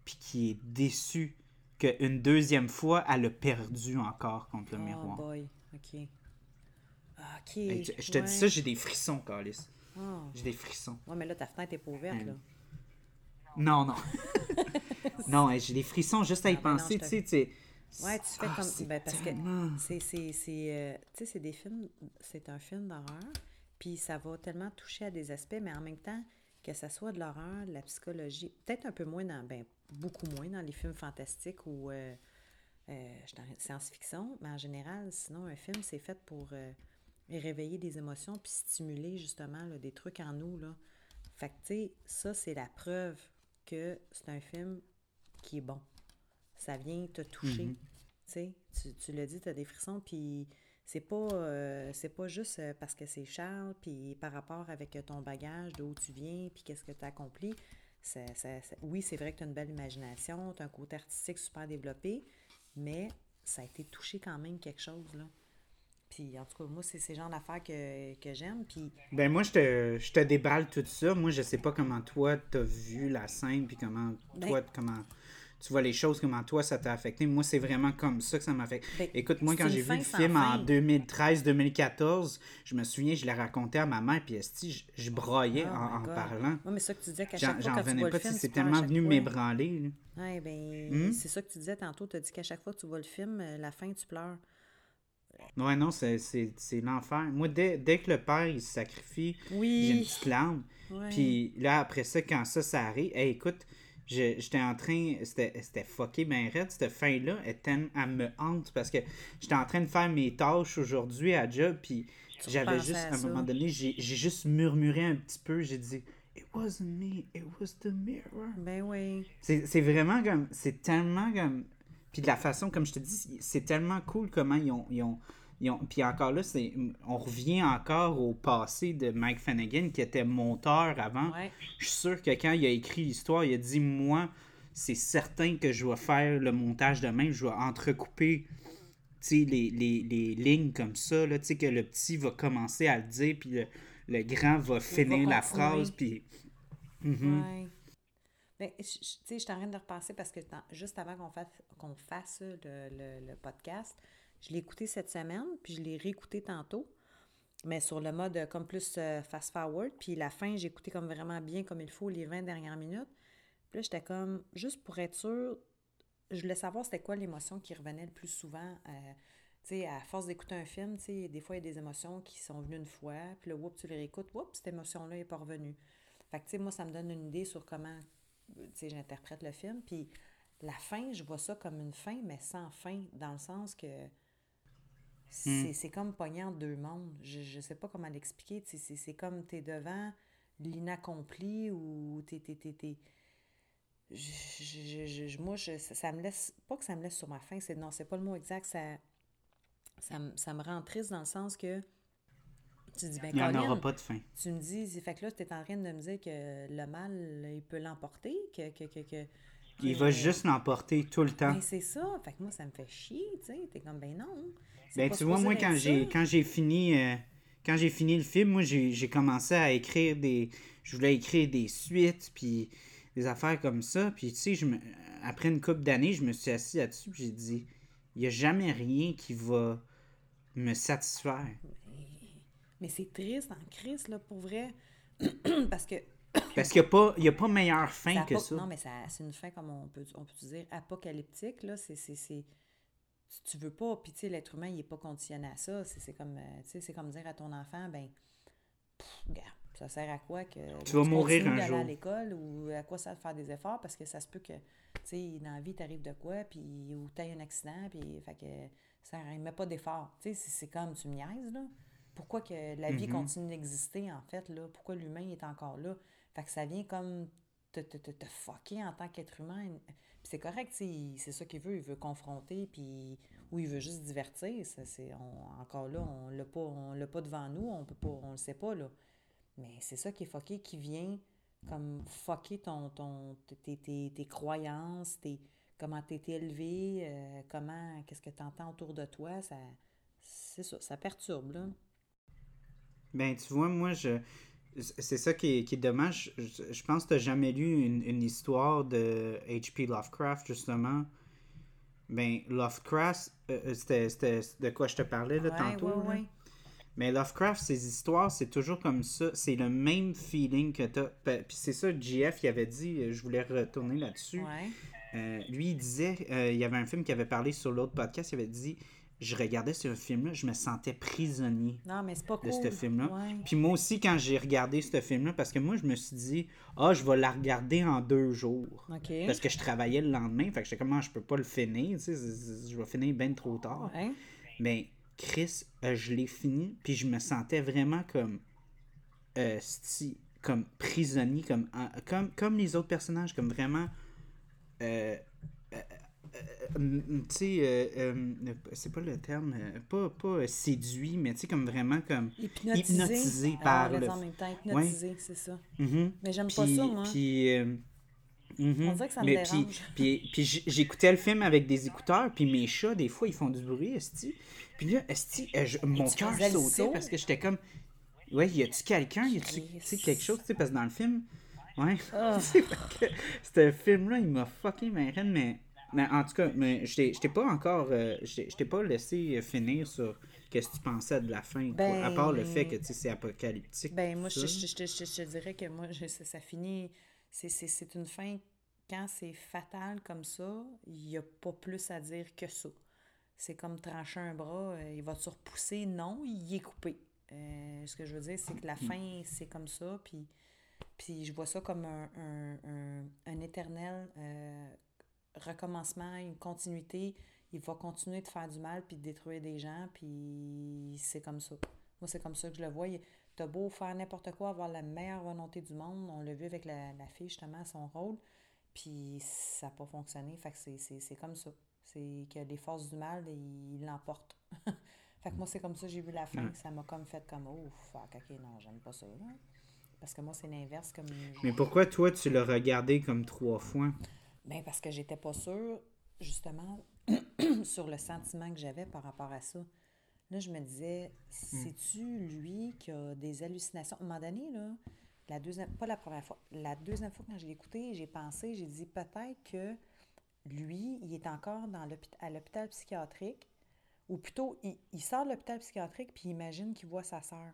puis qui est déçu qu'une deuxième fois, elle a perdu encore contre le Oh miroir. boy, ok. Je, je te ouais. dis ça, j'ai des frissons, Carlis. Ah. J'ai des frissons. Ouais, mais là, ta fenêtre est pas ouverte, là. Non, non. non, j'ai des frissons juste à y Ah, ben non, penser, tu te- sais, tu sais. Ouais, tu fais Ah, comme. Ben, parce tellement- que c'est. c'est, c'est, euh, tu sais, c'est des films. C'est un film d'horreur. Puis ça va tellement toucher à des aspects, mais en même temps, que ça soit de l'horreur, de la psychologie, peut-être un peu moins dans. Ben, beaucoup moins dans les films fantastiques ou. euh, euh, science-fiction, mais en général, sinon, un film, c'est fait pour euh, réveiller des émotions puis stimuler justement là, des trucs en nous. Là. Fait que, tu sais, ça, c'est la preuve que c'est un film qui est bon. Ça vient te toucher. Mhm. Tu sais, tu, tu l'as dit, tu as des frissons, puis c'est pas, euh, c'est pas juste parce que c'est Charles, puis par rapport avec ton bagage, d'où tu viens, puis qu'est-ce que tu as accompli. Ça- ça- ça- oui, c'est vrai que tu as une belle imagination, tu as un côté artistique super développé, mais ça a été touché quand même quelque chose, là. Puis, en tout cas, moi, c'est ces genres d'affaires que, que j'aime, puis... Ben moi, je te, je te déballe tout ça. Moi, je sais pas comment toi, t'as vu la scène, puis comment Ben- toi, comment tu vois les choses, comment toi, ça t'a affecté. Moi, c'est vraiment comme ça que ça m'a affecté. Ben, Écoute, moi, quand j'ai vu le film en fin. 2013-2014, je me souviens, je l'ai raconté à ma mère, puis esti, je, je broyais Oh en, en parlant. Moi, mais ça que tu disais qu'à chaque fois quand tu vois pas, le film, c'est tellement venu m'ébranler. Ouais, ben, Hmm? c'est ça que tu disais tantôt. Tu as dit qu'à chaque fois que tu vois le film, euh, la fin, tu pleures. Ouais, non, c'est- l'enfer. Moi, dès, dès que le père, il se sacrifie, j'ai une petite larme. Ouais. Puis là, après ça, quand ça, ça arrive, hey, écoute, j'étais en train, c'était fucké ben raide, cette fin-là, elle, elle me hante parce que j'étais en train de faire mes tâches aujourd'hui à job, puis j'avais juste, à, un moment donné, j'ai juste murmuré un petit peu, j'ai dit « It wasn't me, it was the mirror ». Ben oui. C'est vraiment comme, c'est tellement comme, puis de la façon, comme je te dis, c'est tellement cool comment ils ont, ils ont puis encore là, c'est, on revient encore au passé de Mike Flanagan qui était monteur avant. Je suis sûr que quand il a écrit l'histoire, il a dit Moi, c'est certain que je vais faire le montage de même, je vais entrecouper les, les, les lignes comme ça, là, que le petit va commencer à le dire, puis le, grand va finir la phrase. Puis. Mm ben, je suis en train de repasser parce que juste avant qu'on fasse, qu'on fasse le, le podcast, je l'ai écouté cette semaine, puis je l'ai réécouté tantôt, mais sur le mode euh, comme plus euh, fast-forward. Puis la fin, j'ai écouté comme vraiment bien comme il faut les 20 dernières minutes. Puis là, j'étais comme, juste pour être sûre, je voulais savoir c'était quoi l'émotion qui revenait le plus souvent. Euh, tu sais, à force d'écouter un film, tu sais, des fois, il y a des émotions qui sont venues une fois, puis là, whoop, tu les réécoutes, whoop, cette émotion-là n'est pas revenue. Fait que, tu sais, moi, ça me donne une idée sur comment, tu sais, j'interprète le film. Puis la fin, je vois ça comme une fin, mais sans fin, dans le sens que Hmm. C'est comme pogner en deux mondes. Je ne sais pas comment l'expliquer. C'est comme tu es devant l'inaccompli ou tu es. Je, moi, je, ça, me laisse. Pas que ça me laisse sur ma faim, c'est non, c'est pas le mot exact. Ça, ça, ça, me rend triste dans le sens que. Tu dis, ben, il n'y en aura pas de fin. Tu me dis, fait que là, tu es en train de me dire que le mal, il peut l'emporter, que, que, que, que il va juste l'emporter tout le temps. Ben, c'est ça. Fait que moi, ça me fait chier, tu sais. T'es comme, ben non. Ben, tu vois, moi, quand j'ai, quand j'ai fini. Euh, quand j'ai fini le film, moi, j'ai, commencé à écrire des. Je voulais écrire des suites, puis des affaires comme ça. Puis, tu sais, je me, après une couple d'années, je me suis assis là-dessus, puis j'ai dit, il n'y a jamais rien qui va me satisfaire. Mais, c'est triste en crise, là, pour vrai. Parce que. Parce qu'il n'y a, pas, a pas meilleure fin que ça. Non, mais c'est une fin, comme on peut, on peut dire, apocalyptique, là. C'est tu veux pas, puis tu sais, l'être humain, il n'est pas conditionné à ça. C'est comme, euh, c'est comme dire à ton enfant, ben, regarde, ça sert à quoi que tu vas mourir un jour à l'école ou à quoi ça de faire des efforts? Parce que ça se peut que, tu sais, dans la vie, t'arrives de quoi, puis ou t'as un accident, puis fait que ça ne met pas d'effort. Tu sais, c'est comme, tu me niaises, là. Pourquoi que la vie mm-hmm. continue d'exister, en fait, là? Pourquoi l'humain est encore là? Fait que ça vient comme te, te, te, te fucker en tant qu'être humain c'est correct, c'est ça qu'il veut, il veut confronter, puis ou il veut juste divertir. c'est, encore là, on l'a pas, on pas devant nous, on peut pas, on le sait pas, là. Mais c'est ça qui est fucké, qui vient comme fucker ton, ton, tes, tes, tes croyances, tes, comment tu été élevé, euh, comment, qu'est-ce que tu entends autour de toi, ça, c'est ça, ça perturbe, là. Ben, tu vois, moi, je, c'est ça qui est, qui est dommage. Je, pense que tu n'as jamais lu une, une, histoire de H.P. Lovecraft, justement. Ben, Lovecraft, euh, euh, c'était de quoi je te parlais là, tantôt. Mais Lovecraft, ses histoires, c'est toujours comme ça. C'est le même feeling que tu as. Puis c'est ça JF il avait dit, euh, je voulais retourner là-dessus. lui, il disait, il y avait un film qui avait parlé sur l'autre podcast, il avait dit je regardais ce film-là, je me sentais prisonnier non, mais pas de ce film-là. Puis moi aussi, quand j'ai regardé ce film-là, parce que moi, je me suis dit, ah, je vais la regarder en deux jours. Parce que je travaillais le lendemain, fait que j'étais comme, ah, je peux pas le finir, tu sais, je vais finir bien trop tard. Mais Chris, euh, je l'ai fini, puis je me sentais vraiment comme, euh, comme prisonnier, comme, comme, comme les autres personnages, comme vraiment. Euh, euh, tu sais, euh, euh, c'est pas le terme, pas, pas séduit, mais tu sais, comme vraiment comme hypnotisé, par le... en même temps, hypnotisé, c'est ça. Mm-hmm. Mais j'aime pas ça, moi. Puis, mm-hmm. On dirait que ça me mais, dérange. Puis, puis, j'écoutais le film avec des écouteurs, puis mes chats, des fois, ils font du bruit, esti. Puis là, esti, mon cœur sautait parce que j'étais comme, ouais, y a-tu quelqu'un, y a-tu quelque chose, tu sais, parce que dans le film, ouais, oh. ce film-là, il m'a fucké ma reine, mais mais en tout cas, mais je t'ai pas encore. Euh, je t'ai pas laissé finir sur qu'est-ce que tu pensais de la fin. à part le fait que c'est apocalyptique. Ben, moi, je, je, te dirais que moi, ça, finit. C'est une fin. Quand c'est fatal comme ça, il n'y a pas plus à dire que ça. C'est comme trancher un bras, euh, il va te repousser. Non, il est coupé. Euh, ce que je veux dire, c'est que la fin, c'est comme ça. Puis Puis je vois ça comme un, un, un, un éternel euh, recommencement, une continuité. Il va continuer de faire du mal puis de détruire des gens, puis c'est comme ça. Moi, c'est comme ça que je le vois. T'as beau faire n'importe quoi, avoir la meilleure volonté du monde. On l'a vu avec la, la fille, justement, son rôle. Puis ça n'a pas fonctionné. Fait que c'est comme ça. C'est que les forces du mal, ils l'emportent. fait que moi, c'est comme ça, j'ai vu la fin. Ça m'a comme fait comme, oh, fuck, ok, non, j'aime pas ça. Parce que moi, c'est l'inverse. comme Mais pourquoi toi, tu l'as regardé comme trois fois? Ben, parce que j'étais pas sûre, justement, sur le sentiment que j'avais par rapport à ça. Là, je me disais, hmm. c'est-tu lui qui a des hallucinations? À un moment donné, là, la deuxième, pas la première fois, la deuxième fois quand je l'ai écouté, j'ai pensé, j'ai dit peut-être que lui, il est encore dans à l'hôpital psychiatrique, ou plutôt, il, sort de l'hôpital psychiatrique puis il imagine qu'il voit sa sœur.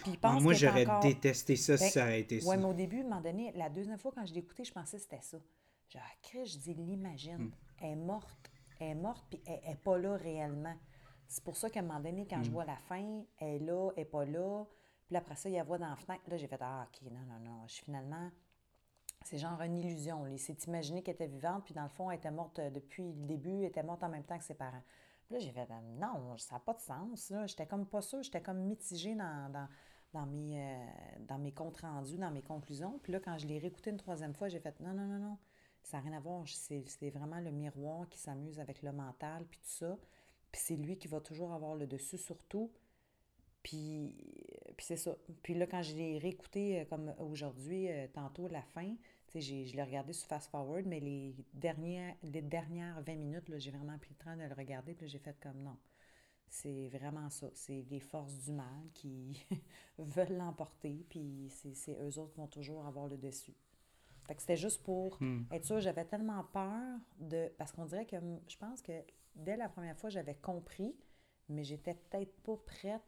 Puis il pense Moi, j'aurais détesté ça si ça avait été ça. Oui, mais au début, à un moment donné, la deuxième fois quand je l'ai écouté, je pensais que c'était ça. J'ai dit, je dis, l'imagine. Hmm. Elle est morte. Elle est morte, puis elle n'est pas là réellement. C'est pour ça qu'à un moment donné, quand je hmm. vois la fin, elle est là, elle n'est pas là. Puis après ça, il y a voix dans la fenêtre. Là, j'ai fait Ah, OK, non, non, non. Je, finalement, c'est genre une illusion. C'est imaginer qu'elle était vivante, puis dans le fond, elle était morte euh, depuis le début, elle était morte en même temps que ses parents. Puis là, j'ai fait Non, ça n'a pas de sens. J'étais comme pas sûre, j'étais comme mitigée dans, dans, dans mes, euh, mes comptes rendus, dans mes conclusions. Puis là, quand je l'ai réécouté une troisième fois, j'ai fait Non, non, non, non. Ça n'a rien à voir. C'est vraiment le miroir qui s'amuse avec le mental, puis tout ça. Puis c'est lui qui va toujours avoir le dessus sur tout. Puis, puis c'est ça. Puis là, quand je l'ai réécouté euh, comme aujourd'hui, euh, tantôt, la fin, je l'ai regardé sur Fast Forward, mais les dernières, les dernières 20 minutes, j'ai vraiment pris le temps de le regarder, puis j'ai fait comme non. C'est vraiment ça. C'est les forces du mal qui veulent l'emporter, puis c'est eux autres qui vont toujours avoir le dessus. Fait que c'était juste pour hmm. être sûr, j'avais tellement peur de. Parce qu'on dirait que je pense que dès la première fois, j'avais compris, mais j'étais peut-être pas prête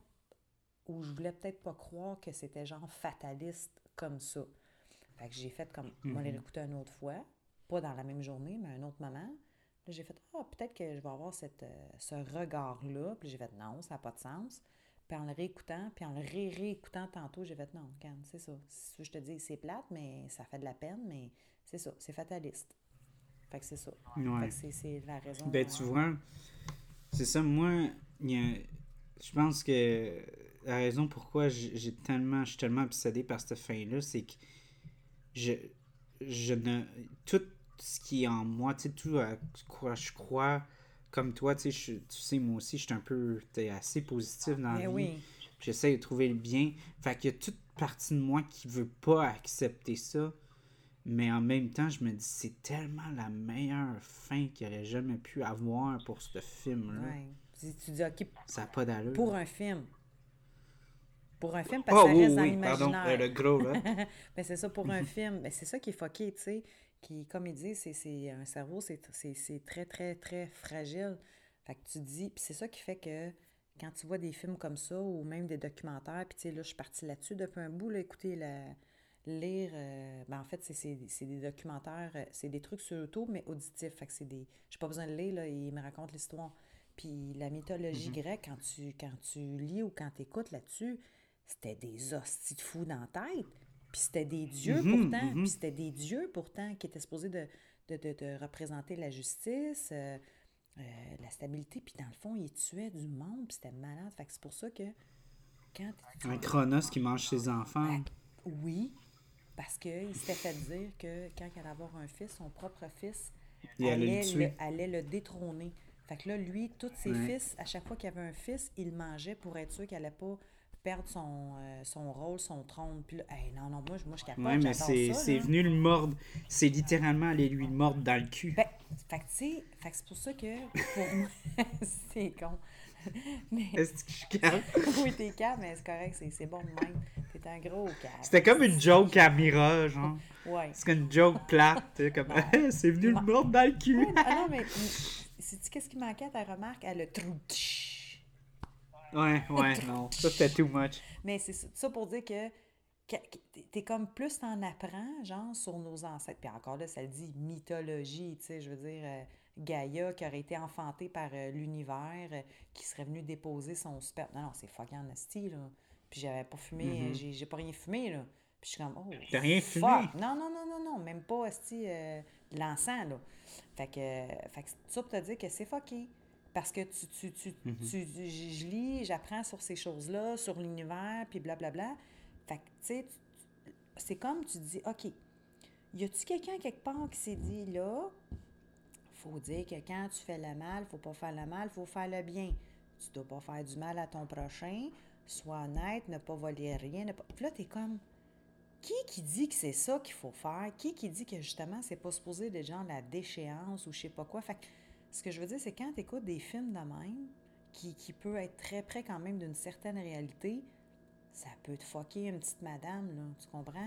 ou je voulais peut-être pas croire que c'était genre fataliste comme ça. Fait que j'ai fait comme, moi, les mhm. réécouter une autre fois, pas dans la même journée, mais un autre moment. Là, j'ai fait, ah, peut-être que je vais avoir cette, euh, ce regard-là. Puis j'ai fait, non, ça n'a pas de sens. Puis en le réécoutant, puis en le ré-réécoutant tantôt, j'ai fait, non, regarde, c'est ça. Je te dis, c'est plate, mais ça fait de la peine, mais c'est ça, c'est fataliste. Fait que c'est ça. Fait que c'est la raison. Ben, tu vois, c'est ça, moi, je pense que la raison pourquoi j'ai tellement, je suis tellement obsédé par cette fin-là, c'est que je, je ne. Tout ce qui est en moi, tu sais, tout à quoi je crois, comme toi, tu sais, tu sais, moi aussi, je suis un peu assez positif dans la ben vie. J'essaie de trouver le bien. Fait qu'il y a toute partie de moi qui veut pas accepter ça. Mais en même temps, je me dis, c'est tellement la meilleure fin qu'il aurait jamais pu avoir pour ce film-là. Ouais. Tu dis, OK, ça n'a pas d'allure. Pour un film, pour un film, parce que oh, ça reste dans l'imaginaire. Euh, le gros, là. mais c'est ça, pour un film. Mais c'est ça qui est fucké, tu sais. Qui, comme il dit, c'est un cerveau, c'est très, très, très fragile. Fait que tu dis, puis c'est ça qui fait que quand tu vois des films comme ça, ou même des documentaires, puis tu sais, là, je suis partie là-dessus depuis un bout, là, écouter, la, lire, euh, ben en fait, c'est des documentaires, euh, c'est des trucs sur YouTube, mais auditifs. Fait que c'est des, j'ai pas besoin de lire, là, il me raconte l'histoire. Puis la mythologie mm-hmm. grecque, quand tu, quand tu lis ou quand tu écoutes là-dessus, c'était des hosties de fous dans la tête. Puis c'était des dieux mhm, pourtant. Mhm. Puis c'était des dieux pourtant qui étaient supposés de, de, représenter la justice, euh, euh, la stabilité. Puis dans le fond, ils tuaient du monde. Puis c'était malade. Fait que c'est pour ça que quand... Un Chronos qui mange ses enfants. Ben, oui, parce qu'il s'était fait dire que quand il allait avoir un fils, son propre fils, allait, le, allait, le, détrôner. Fait que là, lui, tous ses fils, à chaque fois qu'il avait un fils, il mangeait pour être sûr qu'il n'allait pas perdre son, euh, son rôle, son trône. Puis là, non, non, moi, moi je capable. Ouais, mais c'est venu le mordre. C'est littéralement aller lui mordre dans le cul. Ben, fait que, tu sais, c'est pour ça que, pour moi, c'est con. Mais... Est-ce que je suis calme? oui, t'es calme, mais c'est correct, c'est bon de même. T'es un gros calme. C'était comme une joke à Mira, genre. ouais. C'est une joke plate, comme c'est venu le mordre dans le cul. ah non, mais sais-tu qu'est-ce qui manquait à ta remarque? Elle a Ouais, ouais, non. Ça, c'était too much. Mais c'est ça pour dire que, t'es comme plus t'en apprends, genre, sur nos ancêtres. Puis encore là, ça le dit mythologie, tu sais, je veux dire, euh, Gaïa qui aurait été enfantée par euh, l'univers, euh, qui serait venu déposer son sperme. Non, non, c'est fucking nasty, là. Puis j'avais pas fumé, mm-hmm. j'ai pas rien fumé, là. Puis je suis comme, oh. T'as rien fumé? Non, non, non, non, non, même pas, de l'encens, là. Fait que, fait que ça pour te dire que c'est fucké. Parce que tu, tu, tu, Mm-hmm. tu- je lis, j'apprends sur ces choses-là, sur l'univers, puis blablabla. Fait que, tu sais, c'est comme tu dis, OK, y a-tu quelqu'un quelque part qui s'est dit, là, faut dire que quand tu fais le mal, faut pas faire le mal, faut faire le bien. Tu dois pas faire du mal à ton prochain, sois honnête, ne pas voler rien. Ne pas... Puis là, t'es comme, qui qui dit que c'est ça qu'il faut faire? Qui qui dit que justement, c'est pas supposé d'être genre la déchéance ou je sais pas quoi? Fait que ce que je veux dire, c'est quand tu écoutes des films de même, qui, qui peut être très près quand même d'une certaine réalité, ça peut te fucker une petite madame, là. Tu comprends?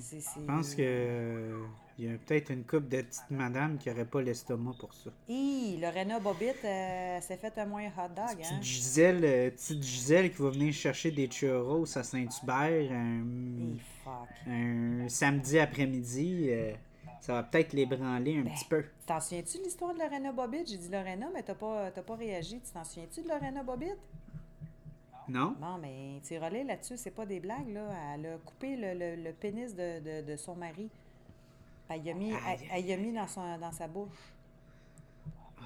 C'est- Je pense que euh, il y a peut-être une couple de petites madames qui n'auraient pas l'estomac pour ça. Hi, Lorena Bobbitt euh, s'est fait un moins hot dog, hein? Petite Gisèle, euh, petite Gisèle qui va venir chercher des churros à Saint-Hubert un, fuck. un samedi après-midi. Ça va peut-être l'ébranler un Ben, petit peu. T'en souviens-tu de l'histoire de Lorena Bobbitt? J'ai dit Lorena, mais t'as pas, pas réagi. Tu t'en souviens-tu de Lorena Bobbitt? Non? Non, mais relais là-dessus, c'est pas des blagues, là. Elle a coupé le, le- le pénis de, de- de son mari. Elle y a mis, elle, elle y a mis dans, son, dans sa bouche. Ah.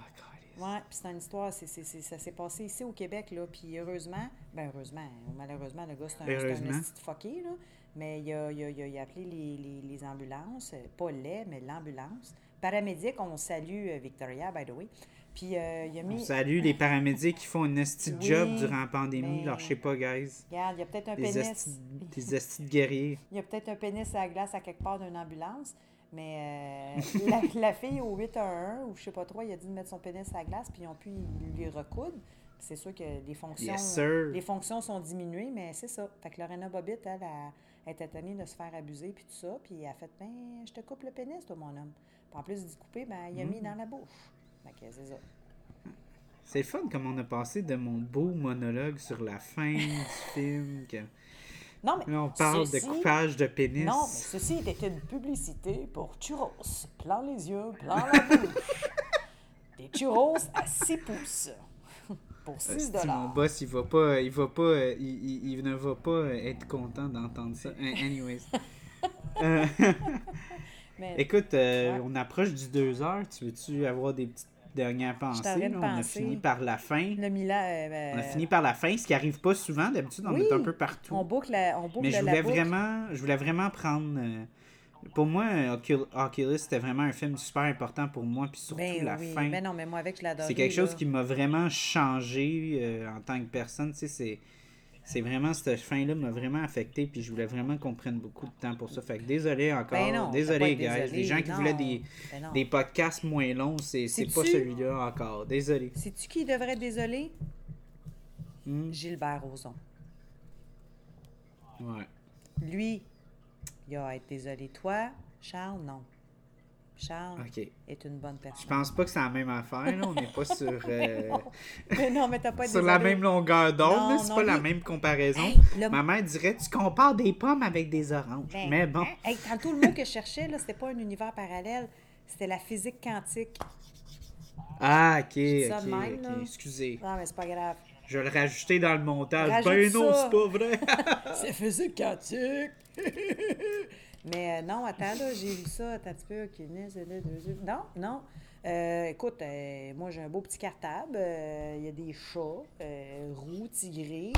Ouais, puis c'est une histoire, c'est- ça s'est passé ici au Québec, là. Puis heureusement, ben heureusement, malheureusement, le gars, c'est un, de fucké, là. Mais il a, il a- il a- il a appelé les, les- les ambulances, euh, pas les, mais l'ambulance. Paramédic, on salue euh, Victoria, by the way. Puis euh, il a On mis. salue les paramédics qui font un esti de job Oui, durant la pandémie. Alors, je sais pas, guys. Regarde, il y a peut-être un Des pénis. des estis de guerriers. Il y a peut-être un pénis à la glace à quelque part d'une ambulance, mais euh, la, la fille au 811 ou je sais pas trop, il a dit de mettre son pénis à la glace, puis ils ont pu lui recoudre. C'est sûr que les fonctions, Yes, les fonctions sont diminuées, mais c'est ça. Fait que Lorena Bobbitt, elle, elle, elle était tannée de se faire abuser, puis tout ça, puis elle a fait, ben, je te coupe le pénis, toi, mon homme. Puis en plus d'y couper, ben, il a Mm. mis dans la bouche. Fait que c'est ça. C'est fun comme on a passé de mon beau monologue sur la fin du film. que- Non, mais Là, on parle ceci- de coupage de pénis. Non, mais ceci était une publicité pour churros. Plein les yeux, plein la bouche. Des churros à 6 pouces. Pour 6 Asti, mon dollars. boss, il va pas, il va pas, euh, il, il- il ne va pas euh, être content d'entendre ça. Euh, Anyways. Euh, Mais écoute, euh, on approche du 2 heures. Tu veux-tu avoir des petites dernières pensées? là? On a fini par la fin. le Milan, euh, On a euh, fini par la fin, ce qui arrive pas souvent. D'habitude, on Oui, est un peu partout. on boucle la, on boucle Mais je la voulais boucle. vraiment, je voulais vraiment prendre. Pour moi, Ocul- Oculus, c'était vraiment un film super important pour moi, puis surtout Ben la oui, fin. ben non, mais moi avec, je l'adore. c'est quelque chose qui m'a vraiment changé euh, en tant que personne. Tu sais, c'est, c'est vraiment cette fin-là m'a vraiment affecté, puis je voulais vraiment qu'on prenne beaucoup de temps pour ça. Fait que désolé encore, Ben non, désolé, guys. désolé, Les gens qui non. voulaient des, Ben des podcasts moins longs, c'est, c'est pas celui-là encore. Désolé. Sais-tu qui devrait être désolé? Hmm, Gilbert Rozon. ouais. Lui, il a à être désolé. Toi, Charles, non. Charles est une bonne Je personne. pense pas que c'est la même affaire. Là. On n'est pas sur. euh, mais non, mais t'as pas été sur la même longueur d'onde, c'est pas la même comparaison. Hey, le- Ma mère dirait tu compares des pommes avec des oranges. Ben, Mais bon. hein? Hey, tantôt, le mot que je cherchais, c'était pas un univers parallèle, c'était la physique quantique. Ah, ok, dis ça ok, de même. Excusez. Non, mais c'est pas grave. Je vais le rajouter dans le montage. Rajoute ben non, c'est pas vrai. c'est physique quantique! mais euh, non, attends, là, j'ai vu ça, attends un petit peu, deux yeux. Non, non. Euh, écoute, euh, moi, j'ai un beau petit cartable. Il y a des chats, roux, tigrés.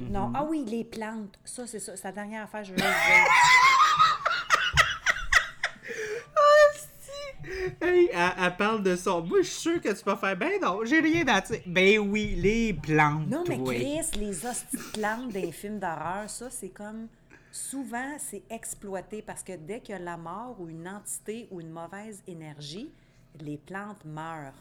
Non, ah oui, les plantes. Ça, c'est ça. C'est la dernière affaire je veux dire. Hey, elle, elle parle de son. Moi, je suis sûr que tu vas faire. Ben non, j'ai rien à dire. Ben oui, les plantes. Non, mais oui. Chris, les hosties plantes des films d'horreur, ça, c'est comme. Souvent, c'est exploité parce que dès qu'il y a la mort ou une entité ou une mauvaise énergie, les plantes meurent.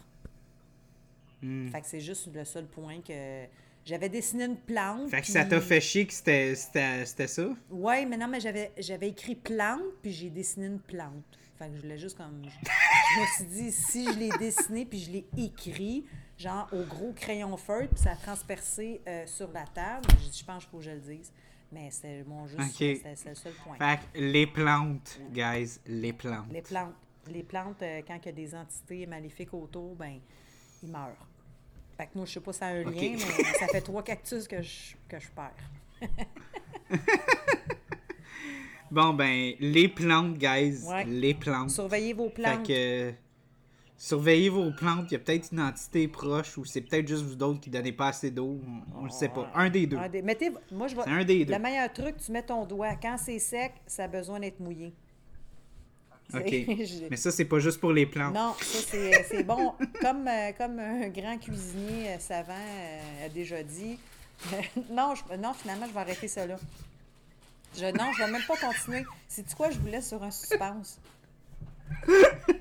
Hmm. Fait que c'est juste le seul point que. J'avais dessiné une plante. Fait que ça t'a fait chier que c'était, c'était, c'était ça? Ouais, mais non, mais j'avais, j'avais écrit plante, puis j'ai dessiné une plante. Fait que je voulais juste comme. Je, me suis dit, si je l'ai dessiné, puis je l'ai écrit, genre au gros crayon feutre, puis ça a transpercé euh, sur la table, j'ai dit, je pense qu'il faut que je le dise. Mais c'est mon juste. C'était le seul point. Fait que les plantes, guys, les plantes. Les plantes. Les plantes, euh, quand il y a des entités maléfiques autour, ben, ils meurent. Fait que moi, je sais pas si ça a un lien, mais ça fait trois cactus que je, que je perds. bon, ben, les plantes, guys. Ouais. Les plantes. Surveillez vos Fait plantes. que. Surveillez vos plantes. Il y a peut-être une entité proche ou c'est peut-être juste vous d'autres qui donnez pas assez d'eau. On, on le sait pas. Un des deux. Un des- Mettez, moi, je vais. Un des deux. Le meilleur truc, tu mets ton doigt. Quand c'est sec, ça a besoin d'être mouillé. Ok. Mais ça, c'est pas juste pour les plantes. Non, ça c'est bon. Comme, euh, comme un grand cuisinier euh, savant euh, a déjà dit. non, je- non, finalement, je vais arrêter ça là. Je, non, je vais même pas continuer. C'est quoi, je vous laisse sur un suspense?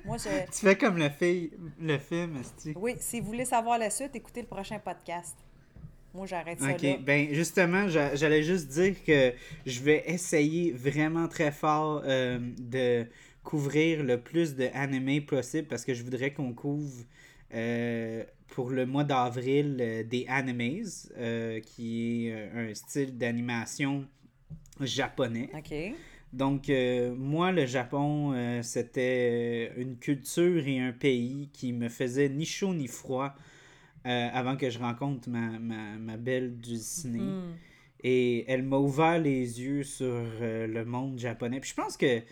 Moi, je. Tu fais comme le, fi- le film, esti. Oui, si vous voulez savoir la suite, écoutez le prochain podcast. Moi, j'arrête ça Ok, là. ben justement, j'a- j'allais juste dire que je vais essayer vraiment très fort euh, de couvrir le plus de anime possible parce que je voudrais qu'on couvre euh, pour le mois d'avril euh, des animes, qui est un style d'animation japonais. OK. Donc, euh, moi, le Japon, euh, c'était euh, une culture et un pays qui me faisait ni chaud ni froid euh, avant que je rencontre ma, ma, ma belle Dulcinée. Hmm. Et elle m'a ouvert les yeux sur le monde japonais. Puis je pense que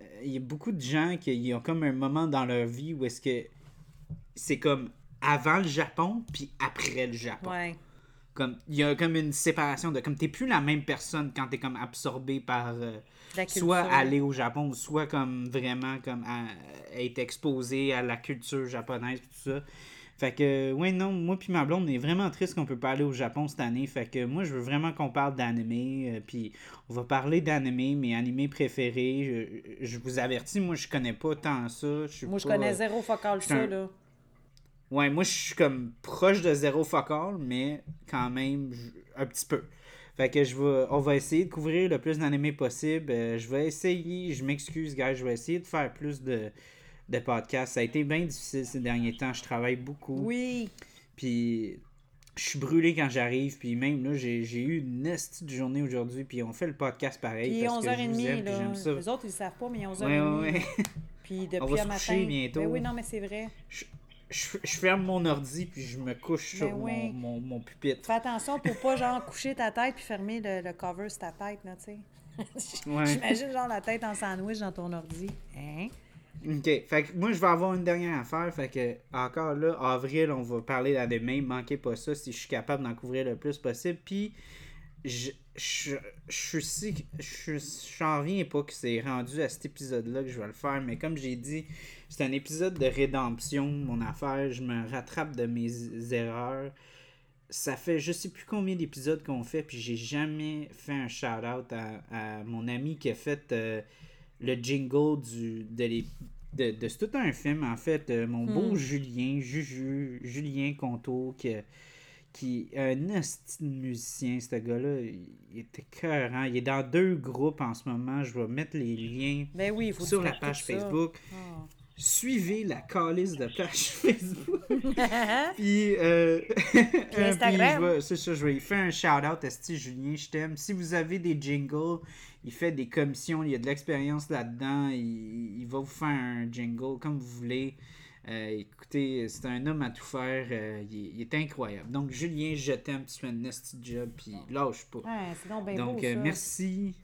euh, il y a beaucoup de gens qui ont comme un moment dans leur vie où est-ce que c'est comme avant le Japon puis après le Japon Ouais. Comme il y a comme une séparation de comme t'es plus la même personne quand t'es comme absorbé par euh, soit aller au Japon soit comme vraiment comme à- être exposé à la culture japonaise tout ça. Fait que ouais non moi puis ma blonde on est vraiment triste qu'on peut pas aller au Japon cette année. Fait que moi je veux vraiment qu'on parle d'anime euh, puis on va parler d'anime mes animés préférés. Je, je vous avertis moi je connais pas tant ça. Je suis Moi, je connais zéro focal ça, là. Ouais, moi je suis comme proche de zéro focal, mais quand même un petit peu. Fait que je vais, on va essayer de couvrir le plus d'animés possible. Euh, je vais essayer, je m'excuse, gars, je vais essayer de faire plus de, de podcasts. Ça a été bien difficile ces derniers temps. Je travaille beaucoup. Oui. Puis je suis brûlé quand j'arrive. Puis même là, j'ai eu une nasty de journée aujourd'hui. Puis on fait le podcast pareil. Puis parce que je vous 11h30, aime, puis là. ça. Les autres, ils le savent pas, mais 11h30. Ouais, ouais, ouais. Puis depuis On va un se matin. bientôt. Ben oui, non, mais c'est vrai. Je, je- je ferme mon ordi puis je me couche Ben sur oui. mon, mon, mon pupitre. Fais attention pour pas, genre, coucher ta tête puis fermer le, le cover sur ta tête, là, tu sais. Ouais. J'imagine, genre, la tête en sandwich dans ton ordi. Hein? Ok, fait que moi je vais avoir une dernière affaire, fait que encore là, avril, on va parler d'anime, manquez pas ça si je suis capable d'en couvrir le plus possible, puis je je je suis je je j'en reviens pas que c'est rendu à cet épisode-là que je vais le faire, mais comme j'ai dit, c'est un épisode de rédemption, mon affaire, je me rattrape de mes erreurs. Ça fait je sais plus combien d'épisodes qu'on fait, puis j'ai jamais fait un shout-out à, à mon ami qui a fait euh, le jingle du, de, les, de, de c'est tout un film, en fait. euh, mon beau Hmm. Julien, Juju, Julien Conto, qui, qui est un esti de musicien, ce gars-là. Il, était cœur, Il est dans deux groupes en ce moment. Je vais mettre les liens Ben oui, il faut sur la page. Facebook. Ah. Suivez la calice de page Facebook. Puis, euh, puis Instagram. c'est ça, je vais lui faire un shout-out à Steve Julien, je t'aime. Si vous avez des jingles, il fait des commissions, il y a de l'expérience là-dedans, il, il va vous faire un jingle comme vous voulez. Euh, écoutez, c'est un homme à tout faire, euh, il, est- il est incroyable. Donc, Julien, je t'aime, tu fais un nasty job, puis lâche pas. Ouais, c'est donc bien Donc, beau, euh, ça. merci.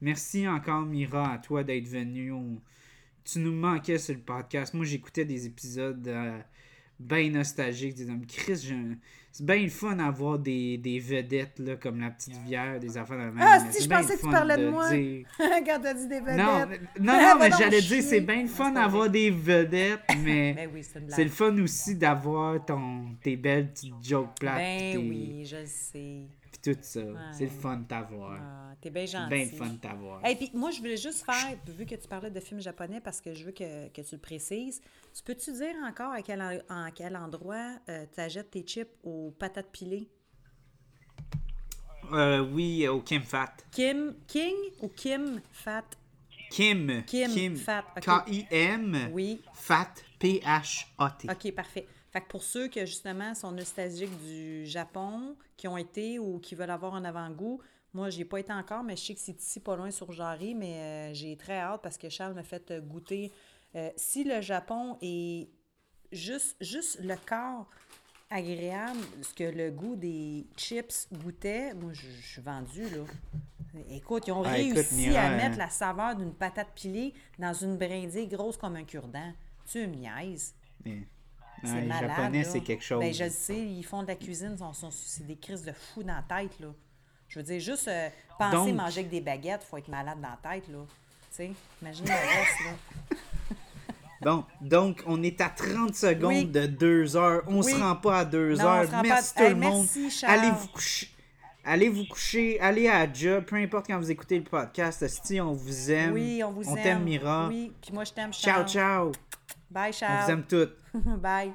Merci encore, Mira, à toi d'être venu. On- Tu nous manquais sur le podcast. Moi, j'écoutais des épisodes bien nostalgiques. Des hommes. Chris, j'ai- c'est bien le fun d'avoir des, des vedettes là, comme la petite Vière, des enfants de la même. Ah, si, je pensais que tu parlais de moi. dire- Quand t'as dit des vedettes. Non, mais- non, Ah, non, mais j'allais dire, c'est bien le fun d'avoir des vedettes, mais Ben oui, c'est le fun aussi d'avoir ton, tes belles petites jokes plates. Ben oui, je le sais. Tout ça. C'est le fun de t'avoir. Ah, T'es bien C'est gentil. bien le fun de t'avoir. Et puis moi, je voulais juste faire, vu que tu parlais de films japonais, parce que je veux que, que tu le précises, tu peux-tu dire encore à quel, en, quel endroit tu achètes tes chips aux patates pilées? Euh, oui, au Kim Fat. Kim, King ou Kim Fat? Kim. Kim Fat, ok. K-I-M. Oui. Fat. P-H-A-T. OK, parfait. Fait que pour ceux que justement sont nostalgiques du Japon, qui ont été ou qui veulent avoir un avant-goût, moi, j'ai pas été encore, mais je sais que c'est ici pas loin sur Jarry, mais euh, j'ai très hâte parce que Charles m'a fait euh, goûter. euh, si le Japon est juste, juste le corps agréable, ce que le goût des chips goûtait, moi, je, suis vendue, là. Écoute, ils ont Ah, écoute, réussi Mira, à hein. mettre la saveur d'une patate pilée dans une brindille grosse comme un cure-dent. Tu me niaises. C'est Ouais, les malade, Japonais, c'est quelque chose. Ben, je le sais, ils font de la cuisine, c'est des crises de fou dans la tête, là. Je veux dire, juste euh, penser Donc- manger avec des baguettes, faut être malade dans la tête, là. Tu sais, imagine le reste, là. Bon, donc, on est à 30 secondes Oui. de 2 heures. On Oui. se rend pas à 2 Non, on heures. pas Merci tout Hey, le monde. merci. Allez vous coucher. Allez vous coucher, allez à la job, peu importe quand vous écoutez le podcast. Si on vous aime. Oui, on vous on aime. t'aime, Mira. Oui, puis moi, je t'aime, Ciao, ciao. Bye, On Charles. vous aime toutes. Bye.